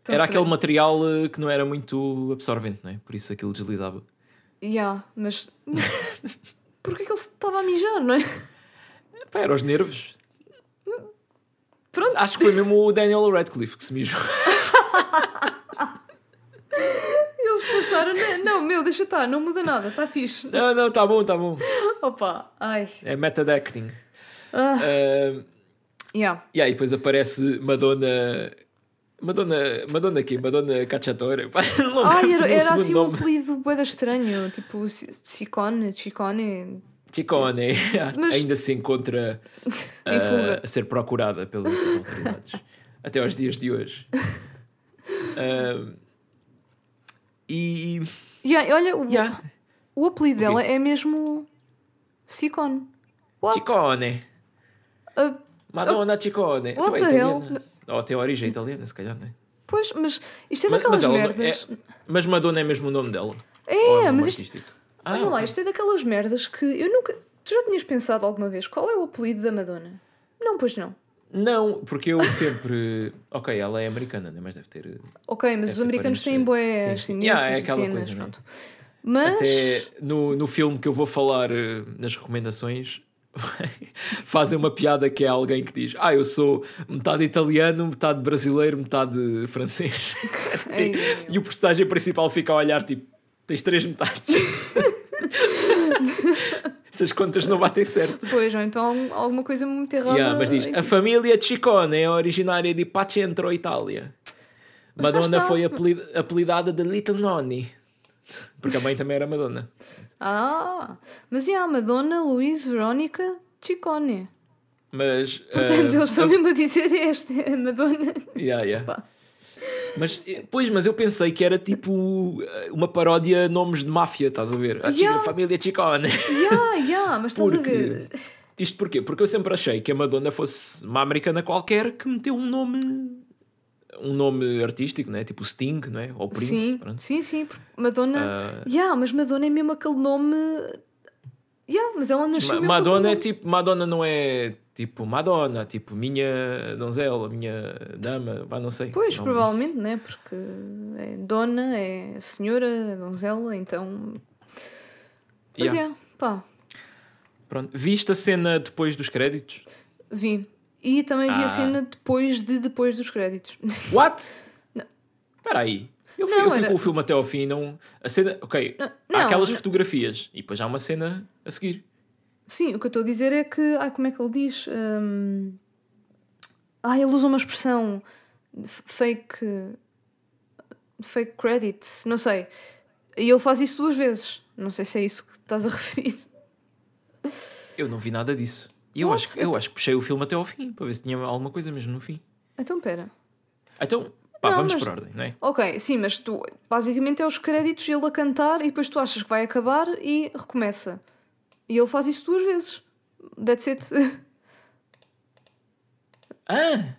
Era aquele material uh, que não era muito absorvente, não é? Por isso aquilo deslizava.
Yeah, mas. [LAUGHS] Porquê que ele se estava a mijar, não é?
Pá, era os nervos.
Pronto.
Acho que foi mesmo o Daniel Radcliffe que se mijou. [LAUGHS]
Ele eles passaram. Não, não, meu, deixa estar, não muda nada, está fixe.
Não, não, tá bom, tá bom.
Opa, ai.
É method acting.
Ah,
Uh,
yeah.
e aí depois aparece Madonna. Madonna. Madonna aqui? Madonna Cacciatore. [LAUGHS]
Ai, era, era assim um
nome.
apelido boeda estranho, tipo C- Cicone, Chicone.
Chicone. [LAUGHS]
Mas-
Ainda se encontra [LAUGHS] uh, a ser procurada pelas autoridades. Até aos dias de hoje. Uh, e.
Yeah, olha, o,
Yeah.
o apelido
O quê?
dela é mesmo Cicone. What?
Chicone.
Ah,
Madonna Chicone.
What
Tu é italiana. Oh, tem origem italiana, se calhar, não é?
pois, mas isto é daquelas
mas ela-
merdas.
Mas Madonna é mesmo o nome dela.
É,
Ou nome
mas isto,
artístico? Ah,
olha lá,
ok.
isto é daquelas merdas que eu nunca. Tu já tinhas pensado alguma vez qual é o apelido da Madonna? Não, pois não.
Não, porque eu sempre. ok, ela é americana, né? mas deve ter.
Ok, mas os americanos têm boé
Sim, sim. Yeah, é
e
aquela
cenas,
coisa, né?
pronto. Mas.
Até no, no filme que eu vou falar eh, nas recomendações, [LAUGHS] fazem uma piada que é alguém que diz: Ah, eu sou metade italiano, metade brasileiro, metade francês. [LAUGHS]
Ei,
e o personagem principal fica a olhar tipo: Tens três metades. [LAUGHS] Essas contas não batem certo.
Pois, ou então algum- alguma coisa muito errada.
Yeah, mas diz: A família Ciccone é originária de Pacentro, Itália. Madonna foi apelid- apelidada de Little Nonni. Porque a mãe também era Madonna.
Ah, mas e a Madonna, Luís, Verónica, Chicone.
Mas.
Portanto,
eh,
eles estão mesmo a dizer esta, a Madonna.
Yeah, yeah.
Pá.
Mas, eh, pois, mas eu pensei que era tipo eh, uma paródia a nomes de máfia, estás a ver? A Chi-
Yeah.
família Ciccone.
Ya, ya, mas estás a
Porque-
ver.
Isto porquê? Porque eu sempre achei que a Madonna fosse uma americana qualquer que meteu um nome. Um nome artístico, né? Tipo Sting, não é? Ou Prince.
Sim,
pronto.
sim, sim. Madonna.
Ah,
Ya, mas Madonna é mesmo aquele nome. Ya, mas ela nasceu
Ma- Madonna é tipo. Madonna não é tipo Madonna, tipo minha donzela, minha dama, pá, não sei.
Pois,
Não-
provavelmente, né? Porque é dona, é senhora, é donzela, então. Mas
Yeah.
é, pá,
Pronto. Viste a cena depois dos créditos?
vi. E também vi
Ah.
a cena depois de depois dos créditos. [LAUGHS]
What? Espera aí. Eu fui,
Não,
eu fui
era-
com o filme até ao fim não... A cena... Ok.
Não,
há aquelas fotografias. E depois há uma cena a seguir.
Sim, o que eu estou a dizer é que. Ai, como é que ele diz? Hum... Ai, ele usa uma expressão fake. fake credits, não sei. E ele faz isso duas vezes. Não sei se é isso que estás a [LAUGHS] referir.
Eu não vi nada disso. E eu,
What?
acho, que- eu acho que puxei o filme até ao fim. Para ver se tinha alguma coisa mesmo no fim.
Então, pera.
Então, pá,
Não,
vamos
mas-
por ordem, não é?
Ok, sim, mas tu. Basicamente é os créditos, ele a cantar e depois tu achas que vai acabar e recomeça. E ele faz isso duas vezes. That's it. [LAUGHS]
Ah!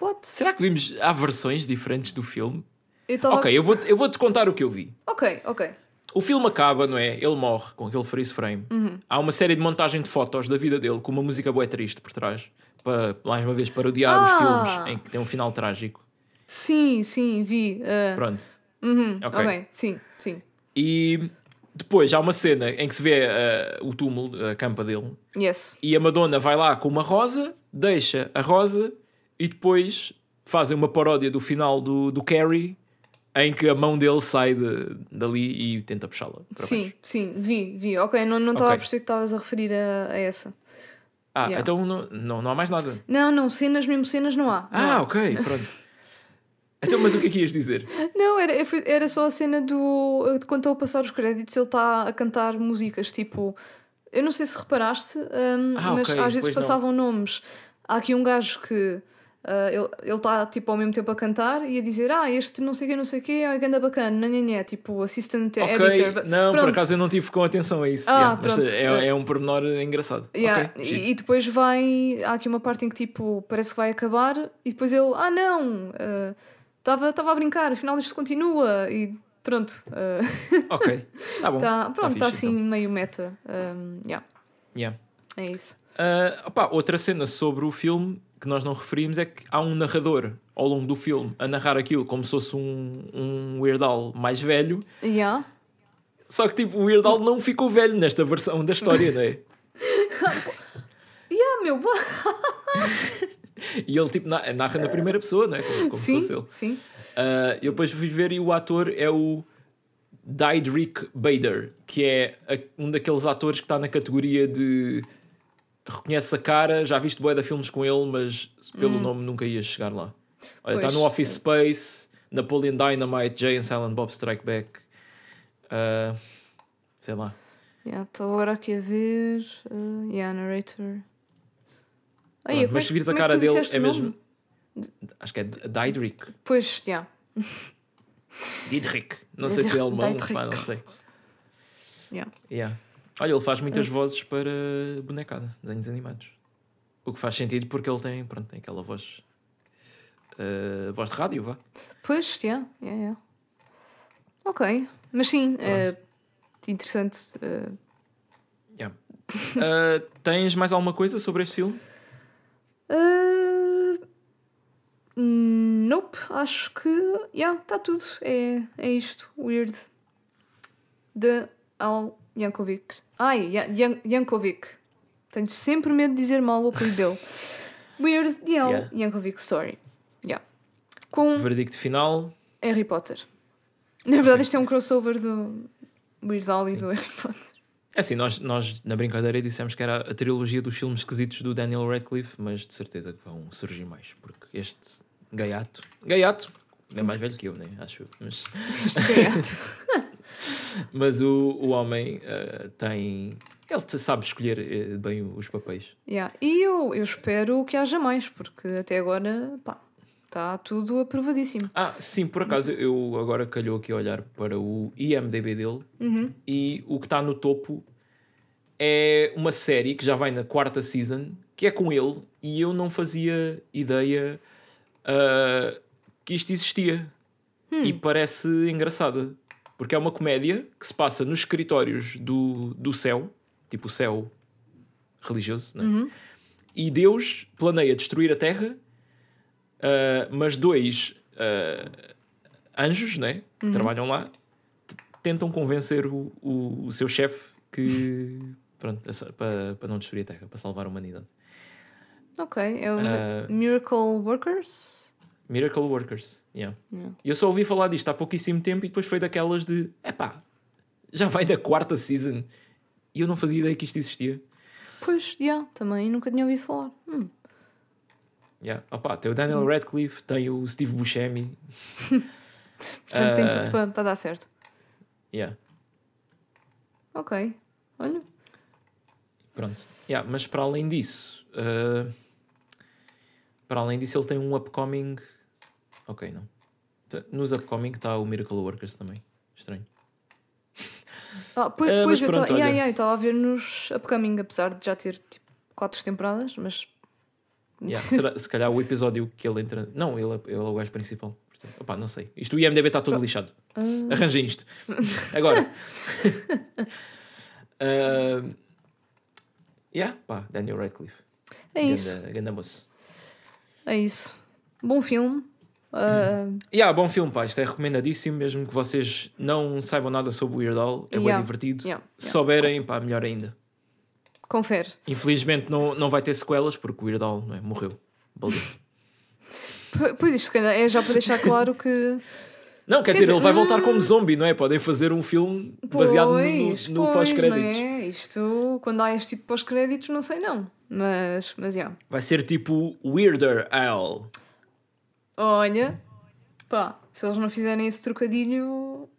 What?
Será que vimos... Há versões diferentes do filme?
Eu tava...
Ok, eu vou- eu vou-te contar o que eu vi.
Ok, ok.
O filme acaba, não é? Ele morre com aquele freeze frame.
Uhum.
Há uma série de montagem de fotos da vida dele com uma música bué triste por trás. Para, mais uma vez, parodiar os
Ah!
filmes em que tem um final trágico.
Sim, sim, vi. ah,
Pronto.
uhum,
Ok.
ok, sim, sim.
E depois há uma cena em que se vê eh, o túmulo, a campa dele,
Yes.
e a Madonna vai lá com uma rosa, deixa a rosa e depois fazem uma paródia do final do, do Carrie em que a mão dele sai de, dali e tenta puxá-la.
Sim,
baixo.
sim, vi, vi. Ok, não não estava
Ok.
a perceber que estavas a referir a, a essa.
Ah,
Yeah.
então não, não, não há mais nada.
Não, não, cenas, mesmo cenas não há. Não,
Ah,
há.
ok, pronto. [LAUGHS] Então, mas o que é que ias dizer?
não era, era só a cena do. de Quando estou a passar os créditos, ele está a cantar músicas tipo. Eu não sei se reparaste, hum,
Ah,
mas
ok,
às vezes
pois não.
passavam nomes. Há aqui um gajo que. ah, ele está tipo ao mesmo tempo a cantar e a dizer ah, este não sei o que, não sei o que, é ganda bacana, nanhanhé, tipo assistant
Ok,
editor.
não, por
Pronto.
acaso eu não tive com atenção a isso.
Ah,
yeah, mas é, é um pormenor engraçado.
Yeah,
Ok,
e, e depois vai. Há aqui uma parte em que tipo parece que vai acabar e depois ele, ah não, estava tava a brincar, afinal isto continua e pronto. ah,
Ok, tá bom.
tá,
Tá
pronto, está
fixe,
assim
então.
meio meta. Um, yeah,
Yeah.
é isso.
Ah, opá, outra cena sobre o filme que nós não referimos é que há um narrador ao longo do filme a narrar aquilo como se fosse um, um Weird Al mais velho,
Yeah.
só que tipo o Weird Al não ficou velho nesta versão da história, não é? [LAUGHS]
Yeah, meu. [LAUGHS]
E ele tipo na- narra na primeira pessoa, não é? Como, como se
sim,
fosse ele.
sim.
Ah, eu depois fui ver e o ator é o Diedrich Bader, que é um daqueles atores que está na categoria de reconhece a cara, já viste de filmes com ele, mas pelo nome nunca ia chegar lá. Olha, está no Office Space, Napoleon Dynamite, Jay and Silent Bob Strike Back. Ah, sei lá.
Yeah, Estou agora aqui a ver. Uh, yeah, narrator. Aí,
Pronto,
como
mas
é
se vires a cara dele, é mesmo. Acho que é Diedrich.
Pois, yeah.
Diedrich. Não sei se é alemão, pá, não sei.
Yeah.
Yeah. Olha, ele faz muitas vozes para bonecada, desenhos animados. O que faz sentido porque ele tem, pronto, tem aquela voz. eh, voz de rádio, vá.
Pois, yeah, yeah, yeah. Ok, mas sim, é interessante. eh,
Yeah. [LAUGHS] Eh, tens mais alguma coisa sobre este filme?
Uh, nope, acho que. Yeah, está tudo. É, é isto. Weird. De Al Yankovic. Ai, Ya- Yan- Yankovic. Tenho sempre medo de dizer mal o apelido dele. [LAUGHS] Weird de Al
Yeah.
Yankovic Story. Yeah. Com
Verdicto final.
Harry Potter. Na verdade, isto é um crossover do Weird Al e do Harry Potter.
É assim, nós, nós na brincadeira dissemos que era a trilogia dos filmes esquisitos do Daniel Radcliffe, mas de certeza que vão surgir mais, porque este gaiato. Gaiato! É mais velho que eu, né? Acho eu. Mas, [LAUGHS]
Este gaiato. [LAUGHS]
mas o, o homem eh, tem. Ele sabe escolher eh, bem os papéis.
Yeah. E eu, eu espero que haja mais, porque até agora, pá, está tudo aprovadíssimo.
Ah, sim, por acaso eu agora calhou aqui a olhar para o IMDB dele
Uhum.
e o que está no topo é uma série que já vai na quarta season, que é com ele, e eu não fazia ideia ah, que isto existia. E parece engraçada. Porque é uma comédia que se passa nos escritórios do, do céu, tipo o céu religioso, né? e Deus planeia destruir a terra, ah, mas dois ah, anjos né, que trabalham lá tentam convencer o, o, o seu chefe que [LAUGHS] pronto, para, para não destruir a terra, para salvar a humanidade.
Ok, é o
Ah.
Miracle Workers.
Miracle Workers, yeah.
Yeah.
Eu só ouvi falar disto há pouquíssimo tempo e depois foi daquelas de epá, já vai da quarta season e eu não fazia ideia que isto existia.
Pois, yeah, também nunca tinha ouvido falar. Hum.
Yeah. Opa, tem o Daniel Radcliffe, tem o Steve Buscemi. [LAUGHS]
Portanto, tem
Ah.
tudo para, para dar certo.
Yeah.
Ok, olha.
Pronto. Yeah, mas para além disso, uh, para além disso, ele tem um upcoming. Ok, não. Nos upcoming está o Miracle Workers também. Estranho. [LAUGHS]
Ah, pois,
Ah,
pois eu estava yeah, yeah, a ver nos Upcoming, apesar de já ter tipo, quatro temporadas, mas.
Yeah, [LAUGHS] será- se calhar o episódio que ele entra. Não, ele, é- ele é o gajo principal. Portanto, opá, não sei. Isto o IMDB está todo lixado.
Ah.
Arranjem isto. [LAUGHS] Agora. uh, [LAUGHS] yeah, pá, Daniel Radcliffe.
É isso,
Ganda, ganda moço.
é isso. Bom filme. Ah,
Yeah, bom filme, pá. Isto é recomendadíssimo, mesmo que vocês não saibam nada sobre o Weird Al. É bem
Yeah,
divertido.
yeah,
Se souberem, pá, melhor ainda.
Confere.
Infelizmente não, não vai ter sequelas porque o Weird Al não é? morreu.
Pois isto, se calhar, é já para deixar claro que. [LAUGHS]
Não, quer
Quer
dizer,
dizer,
ele vai voltar
hum,
como zombie, não é? Podem fazer um filme baseado no,
Pois,
no
pois,
pós-créditos.
é? Isto, quando há este tipo de pós-créditos, não sei não. Mas, mas, yeah.
Vai ser tipo Weirder Al.
Olha, pá, se eles não fizerem esse trocadilho, vou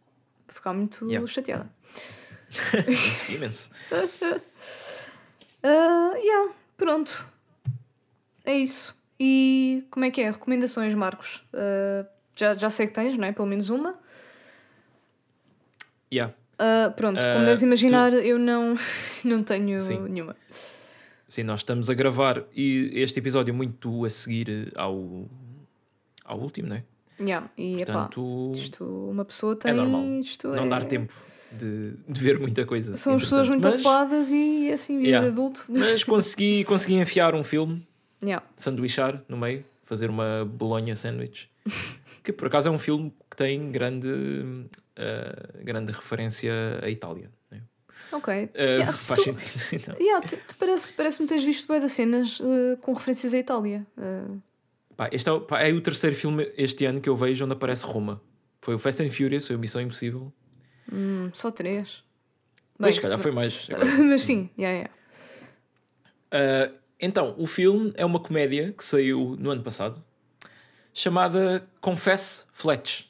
ficar muito
Yeah.
chateada. [LAUGHS]
Imenso. [LAUGHS]
Ah, yeah, pronto. É isso. E como é que é? Recomendações, Marcos? Ah, já, já sei que tens, não é? Pelo menos uma.
Yeah.
Ah, pronto, como deves imaginar, eu não, [LAUGHS] não tenho
Sim.
nenhuma.
Sim, nós estamos a gravar e este episódio muito a seguir ao, ao último, não é?
Yeah, e epá,
Portanto,
isto uma pessoa tem.
normal.
Isto
não
é...
dar tempo de, de ver muita coisa.
São as pessoas muito
mas,
ocupadas e assim, vida
Yeah.
adulto.
mas consegui, consegui enfiar um filme,
Yeah.
sanduichar no meio, fazer uma bolonha sandwich, [LAUGHS] que por acaso é um filme que tem grande, eh, grande referência à Itália. né?
Ok.
Eh,
Yeah,
faz
tu-
sentido. [LAUGHS] Então.
Yeah, te, te parece, parece-me teres visto das cenas eh, com referências à Itália.
Pá, este é, o- pá, é o terceiro filme este ano que eu vejo onde aparece Roma. Foi o Fast and Furious, foi o Missão Impossível.
Hum, só três.
Mas se calhar foi mais. [LAUGHS]
Mas sim, yeah, yeah.
Uh, então, o filme é uma comédia que saiu no ano passado chamada Confess Fletch.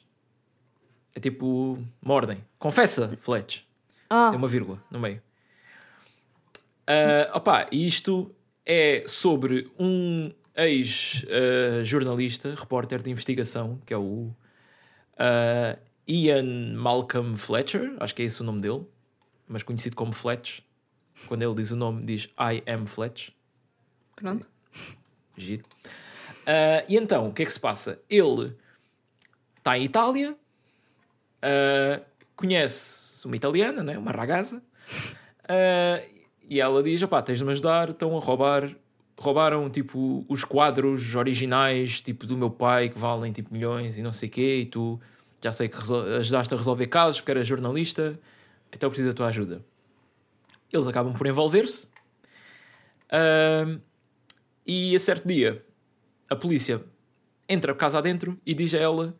É tipo uma ordem. Confessa Fletch.
Ah,
Tem uma vírgula no meio. Uh, opa, e isto é sobre um ex-jornalista, repórter de investigação, que é o uh, Ian Malcolm Fletcher, acho que é esse o nome dele, mas conhecido como Fletch. Quando ele diz o nome, diz I am Fletch.
pronto.
Giro. Ah, e então, o que é que se passa? Ele está em Itália, ah, conhece uma italiana, né? uma ragazza, ah, e ela diz: opá, tens de me ajudar, estão a roubar. Roubaram tipo os quadros originais tipo do meu pai que valem tipo milhões e não sei o quê, e tu já sei que ajudaste a resolver casos porque eras jornalista, então preciso da tua ajuda. Eles acabam por envolver-se. Ah, e a certo dia, a polícia entra casa adentro e diz a ela: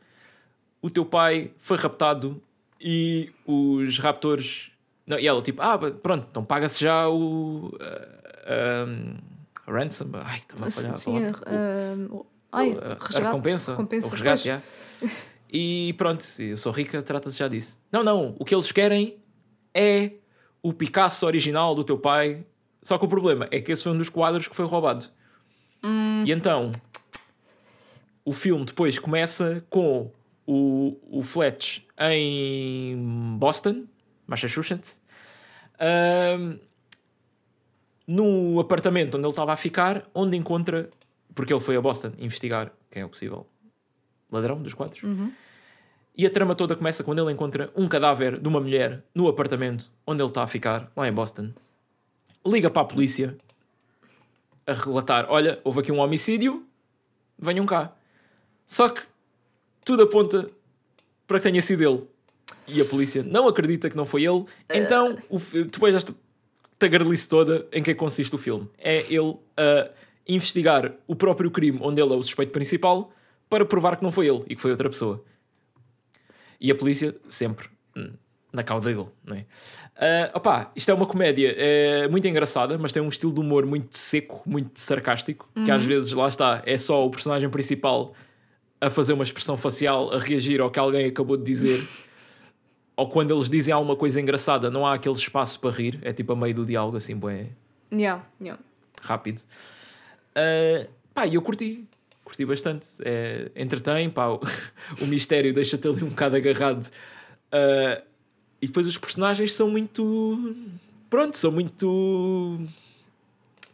O teu pai foi raptado e os raptores. Não, e ela, tipo, ah, pronto, então paga-se já o. ah, ah, ransom. Ai, está-me a falhar a
Sim,
palavra.
ah, ah, ai,
O- a- a
resgate,
recompensa,
recompensa,
o resgate,
pois. [LAUGHS]
E pronto, se eu sou rica, trata-se já disso. Não, não, o que eles querem é o Picasso original do teu pai. Só que o problema é que esse foi um dos quadros que foi roubado. E então, o filme depois começa com o, o Fletch em Boston, Massachusetts, ahm, no apartamento onde ele estava a ficar, onde encontra, porque ele foi a Boston investigar quem é o possível ladrão dos quadros. E a trama toda começa quando ele encontra um cadáver de uma mulher no apartamento onde ele está a ficar, lá em Boston. Liga para a polícia a relatar: olha, houve aqui um homicídio, venham cá. Só que tudo aponta para que tenha sido ele. E a polícia não acredita que não foi ele. Então, o depois desta tagarelice toda, em que consiste o filme? É ele a investigar o próprio crime onde ele é o suspeito principal para provar que não foi ele e que foi outra pessoa. E a polícia sempre hum, na cauda dele, não é? Opá, isto é uma comédia é, muito engraçada, mas tem um estilo de humor muito seco, muito sarcástico, que às vezes, lá está, é só o personagem principal a fazer uma expressão facial, a reagir ao que alguém acabou de dizer. [LAUGHS] Ou quando eles dizem alguma coisa engraçada, não há aquele espaço para rir, é tipo a meio do diálogo, assim, bem
Yeah, yeah.
rápido. Ah, pá, e eu curti, curti bastante. É, entretém, pá, o, [LAUGHS] o mistério deixa-te ali um bocado agarrado. Ah, e depois os personagens são muito. Pronto, são muito.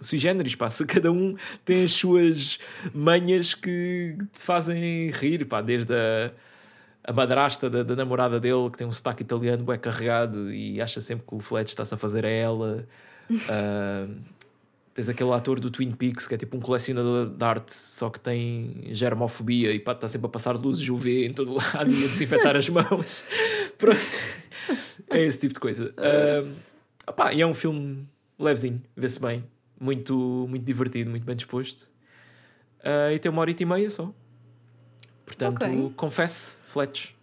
sui generis, pá. [LAUGHS] Cada um tem as suas manhas que te fazem rir, pá, desde a. A madrasta da, da namorada dele, que tem um sotaque italiano bem carregado e acha sempre que o Fletch está-se a fazer a ela. Ah, Tens aquele ator do Twin Peaks que é tipo um colecionador de arte, só que tem germofobia e está sempre a passar luzes UV em todo lado e a desinfetar as mãos. [LAUGHS] Pronto. É esse tipo de coisa. Um, opá, e é um filme levezinho, vê-se bem. Muito, muito divertido, muito bem disposto. Ah, e tem uma hora e meia só. Portanto,
Ok.
confesse, Fletch.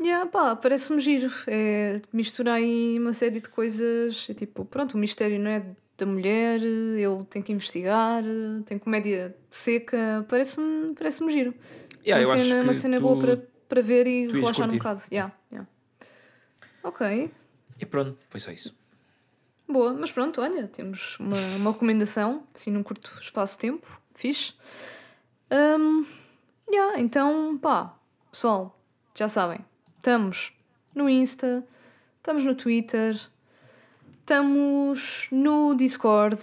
Yeah, pá, parece-me giro. É misturar aí uma série de coisas. É tipo, pronto, o mistério não é da mulher, ele tem que investigar, tem comédia seca. Parece-me parece giro.
Yeah,
uma cena, uma cena
tu-
boa para, para ver e relaxar um bocado. Yeah, yeah. Ok,
E pronto, foi só isso.
boa. Mas pronto, olha, temos uma, uma recomendação, assim num curto espaço de tempo. Fixe. Um, yeah, então, pá, pessoal, já sabem. Estamos no Insta, estamos no Twitter, estamos no Discord.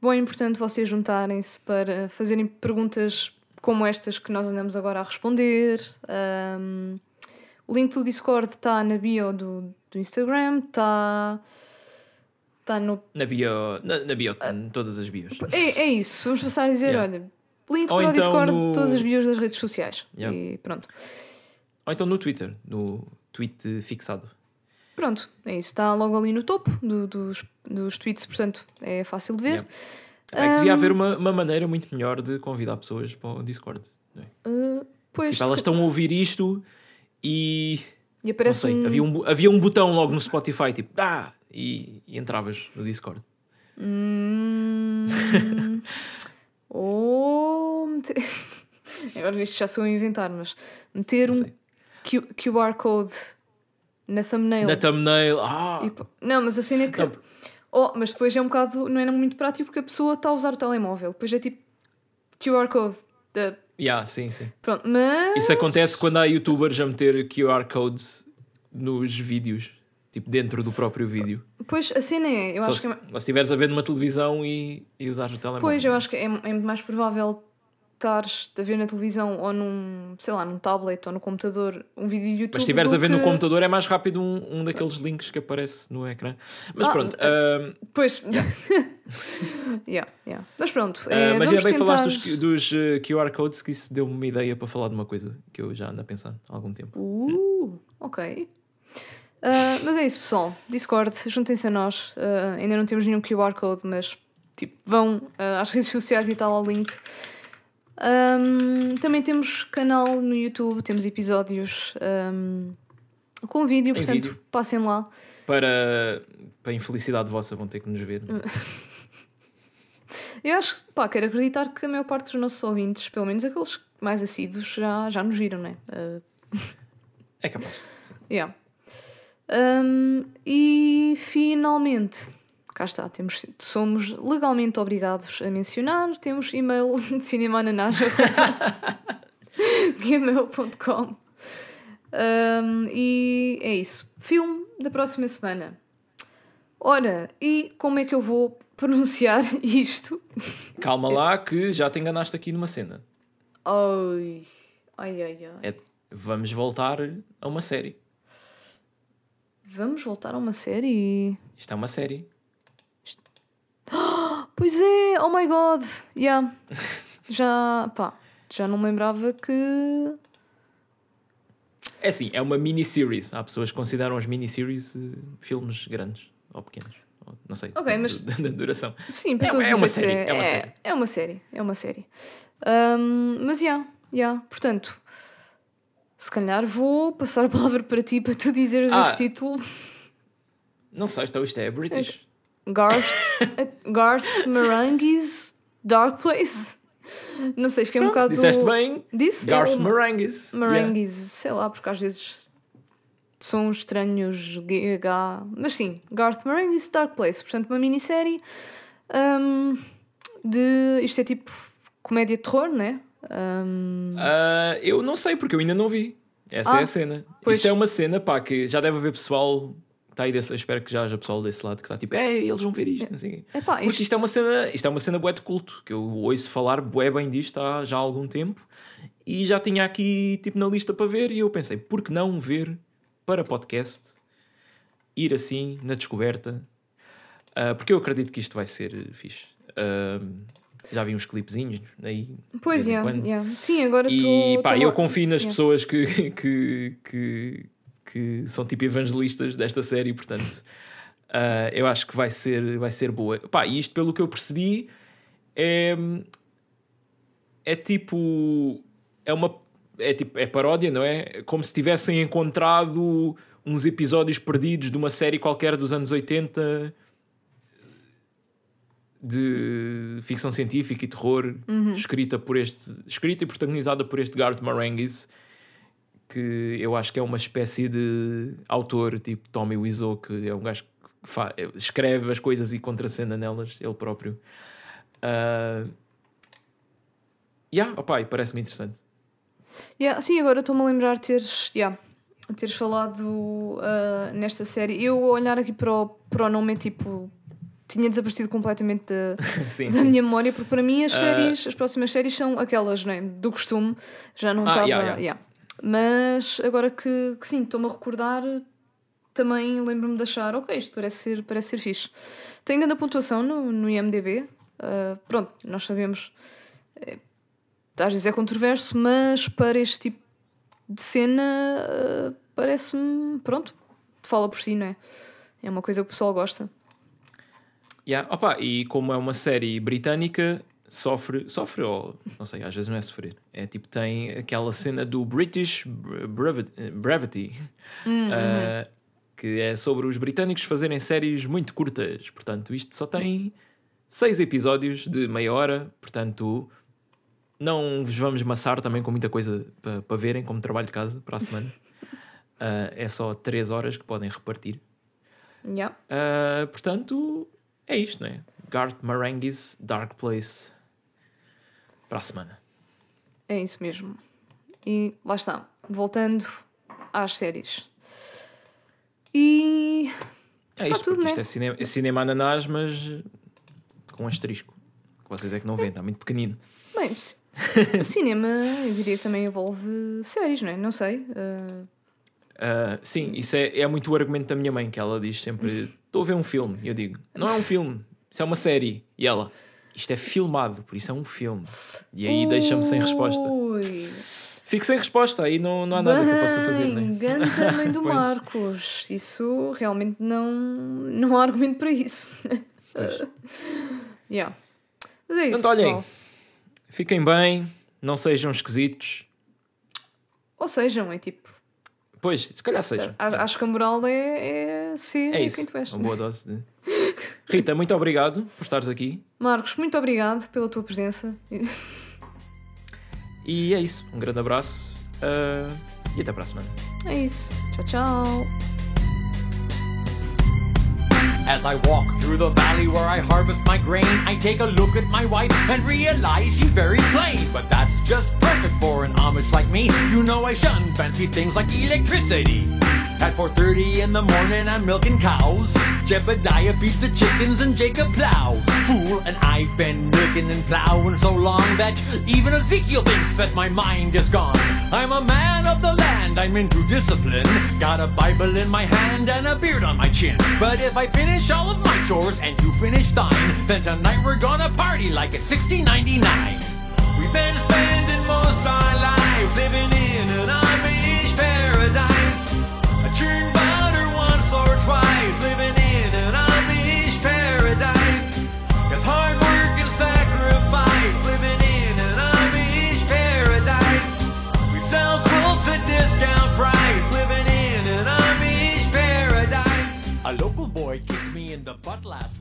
Bom, é importante vocês juntarem-se para fazerem perguntas como estas que nós andamos agora a responder. Um, o link do Discord está na bio do, do Instagram, está tá no.
Na bio, na, na bio, em todas as bios.
É, é isso, vamos passar a dizer:
Yeah.
olha, link
Ou
para o
então
Discord
no-
de todas as bios das redes sociais.
Yeah.
E pronto.
Ou então no Twitter, no tweet fixado.
Pronto, é isso. Está logo ali no topo do- dos, dos tweets, portanto é fácil de ver.
Yeah. É que devia haver uma, uma maneira muito melhor de convidar pessoas para o Discord. não é?
Uh, pois,
Tipo, elas estão a ouvir isto e
E
Não
aparece
sei,
um.
havia, um, havia um botão logo no Spotify, tipo, ah! E, e entravas no Discord.
Hum... [LAUGHS] Ou. meter- [LAUGHS] Agora isto já sou a inventar, mas meter um. Q- QR Code na thumbnail.
Na thumbnail, ah!
E Não, mas a cena é que.
Não.
Oh, mas depois é um bocado. Não é muito prático porque a pessoa está a usar o telemóvel. Depois é tipo QR Code. da-
Yeah, sim, sim.
Pronto, mas.
Isso acontece quando há youtubers a meter QR codes nos vídeos, tipo dentro do próprio vídeo.
Pois a cena é. Eu
Só
acho
se,
que é.
se estiveres a ver numa televisão e, e usares o telemóvel.
Pois, eu acho que é, é mais provável estares a ver na televisão ou num, sei lá, num tablet ou no computador um vídeo de YouTube.
Mas se estiveres
do
a ver no
que-
computador é mais rápido um, um daqueles links que aparece no ecrã. Mas
Ah,
pronto, ahm,
Pois. [LAUGHS] yeah, yeah. Mas pronto.
ah,
é,
mas
vamos
ainda bem
tentar...
falaste dos, dos eh, QR codes que isso deu-me uma ideia para falar de uma coisa que eu já ando a pensar há algum tempo.
Uh, ok. Ah, mas é isso, pessoal. Discord, juntem-se a nós. Ah, ainda não temos nenhum QR Code, mas tipo, vão às redes sociais e tal ao link. Ahm, também temos canal no YouTube, temos episódios ahm, com vídeo,
Em
portanto,
vídeo.
passem lá.
Para, para a infelicidade vossa vão ter que nos ver.
Hum. [LAUGHS] Eu acho que, pá, quero acreditar que a maior parte dos nossos ouvintes, pelo menos aqueles mais assíduos, já, já nos viram, né? Ah,
É capaz. sim. [LAUGHS]
Yeah. Um, e finalmente, cá está, temos, somos legalmente obrigados a mencionar, temos e-mail [LAUGHS] de cinemanananja.gmail.com [LAUGHS] um, e é isso. Filme da próxima semana. Ora, e como é que eu vou pronunciar [LAUGHS] isto?
Calma lá que já te enganaste aqui numa cena.
Ai, ai, ai, ai.
É, vamos voltar a uma série.
Vamos voltar a uma série?
Isto é uma série.
Pois é, oh my god, yeah. [LAUGHS] já, pá, já não me lembrava que.
É assim, é uma mini-series. Há pessoas que consideram as mini-series eh, filmes grandes ou pequenos. Ou, não sei,
Ok, mas-
da, duração.
Sim, para
É-
todos
é uma série, é uma série.
É uma série, é uma série. Ahm, mas, já, yeah, yeah. portanto, se calhar vou passar a palavra para ti para tu dizeres
Ah.
este título.
Não sei, então isto é British.
Garth, [LAUGHS] Garth Marenghi's Dark Place. Não sei, fiquei um
Pronto,
bocado.
disseste bem.
Disse?
Garth
é o-
Marenghi's.
Merengues, sei lá, porque às vezes são estranhos GH. Mas sim, Garth Marenghi's Dark Place. Portanto, uma minissérie hum, de. Isto é tipo comédia de terror, né? Hum,
Ah, eu não sei, porque eu ainda não vi. Essa
Ah,
é a cena.
pois.
Isto é uma cena, pá, que já deve haver pessoal está aí desse. Espero que já haja pessoal desse lado que está tipo, ei, eles vão ver isto. Não sei
epá,
Porque
isto,
isto é uma cena, isto é uma cena bué de culto, que eu ouço falar bué bem disto há já há algum tempo e já tinha aqui tipo na lista para ver e eu pensei, por que não ver para podcast, ir assim na descoberta, Ah, porque eu acredito que isto vai ser fixe. Ah, já vi uns clipezinhos aí.
pois é,
quando.
yeah. sim, agora
E
estou.
pá,
estou
eu confio nas
Yeah.
pessoas que, [LAUGHS] que, que, que são tipo evangelistas desta série, portanto, [LAUGHS] ah, eu acho que vai ser, vai ser boa. Pá, e isto, pelo que eu percebi, é, é tipo. É uma. É tipo. É paródia, não é? Como se tivessem encontrado uns episódios perdidos de uma série qualquer dos anos 80 de ficção científica e terror, escrita por este, escrita e protagonizada por este Garth Marenghi's, que eu acho que é uma espécie de autor, tipo Tommy Wiseau, que é um gajo que escreve as coisas e contracena nelas, ele próprio. Uh, yeah, opa, parece-me interessante.
Yeah, sim, agora estou-me a lembrar de teres, yeah, teres falado ah, nesta série. Eu a olhar aqui para o, para o nome é tipo. Tinha desaparecido completamente da, [LAUGHS]
sim,
da
sim.
minha memória, porque para mim as
Ah.
séries, as próximas séries são aquelas, não é? Do costume, já não
Ah,
estava.
yeah, yeah.
yeah. Mas agora que, que sim, estou-me a recordar, também lembro-me de achar, ok, isto parece ser, parece ser fixe. Tem grande pontuação no, no IMDB. ah, pronto, nós sabemos. é, às vezes é controverso, mas para este tipo de cena ah, parece-me. Pronto, fala por si, não é? É uma coisa que o pessoal gosta.
Yeah, opa, e como é uma série britânica, sofre, sofre ou não sei, às vezes não é sofrer. É tipo, tem aquela cena do British Brevity, uh, que é sobre os britânicos fazerem séries muito curtas. Portanto, isto só tem seis episódios de meia hora, portanto. Não vos vamos maçar também com muita coisa para pa verem como trabalho de casa para a semana. Uh, [LAUGHS] é só 3 horas que podem repartir.
Yeah.
Uh, portanto, é isto, não é? Garth Marenghi's Dark Place para a semana.
É isso mesmo. E lá está. Voltando às séries. E.
É isto, tudo, isto né? é, cinema, é cinema ananás, mas com asterisco. Que vocês é que não veem, está muito pequenino.
Bem, [LAUGHS] cinema, eu diria que também envolve séries, não é? Não sei. Uh...
Uh, sim, isso é, é muito o argumento da minha mãe, que ela diz sempre: Estou a ver um filme. E eu digo: Não é um filme, isso é uma série. E ela: Isto é filmado, por isso é um filme. E aí deixa-me sem resposta. Fico sem resposta, aí não, não há nada Bem, que eu possa fazer. Né?
também [LAUGHS] do Marcos. Isso realmente não, não há argumento para isso. Pois. [LAUGHS] yeah. Mas é isso. Portanto, olhem,
fiquem bem, não sejam esquisitos.
Ou sejam, é tipo.
Pois, se calhar sejam.
Acho que a moral é, é ser
é isso, quem tu és. Uma boa dose de. [LAUGHS] Rita, muito obrigado por estares aqui.
Marcos, muito obrigado pela tua presença.
E é isso. Um grande abraço uh, e até para a semana.
É isso. Tchau, tchau.
As I walk through the valley where I harvest my grain, I take a look at my wife and realize she's very plain. But that's just perfect for an Amish like me. You know I shun fancy things like electricity. At 4.30 in the morning I'm milking cows. Jebediah feeds the chickens and Jacob plows. Fool, and I've been milking and plowing so long That even Ezekiel thinks that my mind is gone. I'm a man of the land, I'm into discipline. Got a Bible in my hand and a beard on my chin. But if I finish all of my chores and you finish thine Then tonight we're gonna party like it's 1699 We've been spending most our lives living in an Amish